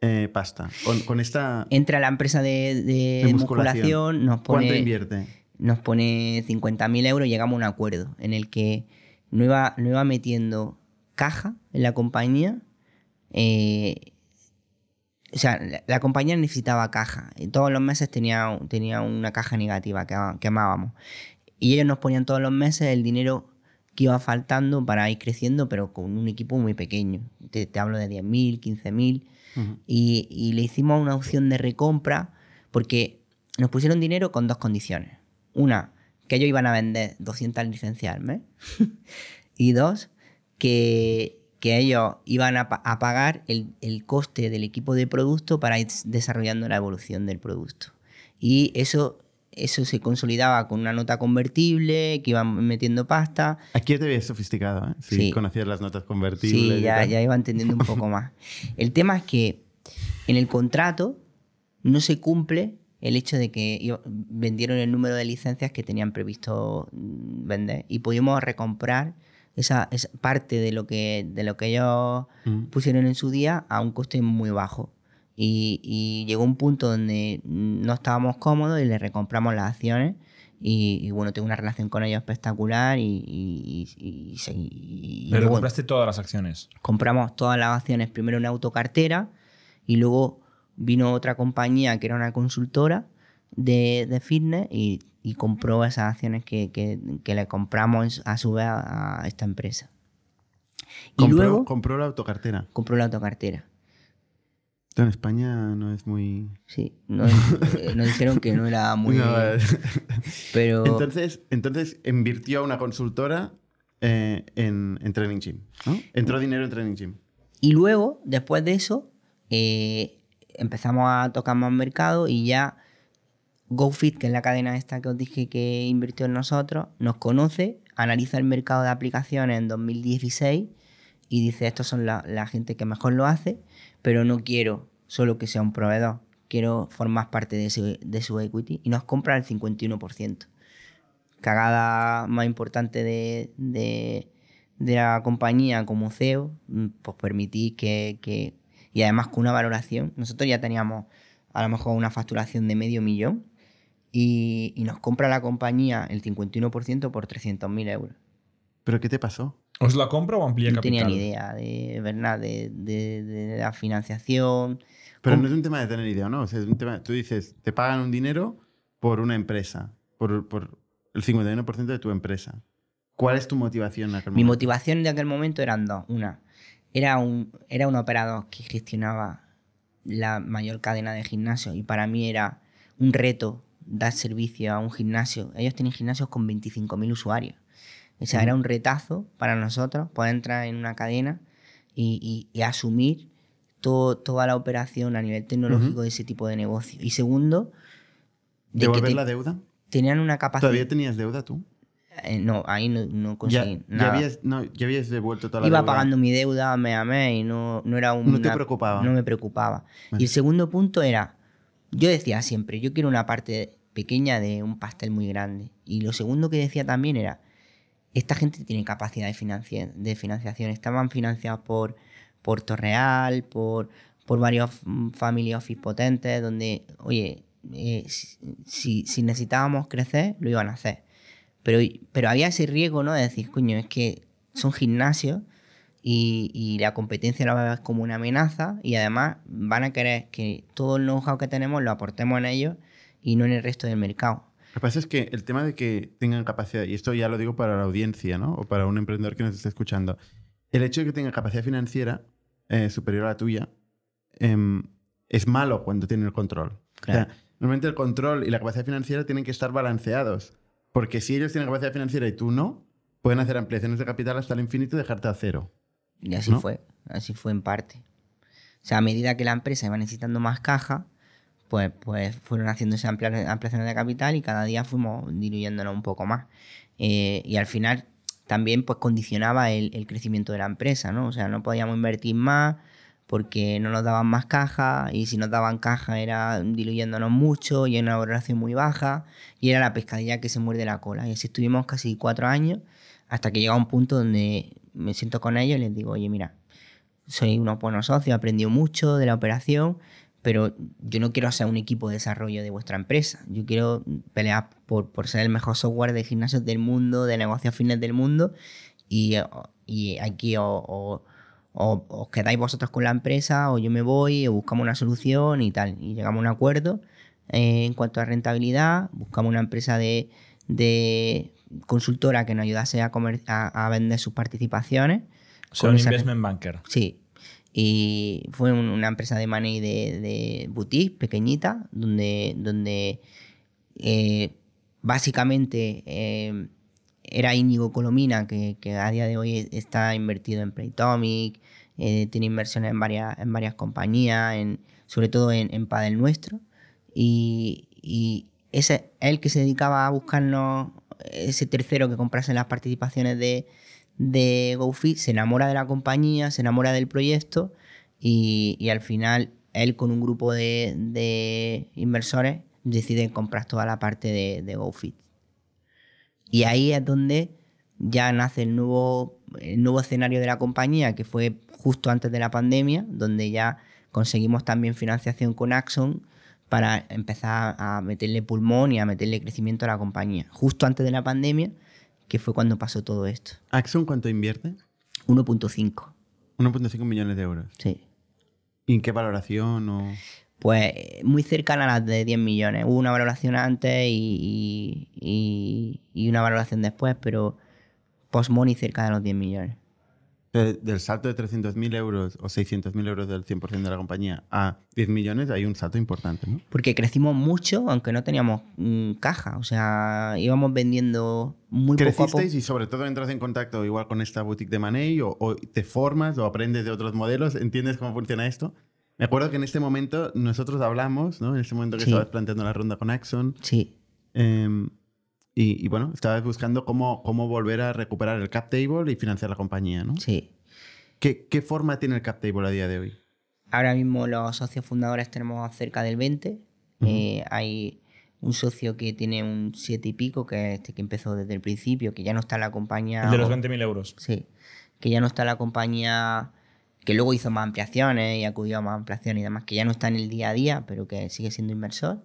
Speaker 1: eh, pasta? Con, con esta...
Speaker 4: Entra la empresa de, de
Speaker 1: De
Speaker 4: musculación,
Speaker 1: musculación.
Speaker 4: nos
Speaker 1: ¿Cuánto
Speaker 4: pone...
Speaker 1: invierte?
Speaker 4: nos pone 50.000 euros y llegamos a un acuerdo en el que no iba, no iba metiendo caja en la compañía. Eh, o sea, la, la compañía necesitaba caja. Y todos los meses tenía, tenía una caja negativa que, que amábamos. Y ellos nos ponían todos los meses el dinero que iba faltando para ir creciendo, pero con un equipo muy pequeño. Te, te hablo de 10.000, 15.000
Speaker 1: Ujú.
Speaker 4: y, y le hicimos una opción de recompra porque nos pusieron dinero con dos condiciones. Una, que ellos iban a vender 200 licencias al mes. [LAUGHS] y dos, que, que ellos iban a, a pagar el, el coste del equipo de producto para ir desarrollando la evolución del producto. Y eso, eso se consolidaba con una nota convertible, que iban metiendo pasta.
Speaker 1: Aquí ya te ves sofisticado, ¿eh? Si
Speaker 4: Sí.
Speaker 1: conocías las notas convertibles.
Speaker 4: Sí, ya, ya iba entendiendo un poco más. [LAUGHS] El tema es que en el contrato no se cumple el hecho de que vendieron el número de licencias que tenían previsto mm, vender y pudimos recomprar esa, esa parte de lo que, de lo que ellos
Speaker 1: Mm.
Speaker 4: pusieron en su día a un coste muy bajo. Y, y llegó un punto donde no estábamos cómodos y le recompramos las acciones. Y, y bueno, tengo una relación con ellos espectacular y, y,
Speaker 5: Pero
Speaker 4: luego-
Speaker 5: compraste todas las acciones.
Speaker 4: compramos todas las acciones primero en autocartera y luego vino otra compañía que era una consultora de, de fitness y, y compró esas acciones que, que- que le compramos a su vez a, a esta empresa. Y
Speaker 1: Compró,
Speaker 4: luego
Speaker 1: compró la autocartera.
Speaker 4: compró la autocartera.
Speaker 1: En España no es muy...
Speaker 4: Sí, nos, eh, nos dijeron que no era muy... [LAUGHS]
Speaker 1: No,
Speaker 4: pero
Speaker 1: entonces, entonces invirtió una consultora eh, en, en Training Gym, ¿no? Entró dinero en Training Gym.
Speaker 4: Y luego, después de eso, eh, empezamos a tocar más mercado y ya GoFit, que es la cadena esta que os dije que invirtió en nosotros, nos conoce, analiza el mercado de aplicaciones en 2016 y dice, estos son la, la gente que mejor lo hace, pero no quiero solo que sea un proveedor, quiero formar parte de su, de su equity y nos compra el 51%. Cagada más importante de, de- de la compañía como CEO, mm, pues permitir que, que- y además con una valoración, nosotros ya teníamos a lo mejor una facturación de medio millón y, y nos compra la compañía el 51% por 300.000 euros.
Speaker 1: ¿Pero qué te pasó?
Speaker 5: ¿Os la compra o amplía
Speaker 4: No
Speaker 5: capital?
Speaker 4: tenía ni idea de verdad de, de- de la financiación.
Speaker 1: Pero
Speaker 4: Com-
Speaker 1: no es un tema de tener idea, ¿no? O sea, es un tema, tú dices, te pagan un dinero por una empresa, por, por el 51% de tu empresa. ¿Cuál es tu motivación en aquel
Speaker 4: Mi
Speaker 1: momento?
Speaker 4: motivación de aquel momento eran dos. Una, era un, era un operador que gestionaba la mayor cadena de gimnasios y para mí era un reto dar servicio a un gimnasio. Ellos tienen gimnasios con 25.000 usuarios. O sea, era un retazo para nosotros poder entrar en una cadena y, y- y asumir todo- toda la operación a nivel tecnológico de ese tipo de negocio. Y segundo, de que
Speaker 1: ¿Devolver
Speaker 4: te-
Speaker 1: la deuda?
Speaker 4: tenían una capacidad...
Speaker 1: ¿Todavía tenías deuda tú?
Speaker 4: Eh, no, ahí no, conseguí
Speaker 1: ya
Speaker 4: nada.
Speaker 1: habías, no, ya habías devuelto toda la
Speaker 4: Iba
Speaker 1: deuda.
Speaker 4: pagando mi deuda mes a mes y no, no era un.
Speaker 1: No te preocupaba.
Speaker 4: No me preocupaba. Y el segundo punto era, yo decía siempre, yo quiero una parte pequeña de un pastel muy grande. Y lo segundo que decía también era, esta gente tiene capacidad de, financia- de financiación. Estaban financiados por, por Torreal, por, por varios mm, family office potentes, donde, oye, eh, si, si- si necesitábamos crecer, lo iban a hacer. Pero, pero había ese riesgo, ¿no? De decir, coño, es que son gimnasios y, y la competencia la ves como una amenaza y además van a querer que todo el know-how que tenemos lo aportemos en ellos y no en el resto del mercado.
Speaker 1: Lo que pasa es que el tema de que tengan capacidad, y esto ya lo digo para la audiencia, ¿no? O para un emprendedor que nos esté escuchando, el hecho de que tenga capacidad financiera eh, superior a la tuya em, es malo cuando tiene el control.
Speaker 4: Claro.
Speaker 1: O sea, normalmente el control y la capacidad financiera tienen que estar balanceados. Porque si ellos tienen capacidad financiera y tú no, pueden hacer ampliaciones de capital hasta el infinito y dejarte a cero.
Speaker 4: Y así
Speaker 1: ¿No?
Speaker 4: fue, así fue en parte. O sea, a medida que la empresa iba necesitando más caja, pues, pues fueron haciéndose amplia- ampliaciones de capital y cada día fuimos diluyéndonos un poco más. Eh, y al final también pues condicionaba el, el crecimiento de la empresa, ¿no? O sea, no podíamos invertir más porque no nos daban más caja y si nos daban caja era diluyéndonos mucho y en una valoración muy baja y era la pescadilla que se muerde la cola. Y así estuvimos casi cuatro años hasta que llega un punto donde me siento con ellos y les digo, oye, mira, soy unos buenos socios, he aprendido mucho de la operación, pero yo no quiero ser un equipo de desarrollo de vuestra empresa. Yo quiero pelear por, por ser el mejor software de gimnasios del mundo, de negocios fitness del mundo, y, y aquí o, o- o os quedáis vosotros con la empresa, o yo me voy, o buscamos una solución y tal. Y llegamos a un acuerdo eh, en cuanto a rentabilidad, buscamos una empresa de, de consultora que nos ayudase a, comer- a, a vender sus participaciones. Esa-
Speaker 5: investment banker.
Speaker 4: Sí. Y fue un- una empresa de money de, de boutique pequeñita, donde, donde eh, básicamente eh, era Íñigo Colomina, que, que a día de hoy está invertido en Playtomic, eh, tiene inversiones en varias, en varias compañías, en, sobre todo en, en Padel Nuestro. Y, y ese, él que se dedicaba a buscarnos ese tercero que comprase las participaciones de, de GoFit, se enamora de la compañía, se enamora del proyecto y, al final él con un grupo de, de inversores decide comprar toda la parte de, de GoFit. Y ahí es donde ya nace el nuevo, el nuevo escenario de la compañía, que fue justo antes de la pandemia, donde ya conseguimos también financiación con Axon para empezar a meterle pulmón y a meterle crecimiento a la compañía. Justo antes de la pandemia, que fue cuando pasó todo esto.
Speaker 1: ¿Axon cuánto invierte?
Speaker 4: 1.5,
Speaker 1: 1.5 millones de euros.
Speaker 4: sí.
Speaker 1: ¿Y en qué valoración? O...
Speaker 4: Pues muy cercana a las de 10 millones. Hubo una valoración antes y- y una valoración después, pero post-money cerca de los 10 millones.
Speaker 1: Del salto de 300.000 euros o 600.000 euros del 100% de la compañía a 10 millones hay un salto importante, ¿no?
Speaker 4: Porque crecimos mucho, aunque no teníamos mm, caja. O sea, íbamos vendiendo muy poco a poco.
Speaker 1: Crecisteis y sobre todo entras en contacto igual con esta boutique de Money o, o te formas o aprendes de otros modelos, entiendes cómo funciona esto. Me acuerdo que en este momento nosotros hablamos, ¿no? En este momento que
Speaker 4: Sí.
Speaker 1: estabas planteando la ronda con Axon,
Speaker 4: Sí,
Speaker 1: eh, y, y bueno, estabas buscando cómo, cómo volver a recuperar el cap table y financiar la compañía, ¿no?
Speaker 4: sí.
Speaker 1: ¿Qué, ¿Qué forma tiene el cap table a día de hoy?
Speaker 4: Ahora mismo los socios fundadores tenemos cerca del 20. Eh, hay un socio que tiene un 7 y pico, que es este que empezó desde el principio, que ya no está en la compañía.
Speaker 5: El de los 20.000 euros.
Speaker 4: Sí, que ya no está en la compañía, que luego hizo más ampliaciones y acudió a más ampliaciones y demás, que ya no está en el día a día, pero que sigue siendo inversor.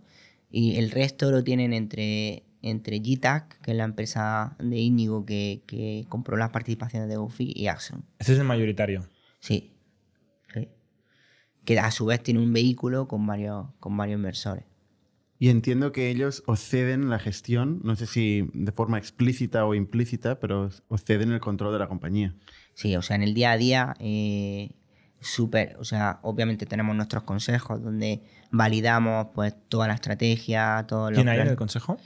Speaker 4: Y el resto lo tienen entre, entre GTAC, que es la empresa de Íñigo que, que compró las participaciones de Gofi, y Axon.
Speaker 5: Ese es el mayoritario.
Speaker 4: Sí. sí. Que a su vez tiene un vehículo con varios, con varios inversores.
Speaker 1: Y entiendo que ellos os ceden la gestión, no sé si de forma explícita o implícita, pero os- ceden el control de la compañía.
Speaker 4: Sí, o sea, en el día a día, eh, súper, o sea, obviamente tenemos nuestros consejos donde validamos pues toda la estrategia, todos los
Speaker 5: ¿Quién hay en el consejo?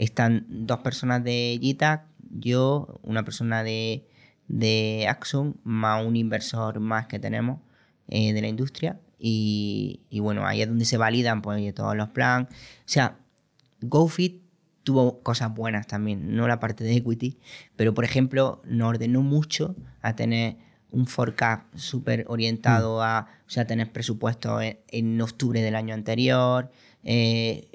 Speaker 4: Están dos personas de GTAC, yo, una persona de, de Axon, más un inversor más que tenemos eh, de la industria. Y, y bueno, ahí es donde se validan pues, todos los planes. O sea, GoFit tuvo cosas buenas también, no la parte de equity, pero por ejemplo, nos ordenó mucho a tener un forecast súper orientado a, o sea, tener presupuestos en, en octubre del año anterior, eh,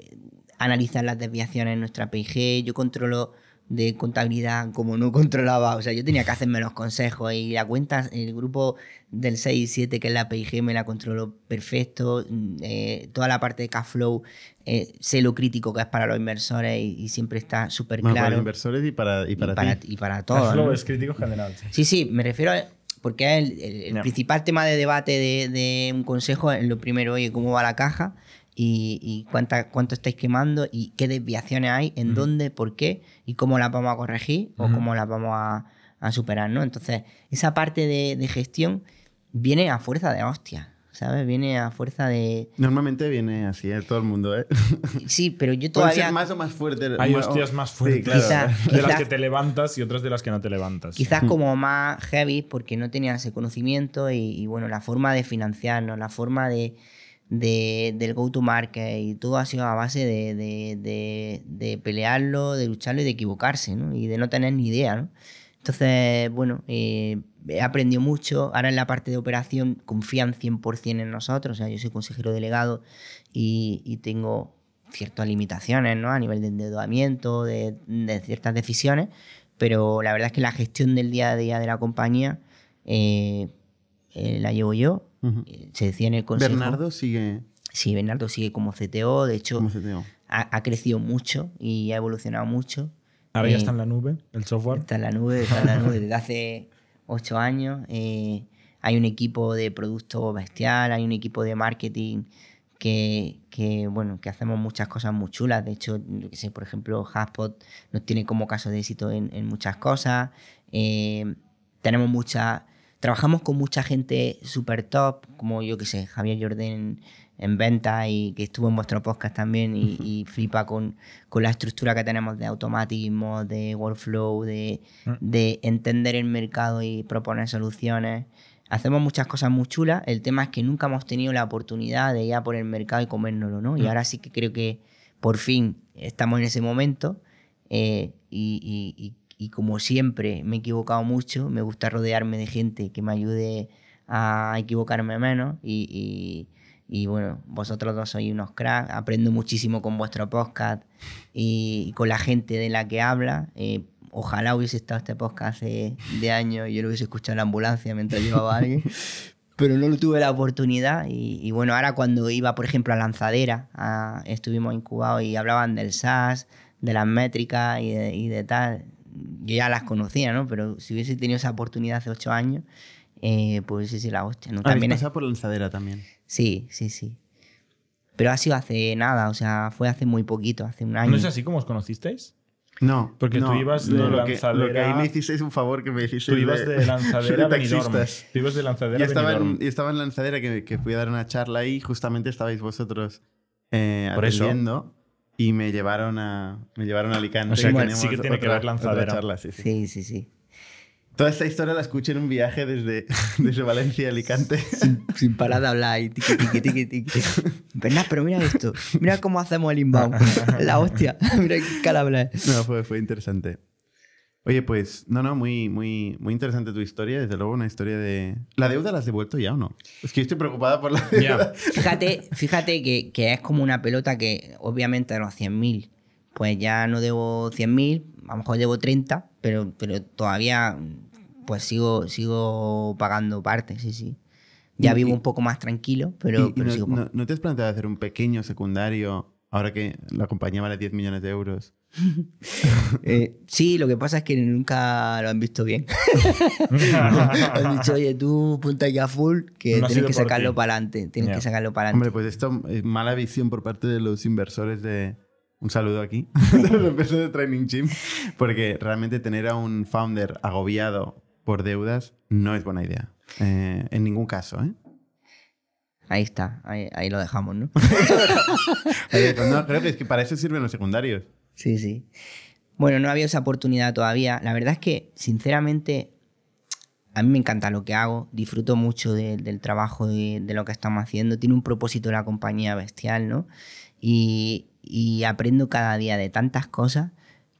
Speaker 4: analizar las desviaciones en nuestra PIG. Yo controlo de contabilidad como no controlaba, o sea, yo tenía que hacerme los consejos y la cuenta, el grupo del 6 y 7 que es la PIG me la controlo perfecto, mm, eh, toda la parte de cash flow, eh, sé lo crítico que es para los inversores y, y siempre está súper
Speaker 1: Bueno, para
Speaker 4: claro.
Speaker 1: los inversores y para, y
Speaker 4: y
Speaker 1: para, ti.
Speaker 4: y para
Speaker 5: Cash
Speaker 4: todos.
Speaker 5: flow
Speaker 4: ¿no?
Speaker 5: es crítico general. sí.
Speaker 4: Sí, sí, me refiero a. Porque es el, el- el
Speaker 5: Ya.
Speaker 4: principal tema de debate de, de un consejo es lo primero, oye, cómo va la caja y, y cuánta, cuánto estáis quemando y qué desviaciones hay, en dónde, por qué y cómo las vamos a corregir o cómo las vamos a, a superar, ¿no? Entonces, esa parte de, de gestión viene a fuerza de hostia, ¿sabes? Viene a fuerza de...
Speaker 1: Normalmente viene así, ¿eh? todo el mundo, ¿eh? [LAUGHS]
Speaker 4: Sí, pero yo [LAUGHS]
Speaker 1: Puede ser
Speaker 4: todavía...
Speaker 1: más o más fuerte.
Speaker 5: Hay hostias más
Speaker 1: Sí,
Speaker 5: fuertes
Speaker 1: claro.
Speaker 4: Quizá-
Speaker 5: de las
Speaker 4: quizá-
Speaker 5: que te levantas y otras de las que no te levantas.
Speaker 4: Quizás como más heavy porque no tenían ese conocimiento y, y, bueno, la forma de financiarnos, la forma de, de- del go-to-market y todo ha sido a base de, de- de- pelearlo, de lucharlo y de equivocarse, ¿no? Y de no tener ni idea, ¿no? Entonces, bueno, eh, he aprendido mucho. Ahora en la parte de operación confían 100% en nosotros. O sea, yo soy consejero delegado y, y tengo ciertas limitaciones, ¿no? A nivel de endeudamiento, de, de ciertas decisiones. Pero la verdad es que la gestión del día a día de la compañía eh, eh, la llevo yo. Eh, Se decía en el consejo.
Speaker 1: Bernardo sigue
Speaker 4: Sí, Bernardo sigue como CTO. De hecho,
Speaker 1: como CTO.
Speaker 4: ha, ha crecido mucho y ha evolucionado mucho.
Speaker 5: Ahora ya
Speaker 4: Eh,
Speaker 5: está en la nube, el software.
Speaker 4: Está en la nube, está en la nube desde hace [LAUGHS] ocho años. Eh, hay un equipo de producto bestial, hay un equipo de marketing que, que, bueno, que hacemos muchas cosas muy chulas. De hecho, sé, por ejemplo, HubSpot nos tiene como caso de éxito en, en muchas cosas. Eh, tenemos mucha... Trabajamos con mucha gente super top, como yo que sé, Javier Jordan en venta y que estuvo en vuestro podcast también y, y flipa con, con la estructura que tenemos de automatismo, de workflow, de, de entender el mercado y proponer soluciones. Hacemos muchas cosas muy chulas. El tema es que nunca hemos tenido la oportunidad de ir a por el mercado y comérnoslo, ¿no? Y ahora sí que creo que por fin estamos en ese momento. eh, y, y- y- y como siempre me he equivocado mucho, me gusta rodearme de gente que me ayude a equivocarme menos. Y, y- y bueno, vosotros dos sois unos cracks. Aprendo muchísimo con vuestro podcast y, y con la gente de la que habla. Eh, ojalá hubiese estado este podcast hace de años y yo lo hubiese escuchado en la ambulancia mientras llevaba a alguien. [LAUGHS] Pero no tuve la oportunidad y, bueno, ahora cuando iba, por ejemplo, a Lanzadera, a- estuvimos incubados y hablaban del SaaS, de las métricas y de, y de tal. Yo ya las conocía, ¿no? Pero si hubiese tenido esa oportunidad hace ocho años, eh, pues sí, sí, la hostia. ¿no?
Speaker 1: Habéis
Speaker 4: También es-
Speaker 1: pasado por lanzadera también.
Speaker 4: Sí, sí, sí. Pero ha sido hace nada, o sea, fue hace muy poquito, hace un año.
Speaker 5: ¿No es así como os conocisteis?
Speaker 1: No,
Speaker 5: Porque tú
Speaker 1: no,
Speaker 5: ibas de
Speaker 1: no, lo que, lo que
Speaker 5: lanzadera-
Speaker 1: ahí me hicisteis un favor que me hicisteis.
Speaker 5: Tú ibas de lanzadera [LAUGHS]
Speaker 1: taxistas.
Speaker 5: Tú ibas de lanzadera a
Speaker 1: estaba, en, yo estaba en lanzadera que, que fui a dar una charla ahí, justamente estabais vosotros eh,
Speaker 5: Por eso.
Speaker 1: Y me llevaron a me llevaron a Alicante.
Speaker 5: O sea que sí que tiene que ver lanzadera.
Speaker 1: charla, sí, sí.
Speaker 4: Sí, sí, sí.
Speaker 1: Toda esta historia la escuché en un viaje desde, [LAUGHS] desde Valencia a Alicante.
Speaker 4: Sin parar de hablar y tiqui, tiqui, tiqui, tiqui. ¿Verdad? Pero mira esto. Mira cómo hacemos el inbound. [LAUGHS] La hostia. Mira qué cara habla.
Speaker 1: No, fue, fue interesante. Oye, pues, no, no, muy, muy, muy interesante tu historia. Desde luego, una historia de. ¿La deuda la has devuelto ya o no? Es que yo estoy preocupada por la deuda. [LAUGHS]
Speaker 4: Fíjate, fíjate que, que es como una pelota que, obviamente, a los 100.000, pues ya no debo 100.000, a lo mejor debo 30, pero, pero todavía pues sigo, sigo pagando parte, sí, sí. Ya
Speaker 1: Y-
Speaker 4: vivo un poco más tranquilo, pero,
Speaker 1: ¿Y- y
Speaker 4: pero
Speaker 1: no,
Speaker 4: sigo
Speaker 1: no- no te has planteado hacer un pequeño secundario ahora que la compañía vale 10 millones de euros? [LAUGHS]
Speaker 4: Eh, sí, lo que pasa es que nunca lo han visto bien. [LAUGHS] han dicho, oye, tú punta ya full, que
Speaker 5: No
Speaker 4: tienes que sacarlo para adelante. Tienes que sacarlo para
Speaker 1: Hombre,
Speaker 4: adelante.
Speaker 1: pues esto es mala visión por parte de los inversores de. Un saludo aquí, [LAUGHS] de los inversores de Training Gym, porque realmente tener a un founder agobiado por deudas no es buena idea. Eh, en ningún caso, ¿eh?
Speaker 4: Ahí está, ahí, ahí lo dejamos, ¿no?
Speaker 1: Pues no, creo que es que para eso sirven los secundarios.
Speaker 4: Sí, sí. Bueno, no había esa oportunidad todavía. La verdad es que, sinceramente, a mí me encanta lo que hago. Disfruto mucho de- del trabajo, de, de lo que estamos haciendo. Tiene un propósito la compañía bestial, ¿no? Y, y aprendo cada día de tantas cosas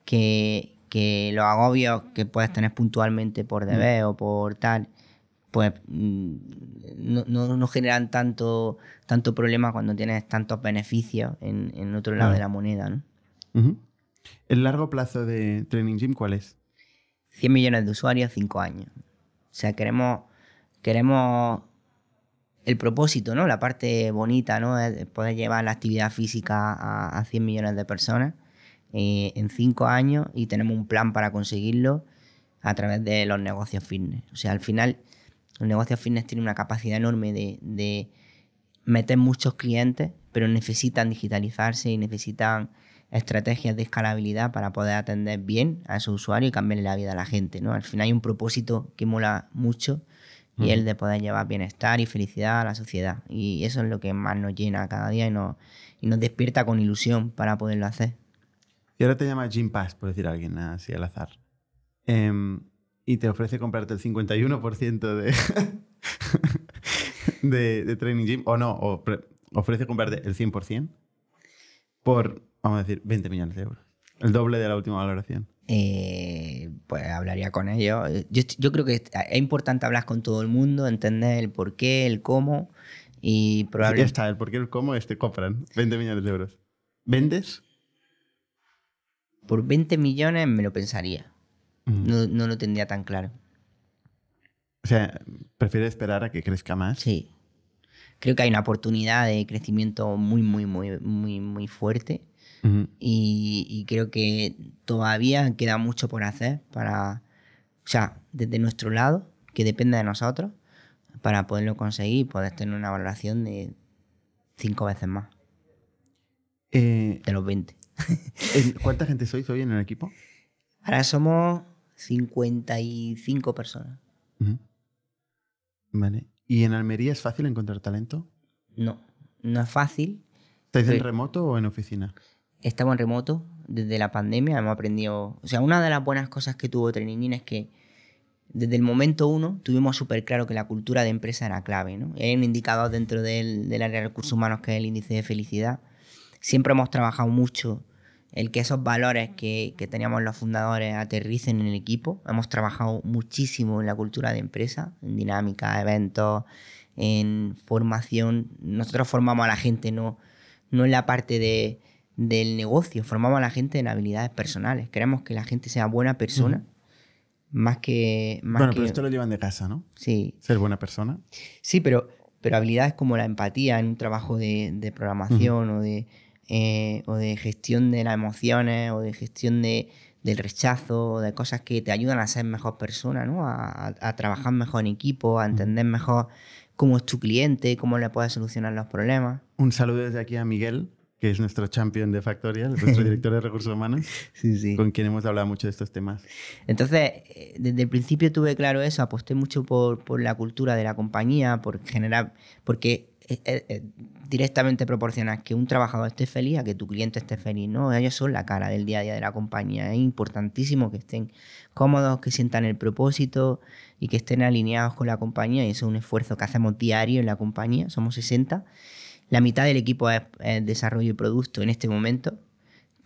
Speaker 4: que, que los agobios que puedes tener puntualmente por deber o por tal, pues mm, no, no, no generan tanto, tanto problema cuando tienes tantos beneficios en, en otro lado de la moneda, ¿no?
Speaker 1: ¿El largo plazo de Training Gym cuál es?
Speaker 4: 100 millones de usuarios, 5 años. O sea, queremos, queremos el propósito, ¿no? La parte bonita, ¿no? Es poder llevar la actividad física a, a 100 millones de personas eh, en 5 años y tenemos un plan para conseguirlo a través de los negocios fitness. O sea, al final, los negocios fitness tienen una capacidad enorme de, de meter muchos clientes, pero necesitan digitalizarse y necesitan estrategias de escalabilidad para poder atender bien a esos usuarios y cambiarle la vida a la gente. ¿no? Al final hay un propósito que mola mucho y el de poder llevar bienestar y felicidad a la sociedad. Y eso es lo que más nos llena cada día y nos, y nos despierta con ilusión para poderlo hacer.
Speaker 1: Y ahora te llama Gym Pass, por decir a alguien así al azar. Em, y te ofrece comprarte el 51% de, [LAUGHS] de, de Training Gym, o no, o ofrece comprarte el 100% por, vamos a decir, 20 millones de euros. El doble de la última valoración.
Speaker 4: eh, pues hablaría con ellos. Yo, creo que es importante hablar con todo el mundo, entender el por qué, el cómo y
Speaker 1: Ya
Speaker 4: probablemente...
Speaker 1: está, el por qué el cómo es te compran 20 millones de euros. ¿Vendes?
Speaker 4: Por 20 millones me lo pensaría.
Speaker 1: Mm.
Speaker 4: No, no lo tendría tan claro.
Speaker 1: O sea, ¿prefieres esperar a que crezca más?
Speaker 4: Sí. Creo que hay una oportunidad de crecimiento muy, muy, muy, muy, muy fuerte. Y, y creo que todavía queda mucho por hacer para, o sea, desde nuestro lado, que depende de nosotros, para poderlo conseguir y poder tener una valoración de cinco veces más
Speaker 1: Eh,
Speaker 4: de los 20. [LAUGHS]
Speaker 1: ¿en- ¿Cuánta gente sois hoy en el equipo?
Speaker 4: Ahora somos 55 personas.
Speaker 1: Ujú. Vale. ¿Y en Almería es fácil encontrar talento?
Speaker 4: No, no es fácil.
Speaker 1: ¿Estáis en remoto o en oficina?
Speaker 4: Estamos en remoto desde la pandemia, hemos aprendido... O sea, una de las buenas cosas que tuvo Training es que desde el momento uno tuvimos súper claro que la cultura de empresa era clave. ¿no? Hay un indicador dentro del, del área de recursos humanos que es el índice de felicidad. Siempre hemos trabajado mucho el que esos valores que, que teníamos los fundadores aterricen en el equipo. Hemos trabajado muchísimo en la cultura de empresa, en dinámica, eventos, en formación. Nosotros formamos a la gente, no, no en la parte de, del negocio, formamos a la gente en habilidades personales. Queremos que la gente sea buena persona, más que... Más
Speaker 1: bueno,
Speaker 4: que
Speaker 1: pero esto lo llevan de casa, ¿no?
Speaker 4: sí,
Speaker 1: Ser buena persona.
Speaker 4: Sí, pero, pero habilidades como la empatía en un trabajo de, de programación o, de, eh, o de gestión de las emociones o de gestión de, del rechazo o de cosas que te ayudan a ser mejor persona, ¿no? A, a- a trabajar mejor en equipo, a entender mejor cómo es tu cliente, cómo le puedes solucionar los problemas.
Speaker 1: Un saludo desde aquí a Miguel, que es nuestro champion de Factorial, nuestro [LAUGHS] director de recursos humanos,
Speaker 4: Sí, sí.
Speaker 1: con quien hemos hablado mucho de estos temas.
Speaker 4: Entonces, eh, desde el principio tuve claro eso, aposté mucho por, por la cultura de la compañía, por generar, porque eh, eh, eh, directamente proporcionas que un trabajador esté feliz a que tu cliente esté feliz, ¿no? Ellos son la cara del día a día de la compañía. Es importantísimo que estén cómodos, que sientan el propósito y que estén alineados con la compañía. Y eso es un esfuerzo que hacemos diario en la compañía. Somos 60. La mitad del equipo es, es desarrollo y producto en este momento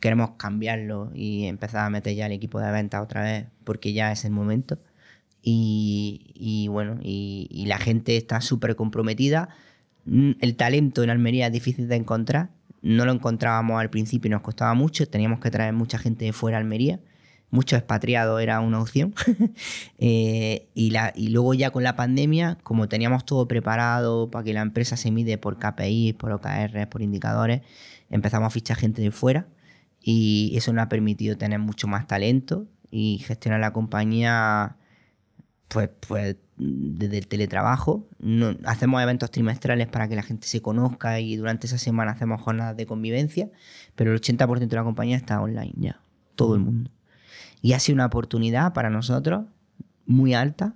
Speaker 4: queremos cambiarlo y empezar a meter ya el equipo de venta otra vez porque ya es el momento. Y, bueno, y, y la gente está súper comprometida. Mm, El talento en Almería es difícil de encontrar. No lo encontrábamos al principio y nos costaba mucho. Teníamos que traer mucha gente de fuera a Almería. Muchos expatriados era una opción. [LAUGHS] Eh, y, luego ya con la pandemia, como teníamos todo preparado para que la empresa se mide por KPI, por OKR, por indicadores, empezamos a fichar gente de fuera y eso nos ha permitido tener mucho más talento y gestionar la compañía pues, pues desde el teletrabajo. No- hacemos eventos trimestrales para que la gente se conozca y durante esa semana hacemos jornadas de convivencia, pero el 80% de la compañía está online ya, todo el mundo. Y ha sido una oportunidad para nosotros muy alta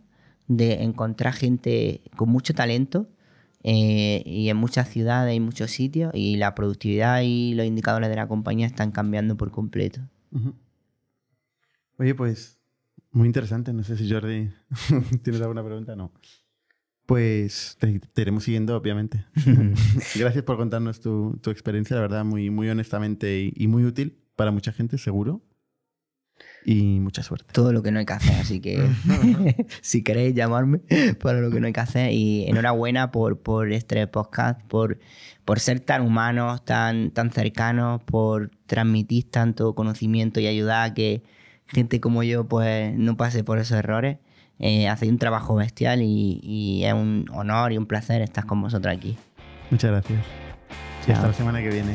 Speaker 4: de encontrar gente con mucho talento eh, y en muchas ciudades y muchos sitios y la productividad y los indicadores de la compañía están cambiando por completo.
Speaker 1: Oye, pues muy interesante. No sé si Jordi [LAUGHS] tienes alguna pregunta. No. Pues te, te iremos siguiendo, obviamente. [LAUGHS] Gracias por contarnos tu, tu experiencia, la verdad, muy, muy honestamente y, y muy útil para mucha gente, seguro. Y mucha suerte.
Speaker 4: Todo lo que no hay que hacer, así que [LAUGHS] [LAUGHS] si queréis llamarme para lo que no hay que hacer y enhorabuena por, por este podcast, por, por ser tan humanos, tan, tan cercanos, por transmitir tanto conocimiento y ayudar a que gente como yo pues no pase por esos errores. Eh, hacéis un trabajo bestial y, y es un honor y un placer estar con vosotros aquí.
Speaker 1: Muchas gracias. Y hasta la semana que viene.